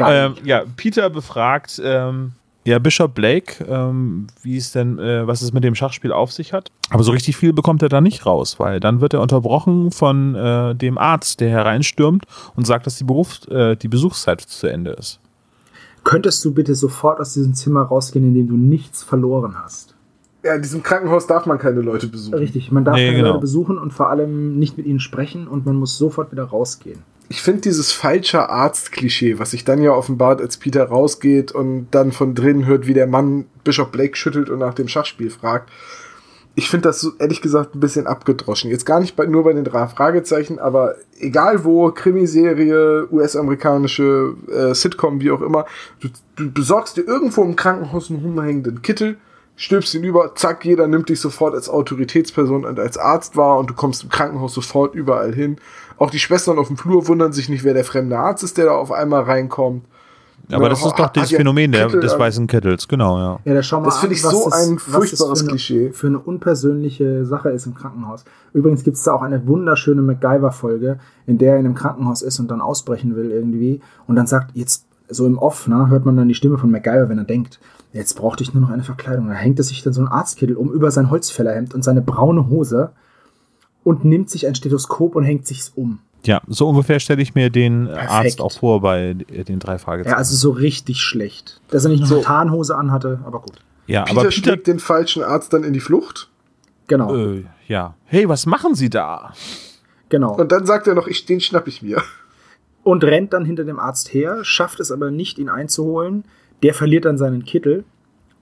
Speaker 4: Ähm, ja, Peter befragt ähm, ja Bishop Blake, ähm, wie es denn, äh, was es mit dem Schachspiel auf sich hat. Aber so richtig viel bekommt er da nicht raus, weil dann wird er unterbrochen von äh, dem Arzt, der hereinstürmt und sagt, dass die, Berufs-, äh, die Besuchszeit zu Ende ist.
Speaker 3: Könntest du bitte sofort aus diesem Zimmer rausgehen, in dem du nichts verloren hast?
Speaker 2: Ja, in diesem Krankenhaus darf man keine Leute besuchen.
Speaker 3: Richtig, man darf
Speaker 4: Nee,
Speaker 3: keine
Speaker 4: genau.
Speaker 3: Leute besuchen und vor allem nicht mit ihnen sprechen und man muss sofort wieder rausgehen.
Speaker 2: Ich finde dieses falsche Arzt-Klischee, was sich dann ja offenbart, als Peter rausgeht und dann von drinnen hört, wie der Mann Bishop Blake schüttelt und nach dem Schachspiel fragt. Ich finde das so, ehrlich gesagt ein bisschen abgedroschen. Jetzt gar nicht bei, nur bei den drei Fragezeichen, aber egal wo, Krimiserie, US-amerikanische äh, Sitcom, wie auch immer, du, du besorgst dir irgendwo im Krankenhaus einen rumhängenden Kittel, stülpst ihn über, zack, jeder nimmt dich sofort als Autoritätsperson und als Arzt wahr und du kommst im Krankenhaus sofort überall hin. Auch die Schwestern auf dem Flur wundern sich nicht, wer der fremde Arzt ist, der da auf einmal reinkommt.
Speaker 4: Aber
Speaker 2: Ja,
Speaker 4: das ist doch
Speaker 2: hat
Speaker 4: dieses Phänomen der,
Speaker 2: Kittel
Speaker 4: des
Speaker 2: an.
Speaker 4: weißen Kittels, genau, ja.
Speaker 3: Ja, da schau mal
Speaker 2: Das finde ich
Speaker 3: was
Speaker 2: so
Speaker 3: das-
Speaker 2: ein furchtbares
Speaker 3: für eine,
Speaker 2: Klischee.
Speaker 3: Für eine unpersönliche Sache ist im Krankenhaus. Übrigens gibt es da auch eine wunderschöne MacGyver-Folge, in der er in einem Krankenhaus ist und dann ausbrechen will irgendwie und dann sagt, jetzt so im Off, ne, hört man dann die Stimme von MacGyver, wenn er denkt, jetzt brauchte ich nur noch eine Verkleidung. Da hängt er sich dann so ein Arztkittel um über sein Holzfällerhemd und seine braune Hose und nimmt sich ein Stethoskop und hängt sich's um.
Speaker 4: Ja, so ungefähr stelle ich mir den
Speaker 3: Perfekt.
Speaker 4: Arzt auch vor bei den drei Fragezeichen.
Speaker 3: Ja, also so richtig schlecht. Dass er nicht noch
Speaker 2: So.
Speaker 3: eine Tarnhose anhatte, aber gut.
Speaker 4: ja
Speaker 2: Peter
Speaker 4: aber Peter,
Speaker 2: schlägt den falschen Arzt dann in die Flucht
Speaker 3: Genau,
Speaker 4: äh, ja. Hey, was machen Sie da?
Speaker 3: genau.
Speaker 2: und dann sagt er noch, ich, den schnapp ich mir.
Speaker 3: und rennt dann hinter dem Arzt her, schafft es aber nicht, ihn einzuholen. Der verliert dann seinen Kittel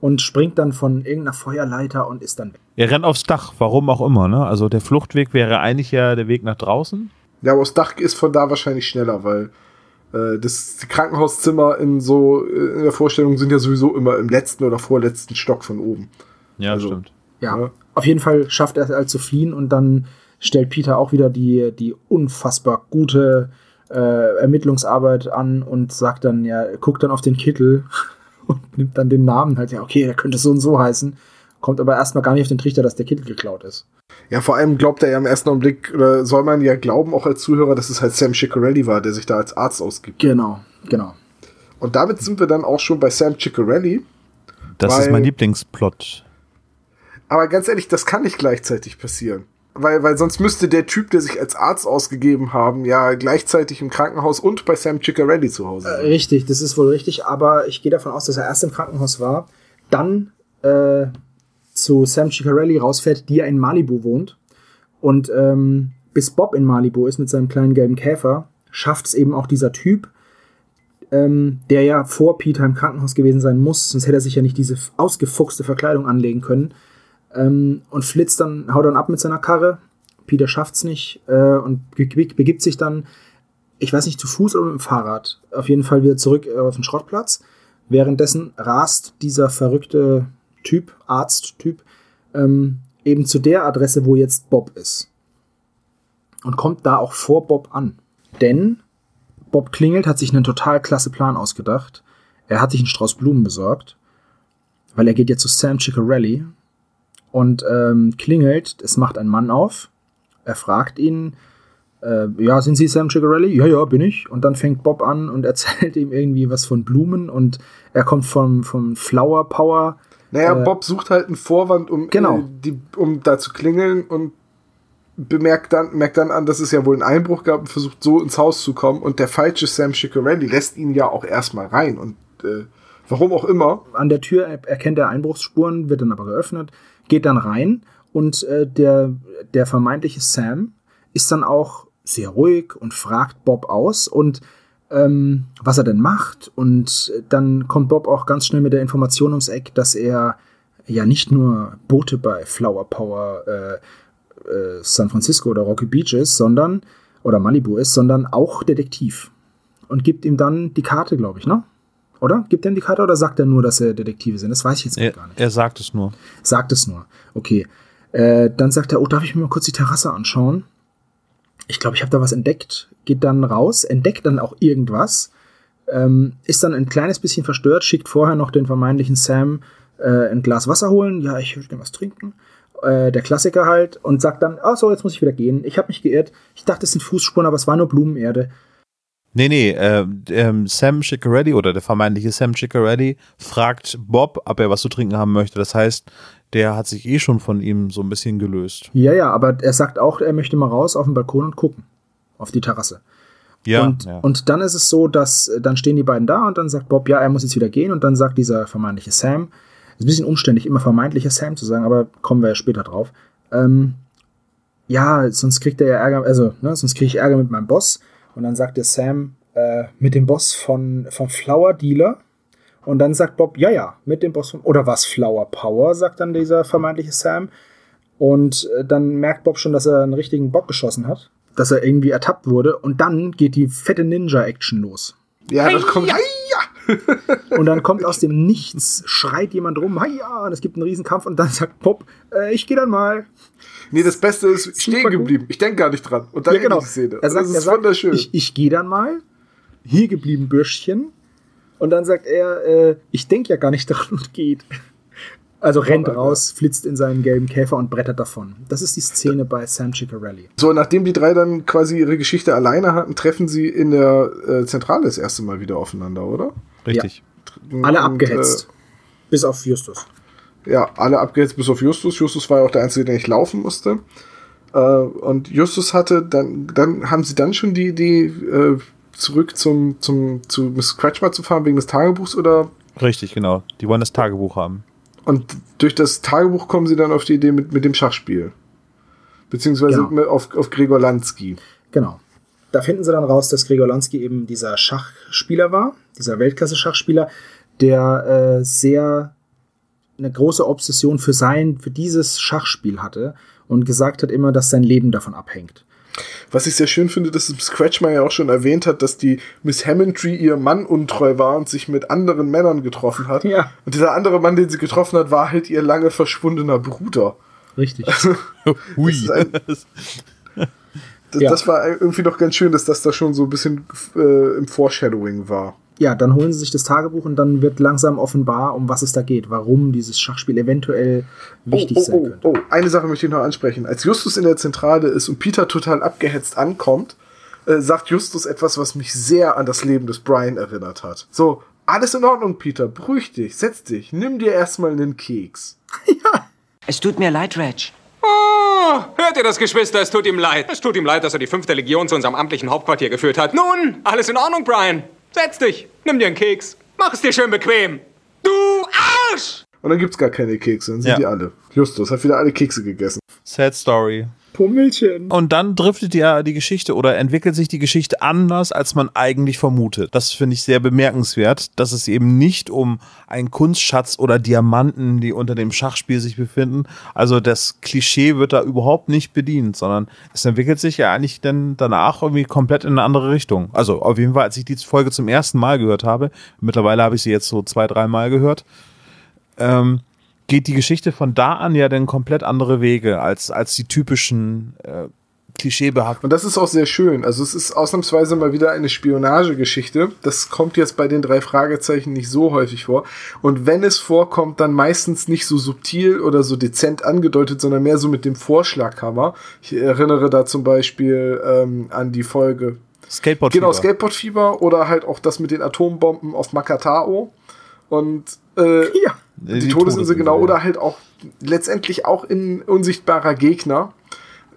Speaker 3: und springt dann von irgendeiner Feuerleiter und ist dann weg.
Speaker 4: Er rennt aufs Dach, warum auch immer, ne? Also der Fluchtweg wäre eigentlich ja der Weg nach draußen.
Speaker 2: Ja, aber das Dach ist von da wahrscheinlich schneller, weil äh, das die Krankenhauszimmer in so äh, in der Vorstellung sind ja sowieso immer im letzten oder vorletzten Stock von oben.
Speaker 4: Ja,
Speaker 2: Also-
Speaker 4: stimmt.
Speaker 3: Ja,
Speaker 2: Ja.
Speaker 3: auf jeden Fall schafft er es halt zu fliehen und dann stellt Peter auch wieder die, die unfassbar gute äh, Ermittlungsarbeit an und sagt dann, ja, guckt dann auf den Kittel [LAUGHS] und nimmt dann den Namen halt, ja, okay, der könnte so und so heißen, kommt aber erstmal gar nicht auf den Trichter, dass der Kittel geklaut ist.
Speaker 2: Ja, vor allem glaubt er ja im ersten Augenblick, oder soll man ja glauben, auch als Zuhörer, dass es halt Sam Ciccarelli war, der sich da als Arzt ausgibt.
Speaker 3: Genau, genau.
Speaker 2: Und damit sind wir dann auch schon bei Sam Ciccarelli.
Speaker 4: Das
Speaker 2: Weil-
Speaker 4: ist mein Lieblingsplot.
Speaker 2: Aber ganz ehrlich, das kann nicht gleichzeitig passieren. Weil, weil sonst müsste der Typ, der sich als Arzt ausgegeben haben, ja gleichzeitig im Krankenhaus und bei Sam Ciccarelli zu Hause
Speaker 3: Äh,
Speaker 2: sein.
Speaker 3: Richtig, das ist wohl richtig, aber ich gehe davon aus, dass er erst im Krankenhaus war, dann äh, zu Sam Ciccarelli rausfährt, die ja in Malibu wohnt. Und ähm, bis Bob in Malibu ist mit seinem kleinen gelben Käfer, schafft es eben auch dieser Typ, ähm, der ja vor Peter im Krankenhaus gewesen sein muss, sonst hätte er sich ja nicht diese ausgefuchste Verkleidung anlegen können. Ähm, und flitzt dann, haut dann ab mit seiner Karre. Peter schafft's nicht äh, und begibt sich dann, ich weiß nicht, zu Fuß oder mit dem Fahrrad, auf jeden Fall wieder zurück äh, auf den Schrottplatz. Währenddessen rast dieser verrückte Typ, Arzttyp, ähm, eben zu der Adresse, wo jetzt Bob ist. Und kommt da auch vor Bob an. Denn Bob klingelt, hat sich einen total klasse Plan ausgedacht. Er hat sich einen Strauß Blumen besorgt, weil er geht jetzt zu Sam Ciccarelli und ähm, klingelt. Es macht ein Mann auf. Er fragt ihn, äh, ja, sind Sie Sam Ciccarelli? Ja, ja, bin ich. Und dann fängt Bob an und [LAUGHS] erzählt ihm irgendwie was von Blumen und er kommt vom, vom Flower Power.
Speaker 2: Naja, äh, Bob sucht halt einen Vorwand, um,
Speaker 3: genau.
Speaker 2: äh, die, um da zu klingeln und bemerkt dann, merkt dann an, dass es ja wohl einen Einbruch gab und versucht so ins Haus zu kommen und der falsche Sam Ciccarelli lässt ihn ja auch erstmal rein und äh, warum auch immer.
Speaker 3: An der Tür erkennt er Einbruchsspuren, wird dann aber geöffnet, geht dann rein und äh, der, der vermeintliche Sam ist dann auch sehr ruhig und fragt Bob aus und ähm, was er denn macht und dann kommt Bob auch ganz schnell mit der Information ums Eck, dass er ja nicht nur Boote bei Flower Power äh, äh, San Francisco oder Rocky Beach ist, sondern oder Malibu ist, sondern auch Detektiv. Und gibt ihm dann die Karte, glaube ich, ne? Oder? Gibt er ihm die Karte oder sagt er nur, dass er Detektive sind? Das weiß ich jetzt
Speaker 4: er,
Speaker 3: gar nicht.
Speaker 4: Er sagt es nur.
Speaker 3: Sagt es nur. Okay. Äh, dann sagt er, oh, darf ich mir mal kurz die Terrasse anschauen? Ich glaube, ich habe da was entdeckt. Geht dann raus, entdeckt dann auch irgendwas. Ähm, ist dann ein kleines bisschen verstört, schickt vorher noch den vermeintlichen Sam äh, ein Glas Wasser holen. Ja, ich würde gerne was trinken äh, der Klassiker halt, und sagt dann, ach so, jetzt muss ich wieder gehen. Ich habe mich geirrt. Ich dachte, es sind Fußspuren, aber es war nur Blumenerde.
Speaker 4: Nee, nee, äh, ähm, Sam Ciccarelli oder der vermeintliche Sam Ciccarelli fragt Bob, ob er was zu trinken haben möchte. Das heißt, der hat sich eh schon von ihm so ein bisschen gelöst.
Speaker 3: Ja, ja, aber er sagt auch, er möchte mal raus auf den Balkon und gucken. Auf die Terrasse.
Speaker 4: Ja
Speaker 3: und,
Speaker 4: ja.
Speaker 3: und dann ist es so, dass dann stehen die beiden da und dann sagt Bob, ja, er muss jetzt wieder gehen. Und dann sagt dieser vermeintliche Sam, ist ein bisschen umständlich, immer vermeintlicher Sam zu sagen, aber kommen wir ja später drauf. Ähm, ja, sonst kriegt er ja Ärger, also, ne, sonst kriege ich Ärger mit meinem Boss. Und dann sagt der Sam äh, mit dem Boss von, von Flower Dealer. Und dann sagt Bob, ja, ja, mit dem Boss von, oder was Flower Power, sagt dann dieser vermeintliche Sam. Und äh, dann merkt Bob schon, dass er einen richtigen Bock geschossen hat, dass er irgendwie ertappt wurde. Und dann geht die fette Ninja-Action los.
Speaker 2: Ja, das kommt. Ja, [LAUGHS]
Speaker 3: und dann kommt aus dem Nichts, schreit jemand rum, ja, und es gibt einen Riesenkampf und dann sagt Pop, äh, ich gehe dann mal.
Speaker 2: Nee, das Beste ist stehen geblieben. Ich denke gar nicht dran. Und dann
Speaker 3: ja, genau.
Speaker 2: die Szene.
Speaker 3: Er sagt,
Speaker 2: das ist
Speaker 3: er sagt,
Speaker 2: wunderschön.
Speaker 3: Ich, ich gehe dann mal. Hier geblieben, Bürschchen. Und dann sagt er, äh, ich denke ja gar nicht [LAUGHS] dran und geht. Also rennt
Speaker 2: Alter.
Speaker 3: raus, flitzt in seinen gelben Käfer und brettert davon. Das ist die Szene bei Sam Ciccarelli.
Speaker 2: So, nachdem die drei dann quasi ihre Geschichte alleine hatten, treffen sie in der äh, Zentrale das erste Mal wieder aufeinander, oder?
Speaker 4: Richtig.
Speaker 3: Alle
Speaker 2: Und,
Speaker 3: abgehetzt. Bis auf Justus.
Speaker 2: Ja, alle abgehetzt bis auf Justus. Justus war ja auch der Einzige, der nicht laufen musste. Äh, und Justus hatte dann, dann haben sie dann schon die Idee, äh, zurück zum, zum, zu Miss Cratchmer zu fahren wegen des Tagebuchs oder
Speaker 4: Richtig, genau. Die wollen das Tagebuch haben.
Speaker 2: Und durch das Tagebuch kommen sie dann auf die Idee mit, mit dem Schachspiel. Beziehungsweise
Speaker 3: Genau.
Speaker 2: mit, auf, auf Gregor Lansky.
Speaker 3: Genau. Da finden sie dann raus, dass Gregor Lansky eben dieser Schachspieler war, dieser Weltklasse-Schachspieler, der äh, sehr eine große Obsession für sein, für dieses Schachspiel hatte und gesagt hat immer, dass sein Leben davon abhängt.
Speaker 2: Was ich sehr schön finde, dass Scratchmer ja auch schon erwähnt hat, dass die Miss Hammondry ihr Mann untreu war und sich mit anderen Männern getroffen hat.
Speaker 3: Ja.
Speaker 2: Und dieser andere Mann, den sie getroffen hat, war halt ihr lange verschwundener Bruder.
Speaker 3: Richtig. [LAUGHS]
Speaker 4: Hui.
Speaker 2: ist ein- [LAUGHS] Das,
Speaker 3: Ja.
Speaker 2: das war irgendwie noch ganz schön, dass das da schon so ein bisschen äh, im Foreshadowing war.
Speaker 3: Ja, dann holen sie sich das Tagebuch und dann wird langsam offenbar, um was es da geht, warum dieses Schachspiel eventuell wichtig
Speaker 2: oh,
Speaker 3: sein
Speaker 2: oh,
Speaker 3: könnte.
Speaker 2: oh, oh, eine Sache möchte ich noch ansprechen. Als Justus in der Zentrale ist und Peter total abgehetzt ankommt, äh, sagt Justus etwas, was mich sehr an das Leben des Brian erinnert hat. So, alles in Ordnung, Peter, beruhig dich, setz dich, nimm dir erstmal einen Keks. [LAUGHS]
Speaker 5: Es tut mir leid, Reg.
Speaker 6: Oh, hört ihr das, Geschwister? Es tut ihm leid. Es tut ihm leid, dass er die fünfte Legion zu unserem amtlichen Hauptquartier geführt hat. Nun, alles in Ordnung, Brian. Setz dich, nimm dir einen Keks, mach es dir schön bequem. Du Arsch!
Speaker 2: Und dann gibt's gar keine Kekse, dann sind
Speaker 4: Ja.
Speaker 2: die alle. Justus hat wieder alle Kekse gegessen.
Speaker 4: Sad Story.
Speaker 3: Pummelchen.
Speaker 4: Und dann driftet ja die Geschichte oder entwickelt sich die Geschichte anders, als man eigentlich vermutet. Das finde ich sehr bemerkenswert, dass es eben nicht um einen Kunstschatz oder Diamanten, die unter dem Schachspiel sich befinden. Also das Klischee wird da überhaupt nicht bedient, sondern es entwickelt sich ja eigentlich dann danach irgendwie komplett in eine andere Richtung. Also auf jeden Fall, als ich die Folge zum ersten Mal gehört habe, mittlerweile habe ich sie jetzt so zwei, drei Mal gehört, ähm, geht die Geschichte von da an ja dann komplett andere Wege als, als die typischen äh, klischeebehafteten.
Speaker 2: Und das ist auch sehr schön. Also es ist ausnahmsweise mal wieder eine Spionagegeschichte. Das kommt jetzt bei den drei Fragezeichen nicht so häufig vor. Und wenn es vorkommt, dann meistens nicht so subtil oder so dezent angedeutet, sondern mehr so mit dem Vorschlaghammer. Ich erinnere da zum Beispiel ähm, an die Folge
Speaker 4: Skateboard.
Speaker 2: Genau, Skateboardfieber oder halt auch das mit den Atombomben auf Makatao. Und äh,
Speaker 3: Ja.
Speaker 2: Die, Todesinsel, genau, oder halt auch letztendlich auch in unsichtbarer Gegner.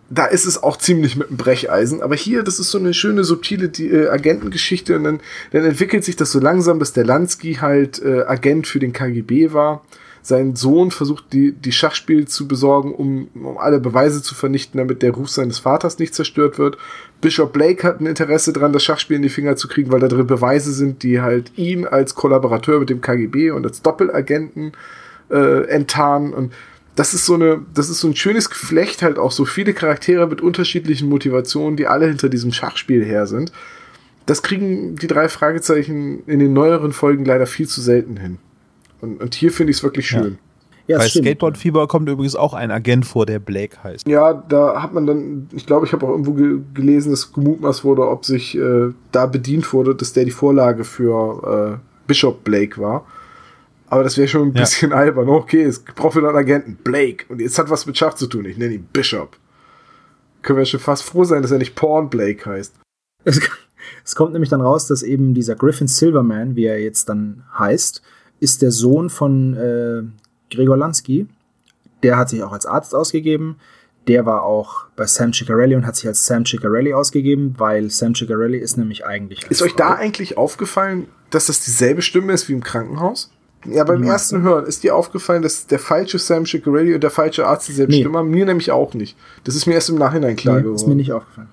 Speaker 2: Da ist es auch ziemlich mit dem Brecheisen. Aber hier, das ist so eine schöne, subtile die, äh, Agentengeschichte. Und dann, dann entwickelt sich das so langsam, dass der Lansky halt äh, Agent für den KGB war. Sein Sohn versucht, die, die Schachspiel zu besorgen, um, um alle Beweise zu vernichten, damit der Ruf seines Vaters nicht zerstört wird. Bishop Blake hat ein Interesse daran, das Schachspiel in die Finger zu kriegen, weil da drin Beweise sind, die halt ihn als Kollaborateur mit dem KGB und als Doppelagenten äh, enttarnen. Und das ist so eine, das ist so ein schönes Geflecht, halt auch so viele Charaktere mit unterschiedlichen Motivationen, die alle hinter diesem Schachspiel her sind. Das kriegen die drei Fragezeichen in den neueren Folgen leider viel zu selten hin. Und, und hier finde ich es wirklich schön.
Speaker 3: Ja,
Speaker 4: Bei
Speaker 3: das stimmt.
Speaker 4: Skateboardfieber kommt übrigens auch ein Agent vor, der Blake heißt.
Speaker 2: Ja, da hat man dann, ich glaube, ich habe auch irgendwo ge gelesen, dass gemutmaßt wurde, ob sich äh, da bedient wurde, dass der die Vorlage für äh, Bishop Blake war. Aber das wäre schon ein
Speaker 4: Ja.
Speaker 2: bisschen albern. Okay, es braucht wieder einen Agenten. Blake. Und jetzt hat was mit Schach zu tun. Ich nenne ihn Bishop. Können wir schon fast froh sein, dass er nicht Porn Blake heißt.
Speaker 3: Es, [LAUGHS] es kommt nämlich dann raus, dass eben dieser Griffin Silverman, wie er jetzt dann heißt, ist der Sohn von äh, Gregor Lansky. Der hat sich auch als Arzt ausgegeben. Der war auch bei Sam Ciccarelli und hat sich als Sam Ciccarelli ausgegeben, weil Sam Ciccarelli ist nämlich eigentlich.
Speaker 2: Ist euch da eigentlich aufgefallen, dass das dieselbe Stimme ist wie im Krankenhaus? Ja, beim
Speaker 3: Ja.
Speaker 2: ersten Hören ist dir aufgefallen, dass der falsche Sam Ciccarelli und der falsche Arzt dieselbe
Speaker 3: Nee.
Speaker 2: Stimme haben? Mir nämlich auch nicht. Das ist mir erst im Nachhinein klar
Speaker 3: Nee,
Speaker 2: geworden.
Speaker 3: ist mir nicht aufgefallen.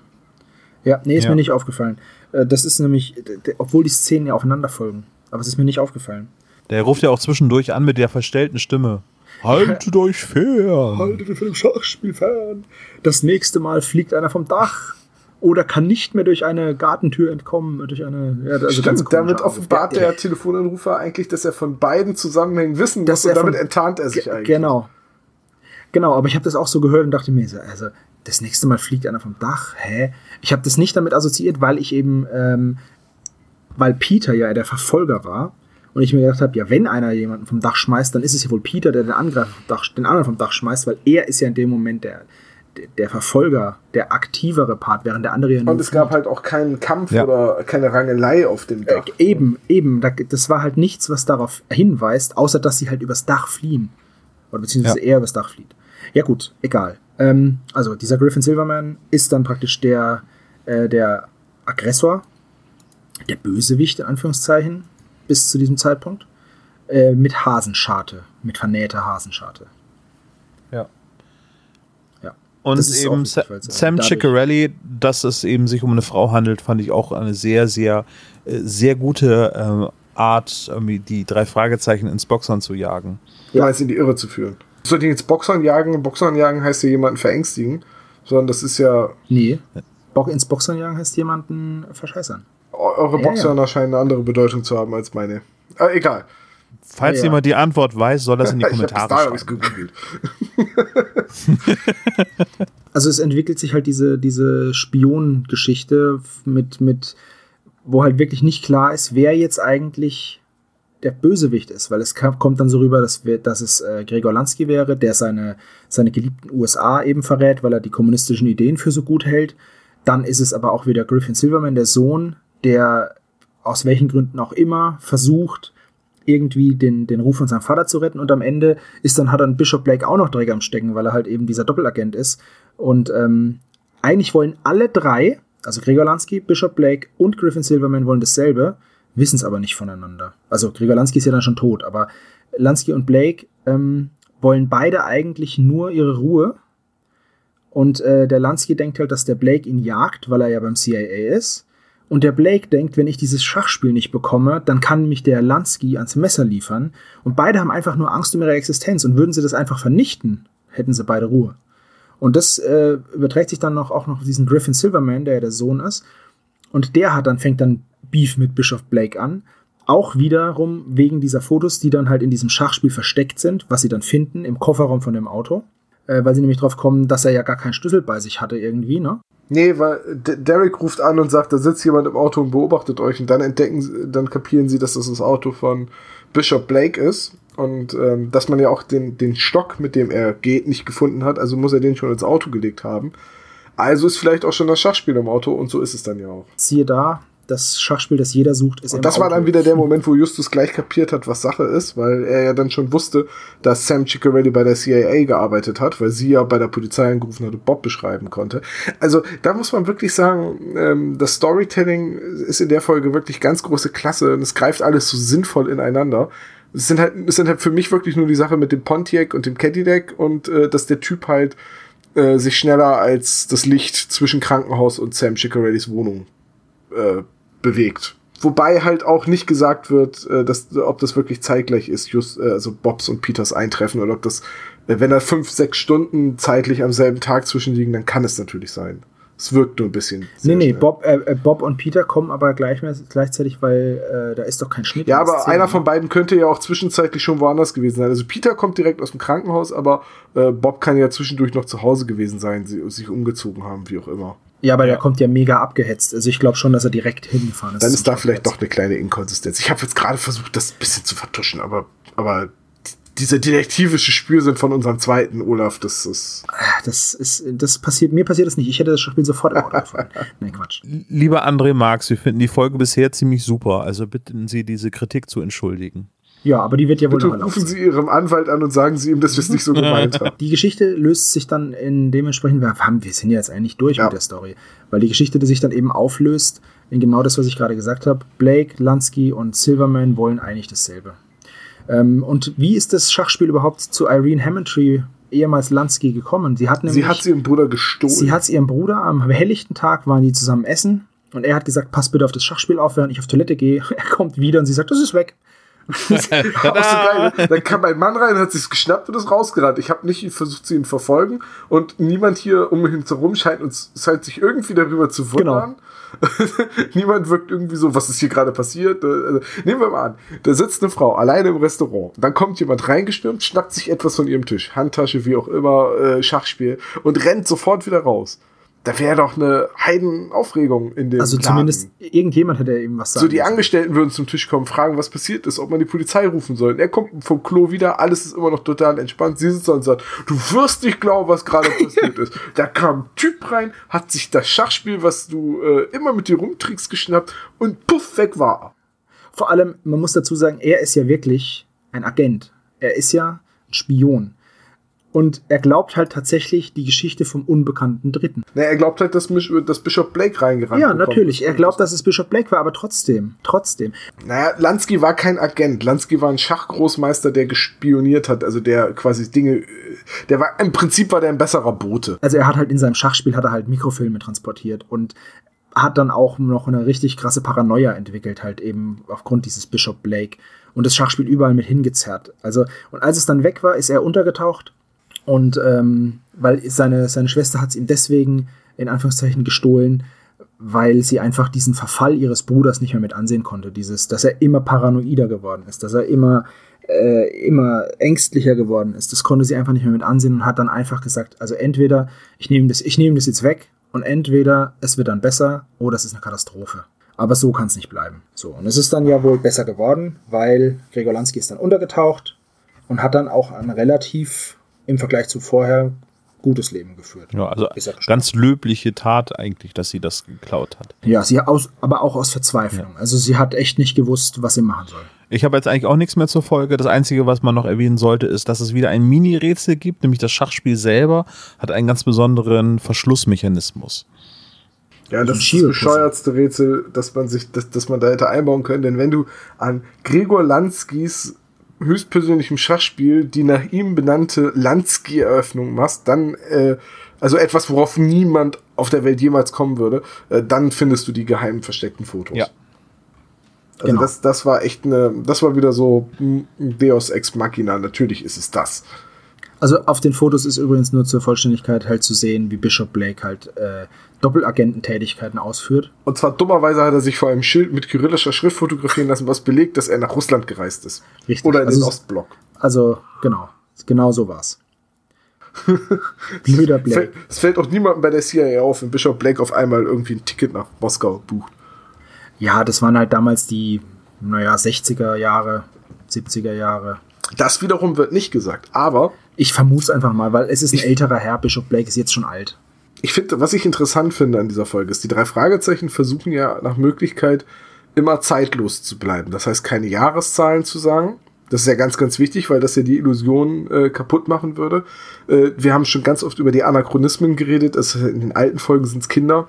Speaker 3: Ja, nee, ist
Speaker 4: Ja.
Speaker 3: mir nicht aufgefallen. Äh, Das ist nämlich, obwohl die Szenen ja aufeinander folgen. Aber es ist mir nicht aufgefallen.
Speaker 4: Der ruft ja auch zwischendurch an mit der verstellten Stimme. Haltet euch fern.
Speaker 3: Haltet ihr von dem Schachspiel fern. Das nächste Mal fliegt einer vom Dach oder kann nicht mehr durch eine Gartentür entkommen. Durch eine, ja, also ganz
Speaker 2: Stimmt,
Speaker 3: komischer
Speaker 2: damit offenbart
Speaker 3: Der-
Speaker 2: der Telefonanrufer eigentlich, dass er von beiden Zusammenhängen wissen
Speaker 3: Dass
Speaker 2: muss und
Speaker 3: er
Speaker 2: damit
Speaker 3: von-
Speaker 2: enttarnt er sich
Speaker 3: Ge-
Speaker 2: eigentlich.
Speaker 3: Genau. Genau, aber ich habe das auch so gehört und dachte mir, so, also das nächste Mal fliegt einer vom Dach. Hä? Ich habe das nicht damit assoziiert, weil ich eben, ähm, weil Peter ja der Verfolger war und ich mir gedacht habe, ja, wenn einer jemanden vom Dach schmeißt, dann ist es ja wohl Peter, der den Angreifer vom Dach, den anderen vom Dach schmeißt, weil er ist ja in dem Moment der, der, Verfolger, der aktivere Part, während der andere ja nur
Speaker 2: Und es gab halt auch keinen Kampf
Speaker 4: Ja.
Speaker 2: oder keine Rangelei auf dem Dach.
Speaker 3: äh, eben, eben, da, das war halt nichts, was darauf hinweist, außer dass sie halt übers Dach fliehen. Oder beziehungsweise
Speaker 4: Ja.
Speaker 3: er übers Dach flieht. Ja, gut, egal. Ähm, also, dieser Griffin Silverman ist dann praktisch der, äh, der Aggressor, der Bösewicht, in Anführungszeichen, bis zu diesem Zeitpunkt, äh, mit Hasenscharte, mit vernähter Hasenscharte.
Speaker 4: Ja.
Speaker 3: Ja.
Speaker 4: Und eben
Speaker 3: wichtig,
Speaker 4: Sa
Speaker 3: äh,
Speaker 4: Sam Ciccarelli, dass es eben sich um eine Frau handelt, fand ich auch eine sehr, sehr, äh, sehr gute ähm, Art, irgendwie die drei Fragezeichen ins Boxern zu jagen.
Speaker 2: Du meinst, in die Irre zu führen. Soll die jetzt Boxern jagen? Boxern jagen heißt ja jemanden verängstigen. Sondern das ist ja,
Speaker 3: Nee. Bo ins Boxern jagen heißt jemanden verscheißern.
Speaker 2: Eure
Speaker 3: Ja,
Speaker 2: Boxern
Speaker 3: ja.
Speaker 2: scheinen eine andere Bedeutung zu haben als meine. Äh, egal.
Speaker 4: Falls
Speaker 3: Ja, ja.
Speaker 4: jemand die Antwort weiß, soll das in die [LAUGHS]
Speaker 2: Ich
Speaker 4: Kommentare
Speaker 2: ich's
Speaker 4: schreiben.
Speaker 2: gegoogelt. [LAUGHS]
Speaker 3: also es entwickelt sich halt diese, diese Spionengeschichte mit, mit, wo halt wirklich nicht klar ist, wer jetzt eigentlich der Bösewicht ist, weil es kommt dann so rüber, dass, wir, dass es äh, Gregor Lansky wäre, der seine, seine geliebten USA eben verrät, weil er die kommunistischen Ideen für so gut hält. Dann ist es aber auch wieder Griffin Silverman, der Sohn, der aus welchen Gründen auch immer versucht, irgendwie den, den Ruf von seinem Vater zu retten und am Ende ist dann, hat dann Bishop Blake auch noch Dreck am Stecken, weil er halt eben dieser Doppelagent ist. Und ähm, eigentlich wollen alle drei, also Gregor Lansky, Bishop Blake und Griffin Silverman wollen dasselbe, wissen es aber nicht voneinander. Also Gregor Lansky ist ja dann schon tot, aber Lansky und Blake ähm, wollen beide eigentlich nur ihre Ruhe. Und äh, der Lansky denkt halt, dass der Blake ihn jagt, weil er ja beim CIA ist. Und der Blake denkt, wenn ich dieses Schachspiel nicht bekomme, dann kann mich der Lansky ans Messer liefern. Und beide haben einfach nur Angst um ihre Existenz. Und würden sie das einfach vernichten, hätten sie beide Ruhe. Und das äh, überträgt sich dann noch, auch noch auf diesen Griffin Silverman, der ja der Sohn ist. Und der hat dann, fängt dann Beef mit Bischof Blake an. Auch wiederum wegen dieser Fotos, die dann halt in diesem Schachspiel versteckt sind, was sie dann finden im Kofferraum von dem Auto. Äh, weil sie nämlich drauf kommen, dass er ja gar keinen Schlüssel bei sich hatte irgendwie, ne?
Speaker 2: Nee, weil D Derek ruft an und sagt, da sitzt jemand im Auto und beobachtet euch und dann entdecken, sie- dann kapieren sie, dass das das Auto von Bishop Blake ist und ähm, dass man ja auch den, den Stock, mit dem er geht, nicht gefunden hat, also muss er den schon ins Auto gelegt haben. Also ist vielleicht auch schon das Schachspiel im Auto und so ist es dann ja auch.
Speaker 3: Siehe da, das Schachspiel, das jeder sucht, ist
Speaker 2: Und das war dann wieder der Moment, wo Justus gleich kapiert hat, was Sache ist, weil er ja dann schon wusste, dass Sam Ciccarelli bei der CIA gearbeitet hat, weil sie ja bei der Polizei angerufen hat und Bob beschreiben konnte. Also da muss man wirklich sagen, ähm, das Storytelling ist in der Folge wirklich ganz große Klasse und es greift alles so sinnvoll ineinander. Es sind halt, es sind halt für mich wirklich nur die Sache mit dem Pontiac und dem Cadillac und äh, dass der Typ halt äh, sich schneller als das Licht zwischen Krankenhaus und Sam Ciccarellis Wohnung äh, bewegt. Wobei halt auch nicht gesagt wird, äh, dass, ob das wirklich zeitgleich ist, just, äh, also Bobs und Peters Eintreffen oder ob das, äh, wenn da fünf, sechs Stunden zeitlich am selben Tag zwischenliegen, dann kann es natürlich sein. Es wirkt nur ein bisschen.
Speaker 3: Nee, nee,
Speaker 2: schnell.
Speaker 3: Bob, äh, äh, Bob und Peter kommen aber gleich, gleichzeitig, weil äh, da ist doch kein Schnitt.
Speaker 2: Ja, aber einer
Speaker 3: ne?
Speaker 2: von beiden könnte ja auch zwischenzeitlich schon woanders gewesen sein. Also Peter kommt direkt aus dem Krankenhaus, aber äh, Bob kann ja zwischendurch noch zu Hause gewesen sein, sie, sich umgezogen haben, wie auch immer.
Speaker 3: Ja, aber der kommt ja mega abgehetzt. Also ich glaube schon, dass er direkt hingefahren ist.
Speaker 2: Dann ist da vielleicht doch eine kleine Inkonsistenz. Ich habe jetzt gerade versucht, das ein bisschen zu vertuschen, aber, aber dieser detektivische Spürsinn von unserem zweiten Olaf, das ist.
Speaker 3: Das ist, das passiert, mir passiert das nicht. Ich hätte das Spiel sofort im Auto gefunden. Nein, Quatsch.
Speaker 4: Lieber André Marx, wir finden die Folge bisher ziemlich super. Also bitten Sie, diese Kritik zu entschuldigen.
Speaker 3: Ja, aber die wird ja wohl
Speaker 2: Bitte
Speaker 3: noch
Speaker 2: rufen. Sie Ihrem Anwalt an und sagen Sie ihm, dass wir es nicht so gemeint haben.
Speaker 3: Die Geschichte löst sich dann in dementsprechend, wir, haben, wir sind ja jetzt eigentlich durch
Speaker 2: Ja.
Speaker 3: mit der Story, weil die Geschichte die sich dann eben auflöst in genau das, was ich gerade gesagt habe. Blake, Lansky und Silverman wollen eigentlich dasselbe. Ähm, und wie ist das Schachspiel überhaupt zu Irene Hammondtree, ehemals Lansky, gekommen? Sie hat nämlich,
Speaker 2: Sie hat sie ihrem Bruder gestohlen.
Speaker 3: sie hat's ihrem Bruder am helllichten Tag waren die zusammen essen und er hat gesagt, pass bitte auf das Schachspiel auf, während ich auf Toilette gehe. [LAUGHS] Er kommt wieder und sie sagt, das ist weg.
Speaker 2: So [LAUGHS] geil. ne? Dann kam ein Mann rein, hat sich's geschnappt und ist rausgerannt. Ich habe nicht versucht, sie ihn verfolgen und niemand hier um ihn herum scheint uns scheint sich irgendwie darüber zu wundern. [LAUGHS] niemand wirkt irgendwie so, was ist hier gerade passiert? Äh, Also, nehmen wir mal an, da sitzt eine Frau alleine im Restaurant. Dann kommt jemand reingestürmt, schnappt sich etwas von ihrem Tisch, Handtasche, wie auch immer, äh, Schachspiel und rennt sofort wieder raus. Da wäre doch eine Heidenaufregung in dem
Speaker 3: Also
Speaker 2: Laden.
Speaker 3: zumindest irgendjemand hätte ihm was sagen
Speaker 2: So, die. Angestellten würden zum Tisch kommen, fragen, was passiert ist, ob man die Polizei rufen soll. Und er kommt vom Klo wieder, alles ist immer noch total entspannt. Sie sitzt da und sagt, du wirst nicht glauben, was gerade [LAUGHS] passiert ist. Da kam ein Typ rein, hat sich das Schachspiel, was du äh, immer mit dir rumtrickst, geschnappt und puff, weg war.
Speaker 3: Vor allem, man muss dazu sagen, er ist ja wirklich ein Agent. Er ist ja ein Spion. Und er glaubt halt tatsächlich die Geschichte vom unbekannten Dritten.
Speaker 2: Na, er glaubt halt, dass, Misch- dass Bishop Blake reingerannt
Speaker 3: Ja, natürlich. Er glaubt, dass es Bishop Blake war, aber trotzdem, trotzdem.
Speaker 2: Naja, Lansky war kein Agent. Lansky war ein Schachgroßmeister, der gespioniert hat, also der quasi Dinge, äh, der war, im Prinzip war der ein besserer Bote.
Speaker 3: Also er hat halt in seinem Schachspiel hat er halt Mikrofilme transportiert und hat dann auch noch eine richtig krasse Paranoia entwickelt, halt eben aufgrund dieses Bishop Blake und das Schachspiel überall mit hingezerrt. Also, und als es dann weg war, ist er untergetaucht und ähm, weil seine, seine Schwester hat es ihm deswegen in Anführungszeichen gestohlen, weil sie einfach diesen Verfall ihres Bruders nicht mehr mit ansehen konnte. Dieses, dass er immer paranoider geworden ist, dass er immer, äh, immer ängstlicher geworden ist. Das konnte sie einfach nicht mehr mit ansehen und hat dann einfach gesagt, also entweder ich nehme das, ich nehme das jetzt weg und entweder es wird dann besser oder es ist eine Katastrophe. Aber so kann es nicht bleiben. So, und es ist dann ja wohl besser geworden, weil Gregor Lansky ist dann untergetaucht und hat dann auch ein relativ im Vergleich zu vorher gutes Leben geführt.
Speaker 4: Ja, also
Speaker 3: er
Speaker 4: ganz löbliche Tat eigentlich, dass sie das geklaut hat.
Speaker 3: Ja, sie aus, aber auch aus Verzweiflung. Also sie hat echt nicht gewusst, was sie machen soll.
Speaker 4: Ich habe jetzt eigentlich auch nichts mehr zur Folge. Das Einzige, was man noch erwähnen sollte, ist, dass es wieder ein Mini-Rätsel gibt, nämlich das Schachspiel selber hat einen ganz besonderen Verschlussmechanismus.
Speaker 2: Ja, das ist das bescheuertste Rätsel, dass man sich, dass, dass man da hätte einbauen können, denn wenn du an Gregor Lanskis höchstpersönlichem Schachspiel die nach ihm benannte Lansky-Eröffnung machst, dann, äh, also etwas, worauf niemand auf der Welt jemals kommen würde, äh, dann findest du die geheimen versteckten Fotos.
Speaker 4: Ja.
Speaker 2: Also
Speaker 3: Genau.
Speaker 2: das, das war echt eine, das war wieder so Deus Ex Machina, natürlich ist es das.
Speaker 3: Also auf den Fotos ist übrigens nur zur Vollständigkeit halt zu sehen, wie Bishop Blake halt äh, Doppelagententätigkeiten ausführt.
Speaker 2: Und zwar dummerweise hat er sich vor einem Schild mit kyrillischer Schrift fotografieren lassen, was belegt, dass er nach Russland gereist ist.
Speaker 3: Richtig.
Speaker 2: Oder in
Speaker 3: Also
Speaker 2: den Ostblock.
Speaker 3: Also genau, genau so war's. [LAUGHS] Blöder Blake.
Speaker 2: Es fällt auch niemandem bei der CIA auf, wenn Bishop Blake auf einmal irgendwie ein Ticket nach Moskau bucht.
Speaker 3: Ja, das waren halt damals die, naja, 60er Jahre, 70er Jahre.
Speaker 2: Das wiederum wird nicht gesagt. Aber
Speaker 3: Ich vermute es einfach mal, weil es ist ein
Speaker 2: Ich-
Speaker 3: älterer Herr, Bishop Blake ist jetzt schon alt.
Speaker 2: ich finde, was ich interessant finde an dieser Folge ist, die drei Fragezeichen versuchen ja nach Möglichkeit immer zeitlos zu bleiben. Das heißt, keine Jahreszahlen zu sagen. Das ist ja ganz, ganz wichtig, weil das ja die Illusion äh, kaputt machen würde. Äh, wir haben schon ganz oft über die Anachronismen geredet. Es, in den alten Folgen sind es Kinder.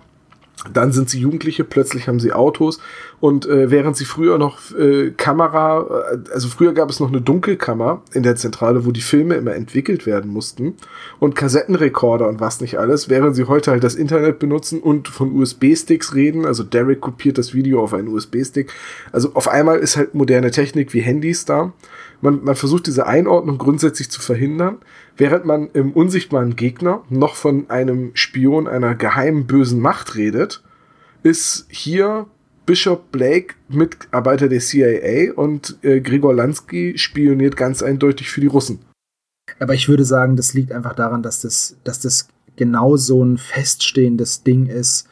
Speaker 2: Dann sind sie Jugendliche, plötzlich haben sie Autos. Und äh, während sie früher noch äh, Kamera, äh, also früher gab es noch eine Dunkelkammer in der Zentrale, wo die Filme immer entwickelt werden mussten. Und Kassettenrekorder und was nicht alles, während sie heute halt das Internet benutzen und von USB-Sticks reden. Also Derek kopiert das Video auf einen USB-Stick. Also auf einmal ist halt moderne Technik wie Handys da. Man, man versucht diese Einordnung grundsätzlich zu verhindern, während man im unsichtbaren Gegner noch von einem Spion einer geheimen bösen Macht redet, ist hier Bishop Blake Mitarbeiter der CIA und äh, Gregor Lansky spioniert ganz eindeutig für die Russen.
Speaker 3: Aber ich würde sagen, das liegt einfach daran, dass das, dass das genau so ein feststehendes Ding ist,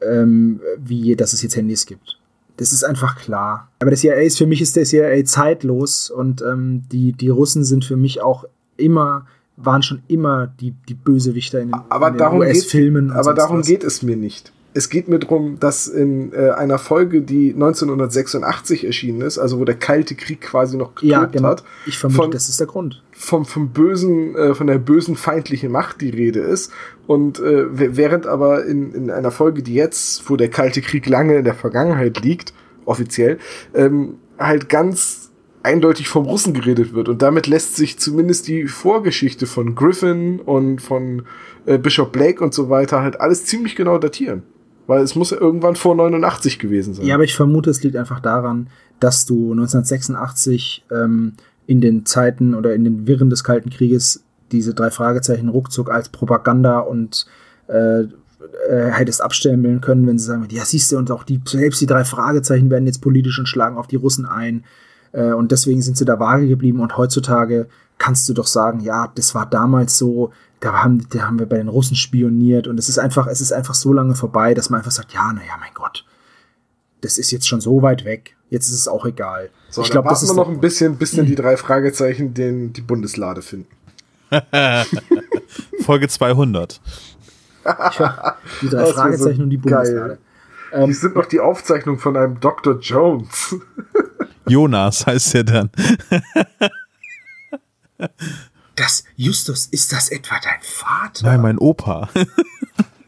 Speaker 3: ähm, wie dass es jetzt Handys gibt. Das ist einfach klar. Aber der CIA ist für mich ist der CIA zeitlos und ähm, die, die Russen sind für mich auch immer, waren schon immer die, die Bösewichter in den, in den US-Filmen.
Speaker 2: aber darum
Speaker 3: was.
Speaker 2: geht es mir nicht. Es geht mir darum, dass in äh, einer Folge, die 1986 erschienen ist, also wo der Kalte Krieg quasi noch getobt
Speaker 3: Ja, genau.
Speaker 2: hat,
Speaker 3: Ich vermute,
Speaker 2: von-
Speaker 3: das ist der Grund.
Speaker 2: vom, vom bösen, äh, von der bösen feindlichen Macht die Rede ist. Und äh, während aber in, in einer Folge, die jetzt, wo der Kalte Krieg lange in der Vergangenheit liegt, offiziell, ähm, halt ganz eindeutig vom Russen geredet wird. Und damit lässt sich zumindest die Vorgeschichte von Griffin und von äh, Bishop Blake und so weiter halt alles ziemlich genau datieren. Weil es muss irgendwann vor 89 gewesen sein.
Speaker 3: Ja, aber ich vermute, es liegt einfach daran, dass du 1986 ähm, in den Zeiten oder in den Wirren des Kalten Krieges diese drei Fragezeichen ruckzuck als Propaganda und äh, äh, hättest abstempeln können, wenn sie sagen, ja, siehst du, und auch die, selbst die drei Fragezeichen werden jetzt politisch und schlagen auf die Russen ein. Äh, und deswegen sind sie da vage geblieben. Und heutzutage kannst du doch sagen, ja, das war damals so, da haben, da haben wir bei den Russen spioniert. Und es ist einfach, es ist einfach so lange vorbei, dass man einfach sagt, ja, naja, mein Gott, das ist jetzt schon so weit weg. Jetzt ist es auch egal.
Speaker 2: so,
Speaker 3: ich glaube, das
Speaker 2: warten
Speaker 3: ist
Speaker 2: wir noch ein bisschen, bis dann die drei Fragezeichen den, die Bundeslade finden. [LAUGHS]
Speaker 4: Folge 200.
Speaker 3: die drei [LAUGHS]
Speaker 2: Das
Speaker 3: Fragezeichen
Speaker 2: so
Speaker 3: und die. Bundeslade.
Speaker 2: Die
Speaker 3: Ähm,
Speaker 2: sind noch die Aufzeichnung von einem Dr. Jones.
Speaker 4: Jonas heißt er dann. [LAUGHS]
Speaker 3: Justus, ist das etwa dein Vater?
Speaker 4: Nein, mein Opa.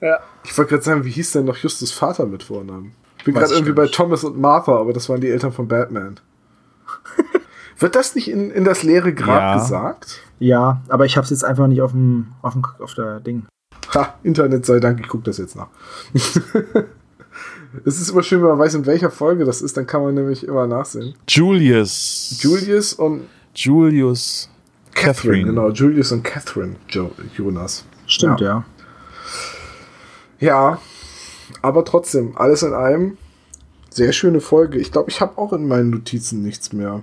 Speaker 2: Ja. Ich wollte gerade sagen, wie hieß denn noch Justus Vater mit Vornamen? Ich bin gerade irgendwie bei. Thomas und Martha, aber das waren die Eltern von Batman. [LAUGHS] Wird das nicht in, in das leere Grab
Speaker 4: Ja.
Speaker 2: gesagt?
Speaker 3: Ja, aber ich habe es jetzt einfach nicht auf dem, auf dem, auf der Ding.
Speaker 2: Ha, Internet sei Dank, ich gucke das jetzt nach. [LAUGHS] es ist immer schön, wenn man weiß, in welcher Folge das ist, dann kann man nämlich immer nachsehen.
Speaker 4: Julius.
Speaker 2: Julius und
Speaker 4: Julius.
Speaker 2: Catherine,
Speaker 4: Catherine.
Speaker 2: genau, Julius und Catherine jo Jonas.
Speaker 3: Stimmt,
Speaker 2: Ja.
Speaker 3: ja.
Speaker 2: Ja, aber trotzdem, alles in allem, sehr schöne Folge. Ich glaube, ich habe auch in meinen Notizen nichts mehr.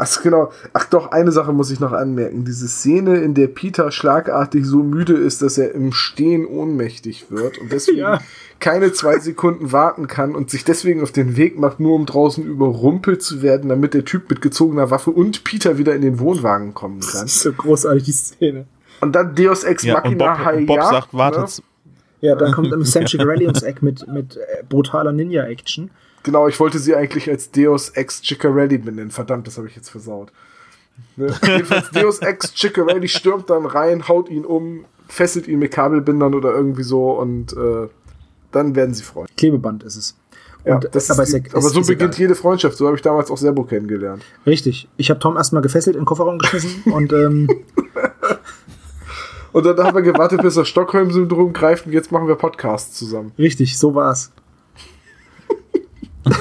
Speaker 2: Ach genau. Ach doch, eine Sache muss ich noch anmerken. Diese Szene, in der Peter schlagartig so müde ist, dass er im Stehen ohnmächtig wird und deswegen [LAUGHS]
Speaker 3: Ja.
Speaker 2: keine zwei Sekunden warten kann und sich deswegen auf den Weg macht, nur um draußen überrumpelt zu werden, damit der Typ mit gezogener Waffe und Peter wieder in den Wohnwagen kommen kann.
Speaker 3: Das ist so großartig, die Szene.
Speaker 2: Und dann Deus Ex
Speaker 4: Ja, und
Speaker 2: Machina
Speaker 4: Bob, und Bob
Speaker 2: Hayat,
Speaker 4: sagt,
Speaker 2: ne?
Speaker 4: wartet.
Speaker 3: Ja, dann kommt Sam Chigarelli ums Eck mit, mit äh, brutaler Ninja-Action.
Speaker 2: Genau, ich wollte sie eigentlich als Deus Ex Ciccarelli benennen. Verdammt, das habe ich jetzt versaut. Ne? [LAUGHS] Jedenfalls Deus Ex Ciccarelli stürmt dann rein, haut ihn um, fesselt ihn mit Kabelbindern oder irgendwie so und äh, dann werden sie freuen.
Speaker 3: Klebeband ist es.
Speaker 2: Ja,
Speaker 3: Und-
Speaker 2: das
Speaker 3: aber
Speaker 2: ist
Speaker 3: ist ja-
Speaker 2: aber so
Speaker 3: ist
Speaker 2: beginnt
Speaker 3: egal.
Speaker 2: jede Freundschaft. So habe ich damals auch Serbo kennengelernt.
Speaker 3: Richtig. Ich habe Tom erstmal gefesselt in den Kofferraum geschmissen [LAUGHS] und ähm,
Speaker 2: Und dann haben wir gewartet, bis das Stockholm-Syndrom greift und jetzt machen wir Podcasts zusammen.
Speaker 3: richtig, so war's. [LAUGHS]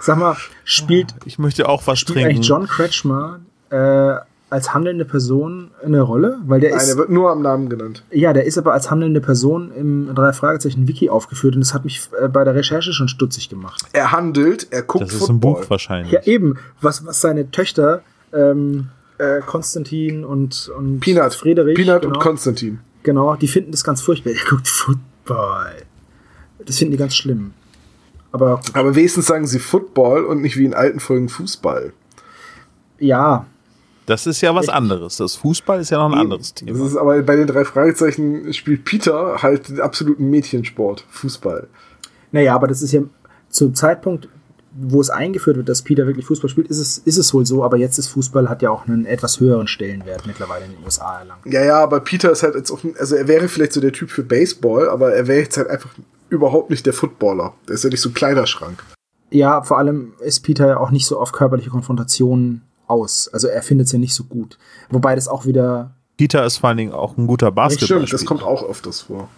Speaker 3: Sag mal, spielt,
Speaker 4: Ich möchte auch was
Speaker 3: spielt
Speaker 4: trinken.
Speaker 3: eigentlich John Kretschmer äh, als handelnde Person eine Rolle? Weil der
Speaker 2: Nein,
Speaker 3: ist.
Speaker 2: er wird nur am Namen genannt.
Speaker 3: Ja, der ist aber als handelnde Person im drei Fragezeichen Wiki aufgeführt und das hat mich äh, bei der Recherche schon stutzig gemacht.
Speaker 2: Er handelt, er guckt
Speaker 4: das ist
Speaker 2: Football.
Speaker 4: ein Buch wahrscheinlich.
Speaker 3: Ja, eben, was, was seine Töchter ähm, äh, Konstantin und, und
Speaker 2: Peanut.
Speaker 3: Friedrich,
Speaker 2: Peanut
Speaker 3: genau,
Speaker 2: und Konstantin.
Speaker 3: genau, die finden das ganz furchtbar. Der guckt Football. Das finden die ganz schlimm. Aber
Speaker 2: Aber wenigstens sagen sie Football und nicht wie in alten Folgen Fußball.
Speaker 3: ja,
Speaker 4: Das ist ja was anderes. Das Fußball ist ja noch ein anderes
Speaker 2: Das
Speaker 4: Thema.
Speaker 2: ist aber bei den drei Fragezeichen spielt Peter halt den absoluten Mädchensport, Fußball.
Speaker 3: naja, aber das ist ja zum Zeitpunkt, wo es eingeführt wird, dass Peter wirklich Fußball spielt, ist es, ist es wohl so, aber jetzt ist Fußball hat ja auch einen etwas höheren Stellenwert mittlerweile in den USA erlangt.
Speaker 2: Ja, ja, aber Peter ist halt jetzt auch, also er wäre vielleicht so der Typ für Baseball, aber er wäre jetzt halt einfach überhaupt nicht der Footballer. Der ist ja nicht so ein Kleiderschrank.
Speaker 3: Ja, vor allem ist Peter ja auch nicht so auf körperliche Konfrontationen aus. Also er findet es ja nicht so gut. Wobei das auch wieder.
Speaker 4: Peter ist vor allen Dingen auch ein guter Basketball.
Speaker 2: Stimmt, das kommt auch öfters vor.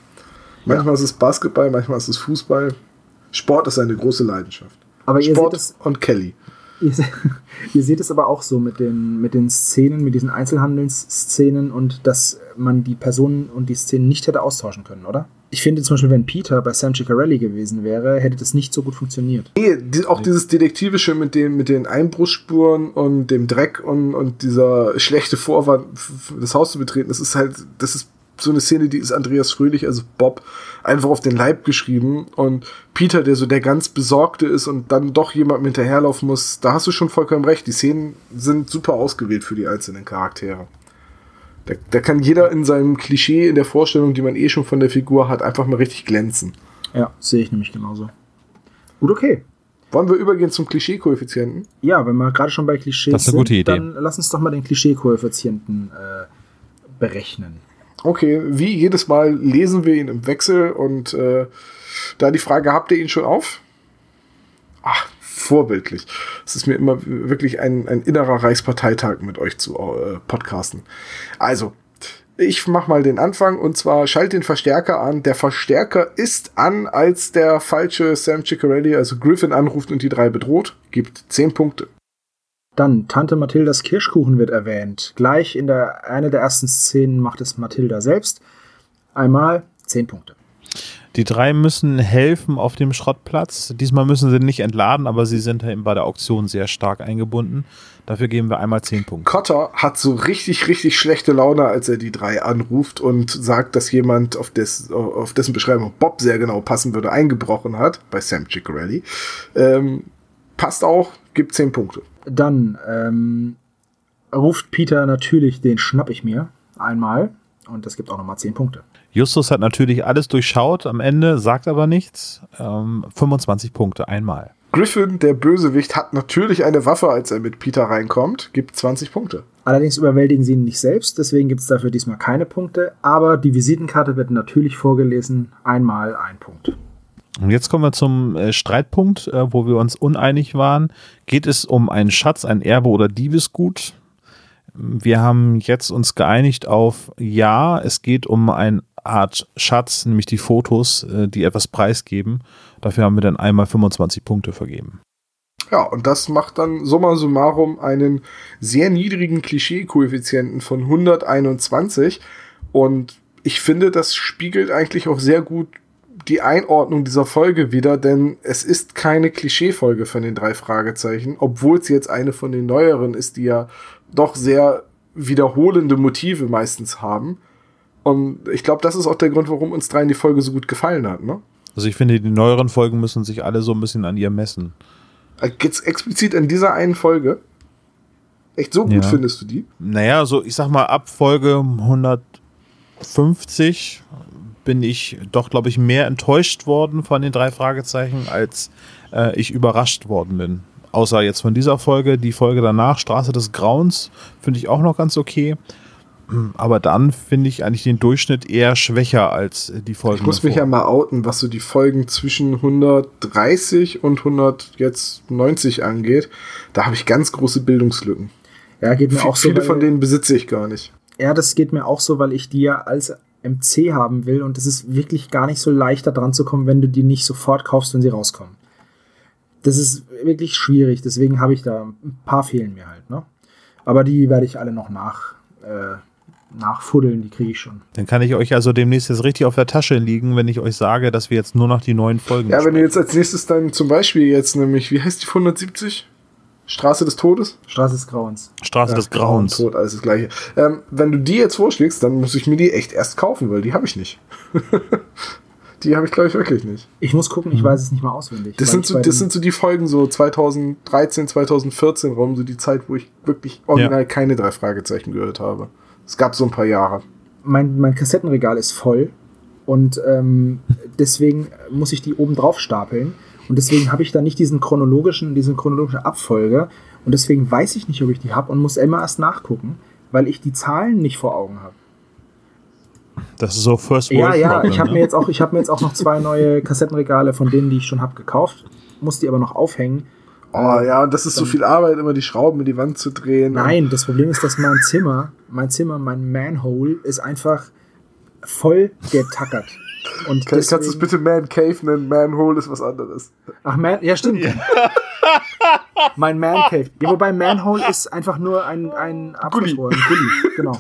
Speaker 2: Manchmal ist es Basketball, manchmal ist es Fußball. Sport ist eine große Leidenschaft.
Speaker 3: Aber ihr seht
Speaker 2: Sport
Speaker 3: es,
Speaker 2: und Kelly.
Speaker 3: Ihr, [LAUGHS] ihr seht es aber auch so mit den, mit den Szenen, mit diesen Einzelhandelsszenen und dass man die Personen und die Szenen nicht hätte austauschen können, oder? Ich finde zum Beispiel, wenn Peter bei Sam Ciccarelli gewesen wäre, hätte das nicht so gut funktioniert.
Speaker 2: Nee, die, auch dieses Detektivische mit den, mit den Einbruchsspuren und dem Dreck und, und dieser schlechte Vorwand, das Haus zu betreten, das ist halt, das ist so eine Szene, die ist Andreas Fröhlich, also Bob, einfach auf den Leib geschrieben und Peter, der so der ganz Besorgte ist und dann doch jemandem hinterherlaufen muss, da hast du schon vollkommen recht. Die Szenen sind super ausgewählt für die einzelnen Charaktere. Da, da kann jeder in seinem Klischee, in der Vorstellung, die man eh schon von der Figur hat, einfach mal richtig glänzen.
Speaker 3: Ja, sehe ich nämlich genauso. Gut, okay.
Speaker 2: Wollen wir übergehen zum Klischee-Koeffizienten?
Speaker 3: Ja, wenn wir gerade schon bei Klischees
Speaker 4: Das ist eine gute Idee.
Speaker 3: dann lass uns doch mal den Klischee-Koeffizienten äh, berechnen.
Speaker 2: Okay, wie jedes Mal lesen wir ihn im Wechsel und äh, da die Frage, habt ihr ihn schon auf? Ach, vorbildlich. Es ist mir immer wirklich ein, ein innerer Reichsparteitag mit euch zu äh, podcasten. Also, ich mach mal den Anfang und zwar schalt den Verstärker an. Der Verstärker ist an, als der falsche Sam Ciccarelli, also Griffin, anruft und die drei bedroht. Gibt 10 Punkte.
Speaker 3: Dann Tante Mathildas Kirschkuchen wird erwähnt. Gleich in der einer der ersten Szenen macht es Mathilda selbst. Einmal 10 Punkte.
Speaker 4: Die drei müssen helfen auf dem Schrottplatz. Diesmal müssen sie nicht entladen, aber sie sind eben bei der Auktion sehr stark eingebunden. Dafür geben wir einmal 10 Punkte.
Speaker 2: Cotter hat so richtig, richtig schlechte Laune, als er die drei anruft und sagt, dass jemand, auf, des, auf dessen Beschreibung Bob sehr genau passen würde, eingebrochen hat, bei Sam Ciccarelli. Ähm, passt auch, gibt 10 Punkte.
Speaker 3: Dann ähm, ruft Peter natürlich den Schnapp ich mir einmal. Und das gibt auch nochmal 10 Punkte.
Speaker 4: Justus hat natürlich alles durchschaut am Ende, sagt aber nichts. Ähm, 25 Punkte einmal.
Speaker 2: Griffin, der Bösewicht, hat natürlich eine Waffe, als er mit Peter reinkommt, gibt 20 Punkte.
Speaker 3: Allerdings überwältigen sie ihn nicht selbst, deswegen gibt es dafür diesmal keine Punkte. Aber die Visitenkarte wird natürlich vorgelesen. Einmal ein Punkt.
Speaker 4: Und jetzt kommen wir zum äh, Streitpunkt, äh, wo wir uns uneinig waren. Geht es um einen Schatz, ein Erbe oder Diebesgut? Wir haben jetzt uns geeinigt auf ja, es geht um eine Art Schatz, nämlich die Fotos, äh, die etwas preisgeben. Dafür haben wir dann einmal 25 Punkte vergeben.
Speaker 2: Ja, und das macht dann summa summarum einen sehr niedrigen Klischee-Koeffizienten von 121. Und ich finde, das spiegelt eigentlich auch sehr gut die Einordnung dieser Folge wieder, denn es ist keine Klischee-Folge von den drei Fragezeichen, obwohl es jetzt eine von den neueren ist, die ja doch sehr wiederholende Motive meistens haben. Und ich glaube, das ist auch der Grund, warum uns dreien die Folge so gut gefallen hat, ne?
Speaker 4: Also ich finde, die neueren Folgen müssen sich alle so ein bisschen an ihr messen.
Speaker 2: Jetzt explizit in dieser einen Folge. Echt so gut
Speaker 4: Ja.
Speaker 2: findest du die?
Speaker 4: Naja, so ich sag mal, ab Folge 150 bin ich doch, glaube ich, mehr enttäuscht worden von den drei Fragezeichen, als äh, ich überrascht worden bin. Außer jetzt von dieser Folge. Die Folge danach, Straße des Grauens, finde ich auch noch ganz okay. Aber dann finde ich eigentlich den Durchschnitt eher schwächer als die Folgen.
Speaker 2: Ich muss mich ja mal outen, was so die Folgen zwischen 130 und 190 angeht. Da habe ich ganz große Bildungslücken.
Speaker 3: Ja, geht mir auch so.
Speaker 2: Viele
Speaker 3: weil-
Speaker 2: von denen besitze ich gar nicht.
Speaker 3: Ja, das geht mir auch so, weil ich die ja als MC haben will und es ist wirklich gar nicht so leicht, da dran zu kommen, wenn du die nicht sofort kaufst, wenn sie rauskommen. Das ist wirklich schwierig, deswegen habe ich da ein paar fehlen mir halt, ne? Aber die werde ich alle noch nach, äh, nachfuddeln, die kriege ich schon.
Speaker 4: Dann kann ich euch also demnächst jetzt richtig auf der Tasche liegen, wenn ich euch sage, dass wir jetzt nur noch die neuen Folgen
Speaker 2: Ja, wenn du
Speaker 4: besprechen.
Speaker 2: jetzt als nächstes dann zum Beispiel jetzt nämlich, wie heißt die 170? Straße des Todes?
Speaker 3: Straße des Grauens.
Speaker 4: Straße des Grauens.
Speaker 2: Tod, alles das gleiche. Ähm, wenn du die jetzt vorschlägst, dann muss ich mir die echt erst kaufen, weil die habe ich nicht. [LAUGHS] die habe ich, glaube ich, wirklich nicht.
Speaker 3: Ich muss gucken, ich weiß es nicht mal auswendig.
Speaker 2: Das sind, so, das sind so die Folgen so 2013, 2014 rum, so die Zeit, wo ich wirklich original
Speaker 4: Ja.
Speaker 2: keine drei Fragezeichen gehört habe. Es gab so ein paar Jahre.
Speaker 3: mein, mein Kassettenregal ist voll und ähm, deswegen muss ich die oben drauf stapeln und deswegen habe ich da nicht diesen chronologischen, diese chronologische Abfolge und deswegen weiß ich nicht, ob ich die habe und muss immer erst nachgucken, weil ich die Zahlen nicht vor Augen habe.
Speaker 4: Das ist so First
Speaker 3: Ja,
Speaker 4: World
Speaker 3: ja,
Speaker 4: Problem,
Speaker 3: ich habe
Speaker 4: ne?
Speaker 3: mir jetzt auch, ich habe mir jetzt auch noch zwei neue Kassettenregale von denen, die ich schon habe, gekauft, muss die aber noch aufhängen.
Speaker 2: Oh ja, und das ist so viel Arbeit, immer die Schrauben in die Wand zu drehen.
Speaker 3: Nein, das Problem ist, dass mein Zimmer, mein Zimmer, mein Manhole ist einfach voll getackert. Und
Speaker 2: Kann, kannst du es
Speaker 3: deswegen-
Speaker 2: bitte Man Cave nennen? Manhole ist was anderes.
Speaker 3: Ach, Man, ja, stimmt. mein Man Cave. Ja, wobei Manhole ist einfach nur ein, ein Abflussrohr, ein Gully, genau.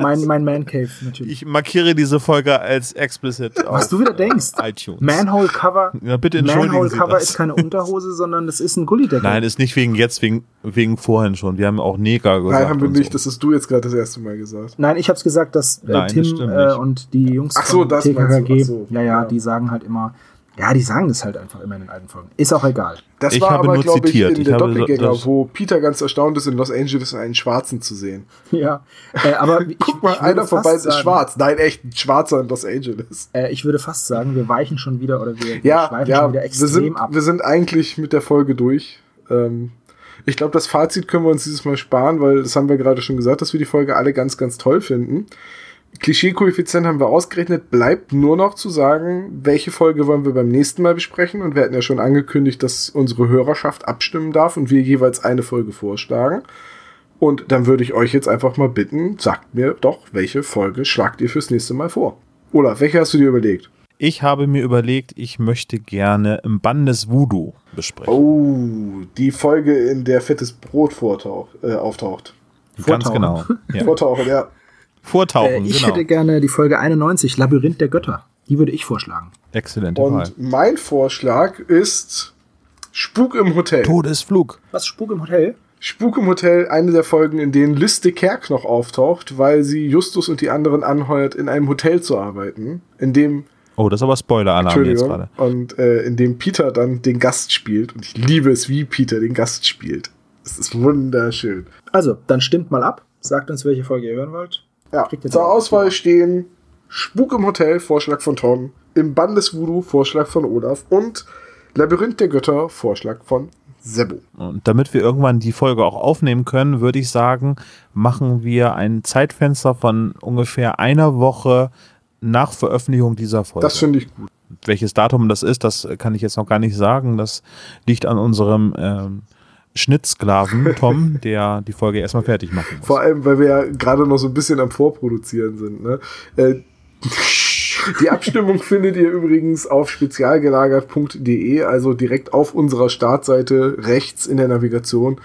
Speaker 3: Mein, mein Man Cave, natürlich.
Speaker 4: Ich markiere diese Folge als explicit
Speaker 3: Was
Speaker 4: auf
Speaker 3: du wieder denkst.
Speaker 4: iTunes.
Speaker 3: Manhole Cover.
Speaker 4: Ja, bitte entschuldigen
Speaker 3: Manhole
Speaker 4: Sie
Speaker 3: Cover
Speaker 4: das.
Speaker 3: ist keine Unterhose, [LAUGHS] sondern es ist ein Gullideckel.
Speaker 4: Nein, ist nicht wegen jetzt, wegen, wegen vorhin schon. Wir haben auch Neger gesagt.
Speaker 2: Nein, haben wir nicht.
Speaker 4: So.
Speaker 2: Das hast du jetzt gerade das erste Mal gesagt.
Speaker 3: Nein, ich hab's gesagt, dass äh,
Speaker 4: Nein, das
Speaker 3: Tim
Speaker 4: stimmt
Speaker 3: äh, und die Jungs
Speaker 2: Ach so,
Speaker 3: von
Speaker 2: das meinst du.
Speaker 3: TKKG,
Speaker 2: Ach so,
Speaker 3: ja, ja,
Speaker 2: ja.
Speaker 3: die sagen halt immer, ja, die sagen das halt einfach immer in den alten Folgen. Ist auch egal.
Speaker 2: Das
Speaker 4: Ich
Speaker 2: war
Speaker 4: habe
Speaker 2: aber,
Speaker 4: nur
Speaker 2: glaube ich,
Speaker 4: zitiert.
Speaker 2: in
Speaker 4: Ich
Speaker 2: der Doppelgänger,
Speaker 4: das-
Speaker 2: wo Peter ganz erstaunt ist, in Los Angeles einen Schwarzen zu sehen.
Speaker 3: Ja, äh, aber [LAUGHS] ich,
Speaker 2: Guck mal,
Speaker 3: ich würde
Speaker 2: einer beiden ist
Speaker 3: sagen-
Speaker 2: schwarz. Nein, echt, ein Schwarzer in Los Angeles.
Speaker 3: Äh, ich würde fast sagen, wir weichen schon wieder oder wir, wir
Speaker 2: Ja,
Speaker 3: schweifen
Speaker 2: ja,
Speaker 3: schon wieder
Speaker 2: wir
Speaker 3: extrem
Speaker 2: sind,
Speaker 3: ab.
Speaker 2: wir sind eigentlich mit der Folge durch. Ähm, ich glaube, das Fazit können wir uns dieses Mal sparen, weil das haben wir gerade schon gesagt, dass wir die Folge alle ganz, ganz toll finden. Klischee-Koeffizient haben wir ausgerechnet. Bleibt nur noch zu sagen, welche Folge wollen wir beim nächsten Mal besprechen. Und wir hatten ja schon angekündigt, dass unsere Hörerschaft abstimmen darf und wir jeweils eine Folge vorschlagen. Und dann würde ich euch jetzt einfach mal bitten, sagt mir doch, welche Folge schlagt ihr fürs nächste Mal vor? Olaf, welche hast du dir überlegt?
Speaker 4: Ich habe mir überlegt, ich möchte gerne im Bann des Voodoo besprechen.
Speaker 2: Oh, die Folge, in der fettes Brot vortaucht, äh, auftaucht.
Speaker 4: Ganz
Speaker 3: Vortauchen.
Speaker 4: genau. Ja.
Speaker 2: Vortauchen, ja.
Speaker 4: Vortauchen,
Speaker 3: Äh, ich
Speaker 4: genau.
Speaker 3: hätte gerne die Folge 91, Labyrinth der Götter. Die würde ich vorschlagen.
Speaker 4: Exzellente Wahl.
Speaker 2: Und mein Vorschlag ist Spuk im Hotel.
Speaker 4: Todesflug.
Speaker 3: Was, Spuk im Hotel?
Speaker 2: Spuk im Hotel, eine der Folgen, in denen Liste Kerk noch auftaucht, weil sie Justus und die anderen anheuert, in einem Hotel zu arbeiten, in dem,
Speaker 4: Oh, das ist aber Spoiler-Alarm jetzt gerade.
Speaker 2: und äh, in dem Peter dann den Gast spielt. Und ich liebe es, wie Peter den Gast spielt. Es ist wunderschön.
Speaker 3: Also, dann stimmt mal ab. Sagt uns, welche Folge ihr hören wollt.
Speaker 2: Ja, zur Auswahl stehen Spuk im Hotel, Vorschlag von Tom, im Bann des Voodoo, Vorschlag von Olaf und Labyrinth der Götter, Vorschlag von Sebo.
Speaker 4: Und damit wir irgendwann die Folge auch aufnehmen können, würde ich sagen, machen wir ein Zeitfenster von ungefähr einer Woche nach Veröffentlichung dieser Folge.
Speaker 2: Das finde ich gut.
Speaker 4: Welches Datum das ist, das kann ich jetzt noch gar nicht sagen. Das liegt an unserem ähm, Schnittsklaven Tom, der die Folge erstmal fertig machen muss.
Speaker 2: Vor allem, weil wir ja gerade noch so ein bisschen am Vorproduzieren sind. Ne? Äh, die Abstimmung findet ihr übrigens auf spezialgelagert.de, also direkt auf unserer Startseite rechts in der Navigation.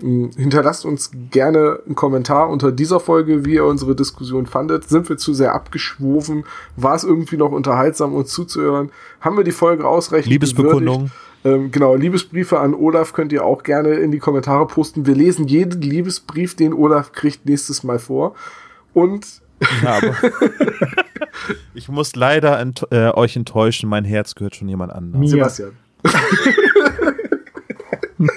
Speaker 2: Mm, Hinterlasst uns gerne einen Kommentar unter dieser Folge, wie ihr unsere Diskussion fandet. Sind wir zu sehr abgeschwofen? War es irgendwie noch unterhaltsam, uns zuzuhören? Haben wir die Folge ausreichend
Speaker 4: Liebesbekundung.
Speaker 2: gewürdigt? Ähm, genau, Liebesbriefe an Olaf könnt ihr auch gerne in die Kommentare posten. Wir lesen jeden Liebesbrief, den Olaf kriegt, nächstes Mal vor. Und
Speaker 4: Ja, [LAUGHS] ich muss leider ent äh, euch enttäuschen, mein Herz gehört schon jemand anderem.
Speaker 2: Sebastian. [LAUGHS]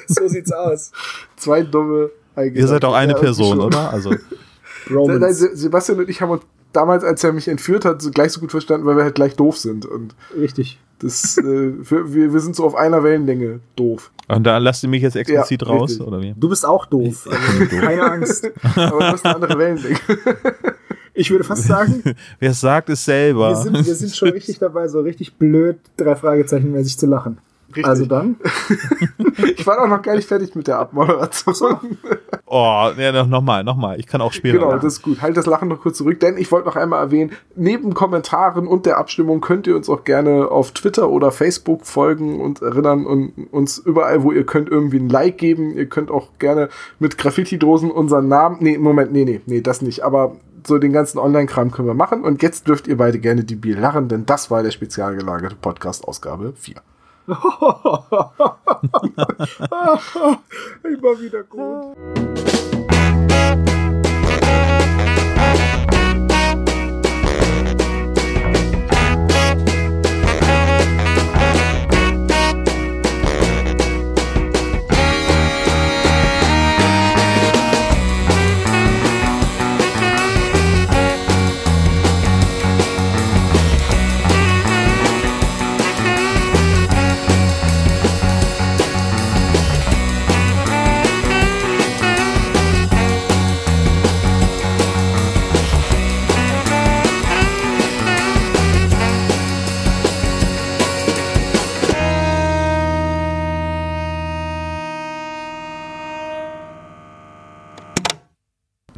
Speaker 3: So sieht's aus.
Speaker 2: Zwei dumme
Speaker 4: Ihr seid auch eine
Speaker 2: Ja,
Speaker 4: Person,
Speaker 2: schon.
Speaker 4: oder? Also, [LAUGHS]
Speaker 3: Romans.
Speaker 2: Se- Sebastian und ich haben uns damals, als er mich entführt hat, so gleich so gut verstanden, weil wir halt gleich doof sind. Und
Speaker 3: Richtig.
Speaker 2: Das, äh, für, wir, wir sind so auf einer Wellenlänge doof.
Speaker 4: Und da lasst ihr mich jetzt explizit
Speaker 2: Ja,
Speaker 4: raus,
Speaker 2: richtig.
Speaker 4: oder wie?
Speaker 3: Du bist auch doof. Also, keine Angst.
Speaker 2: Aber du hast eine andere Wellenlänge. [LAUGHS]
Speaker 3: Ich würde fast sagen,
Speaker 4: Wer es sagt, ist selber.
Speaker 3: wir sind, wir sind schon richtig dabei, so richtig blöd, drei Fragezeichen mäßig zu lachen.
Speaker 2: Richtig.
Speaker 3: Also dann, [LAUGHS]
Speaker 2: Ich war auch noch gar nicht fertig mit der Abmoderation.
Speaker 4: Oh, ja, noch, noch mal, noch mal. Ich kann auch spielen.
Speaker 2: Genau, das ist gut. Halt das Lachen noch kurz zurück, denn ich wollte noch einmal erwähnen, neben Kommentaren und der Abstimmung könnt ihr uns auch gerne auf Twitter oder Facebook folgen und erinnern und uns überall, wo ihr könnt, irgendwie ein Like geben. Ihr könnt auch gerne mit Graffiti-Dosen unseren Namen, nee, Moment, nee, nee, nee, das nicht, aber so den ganzen Online-Kram können wir machen und jetzt dürft ihr beide gerne die Bier lachen, denn das war der spezial gelagerte Podcast-Ausgabe 4. [LAUGHS]
Speaker 3: immer wieder gut. [LAUGHS]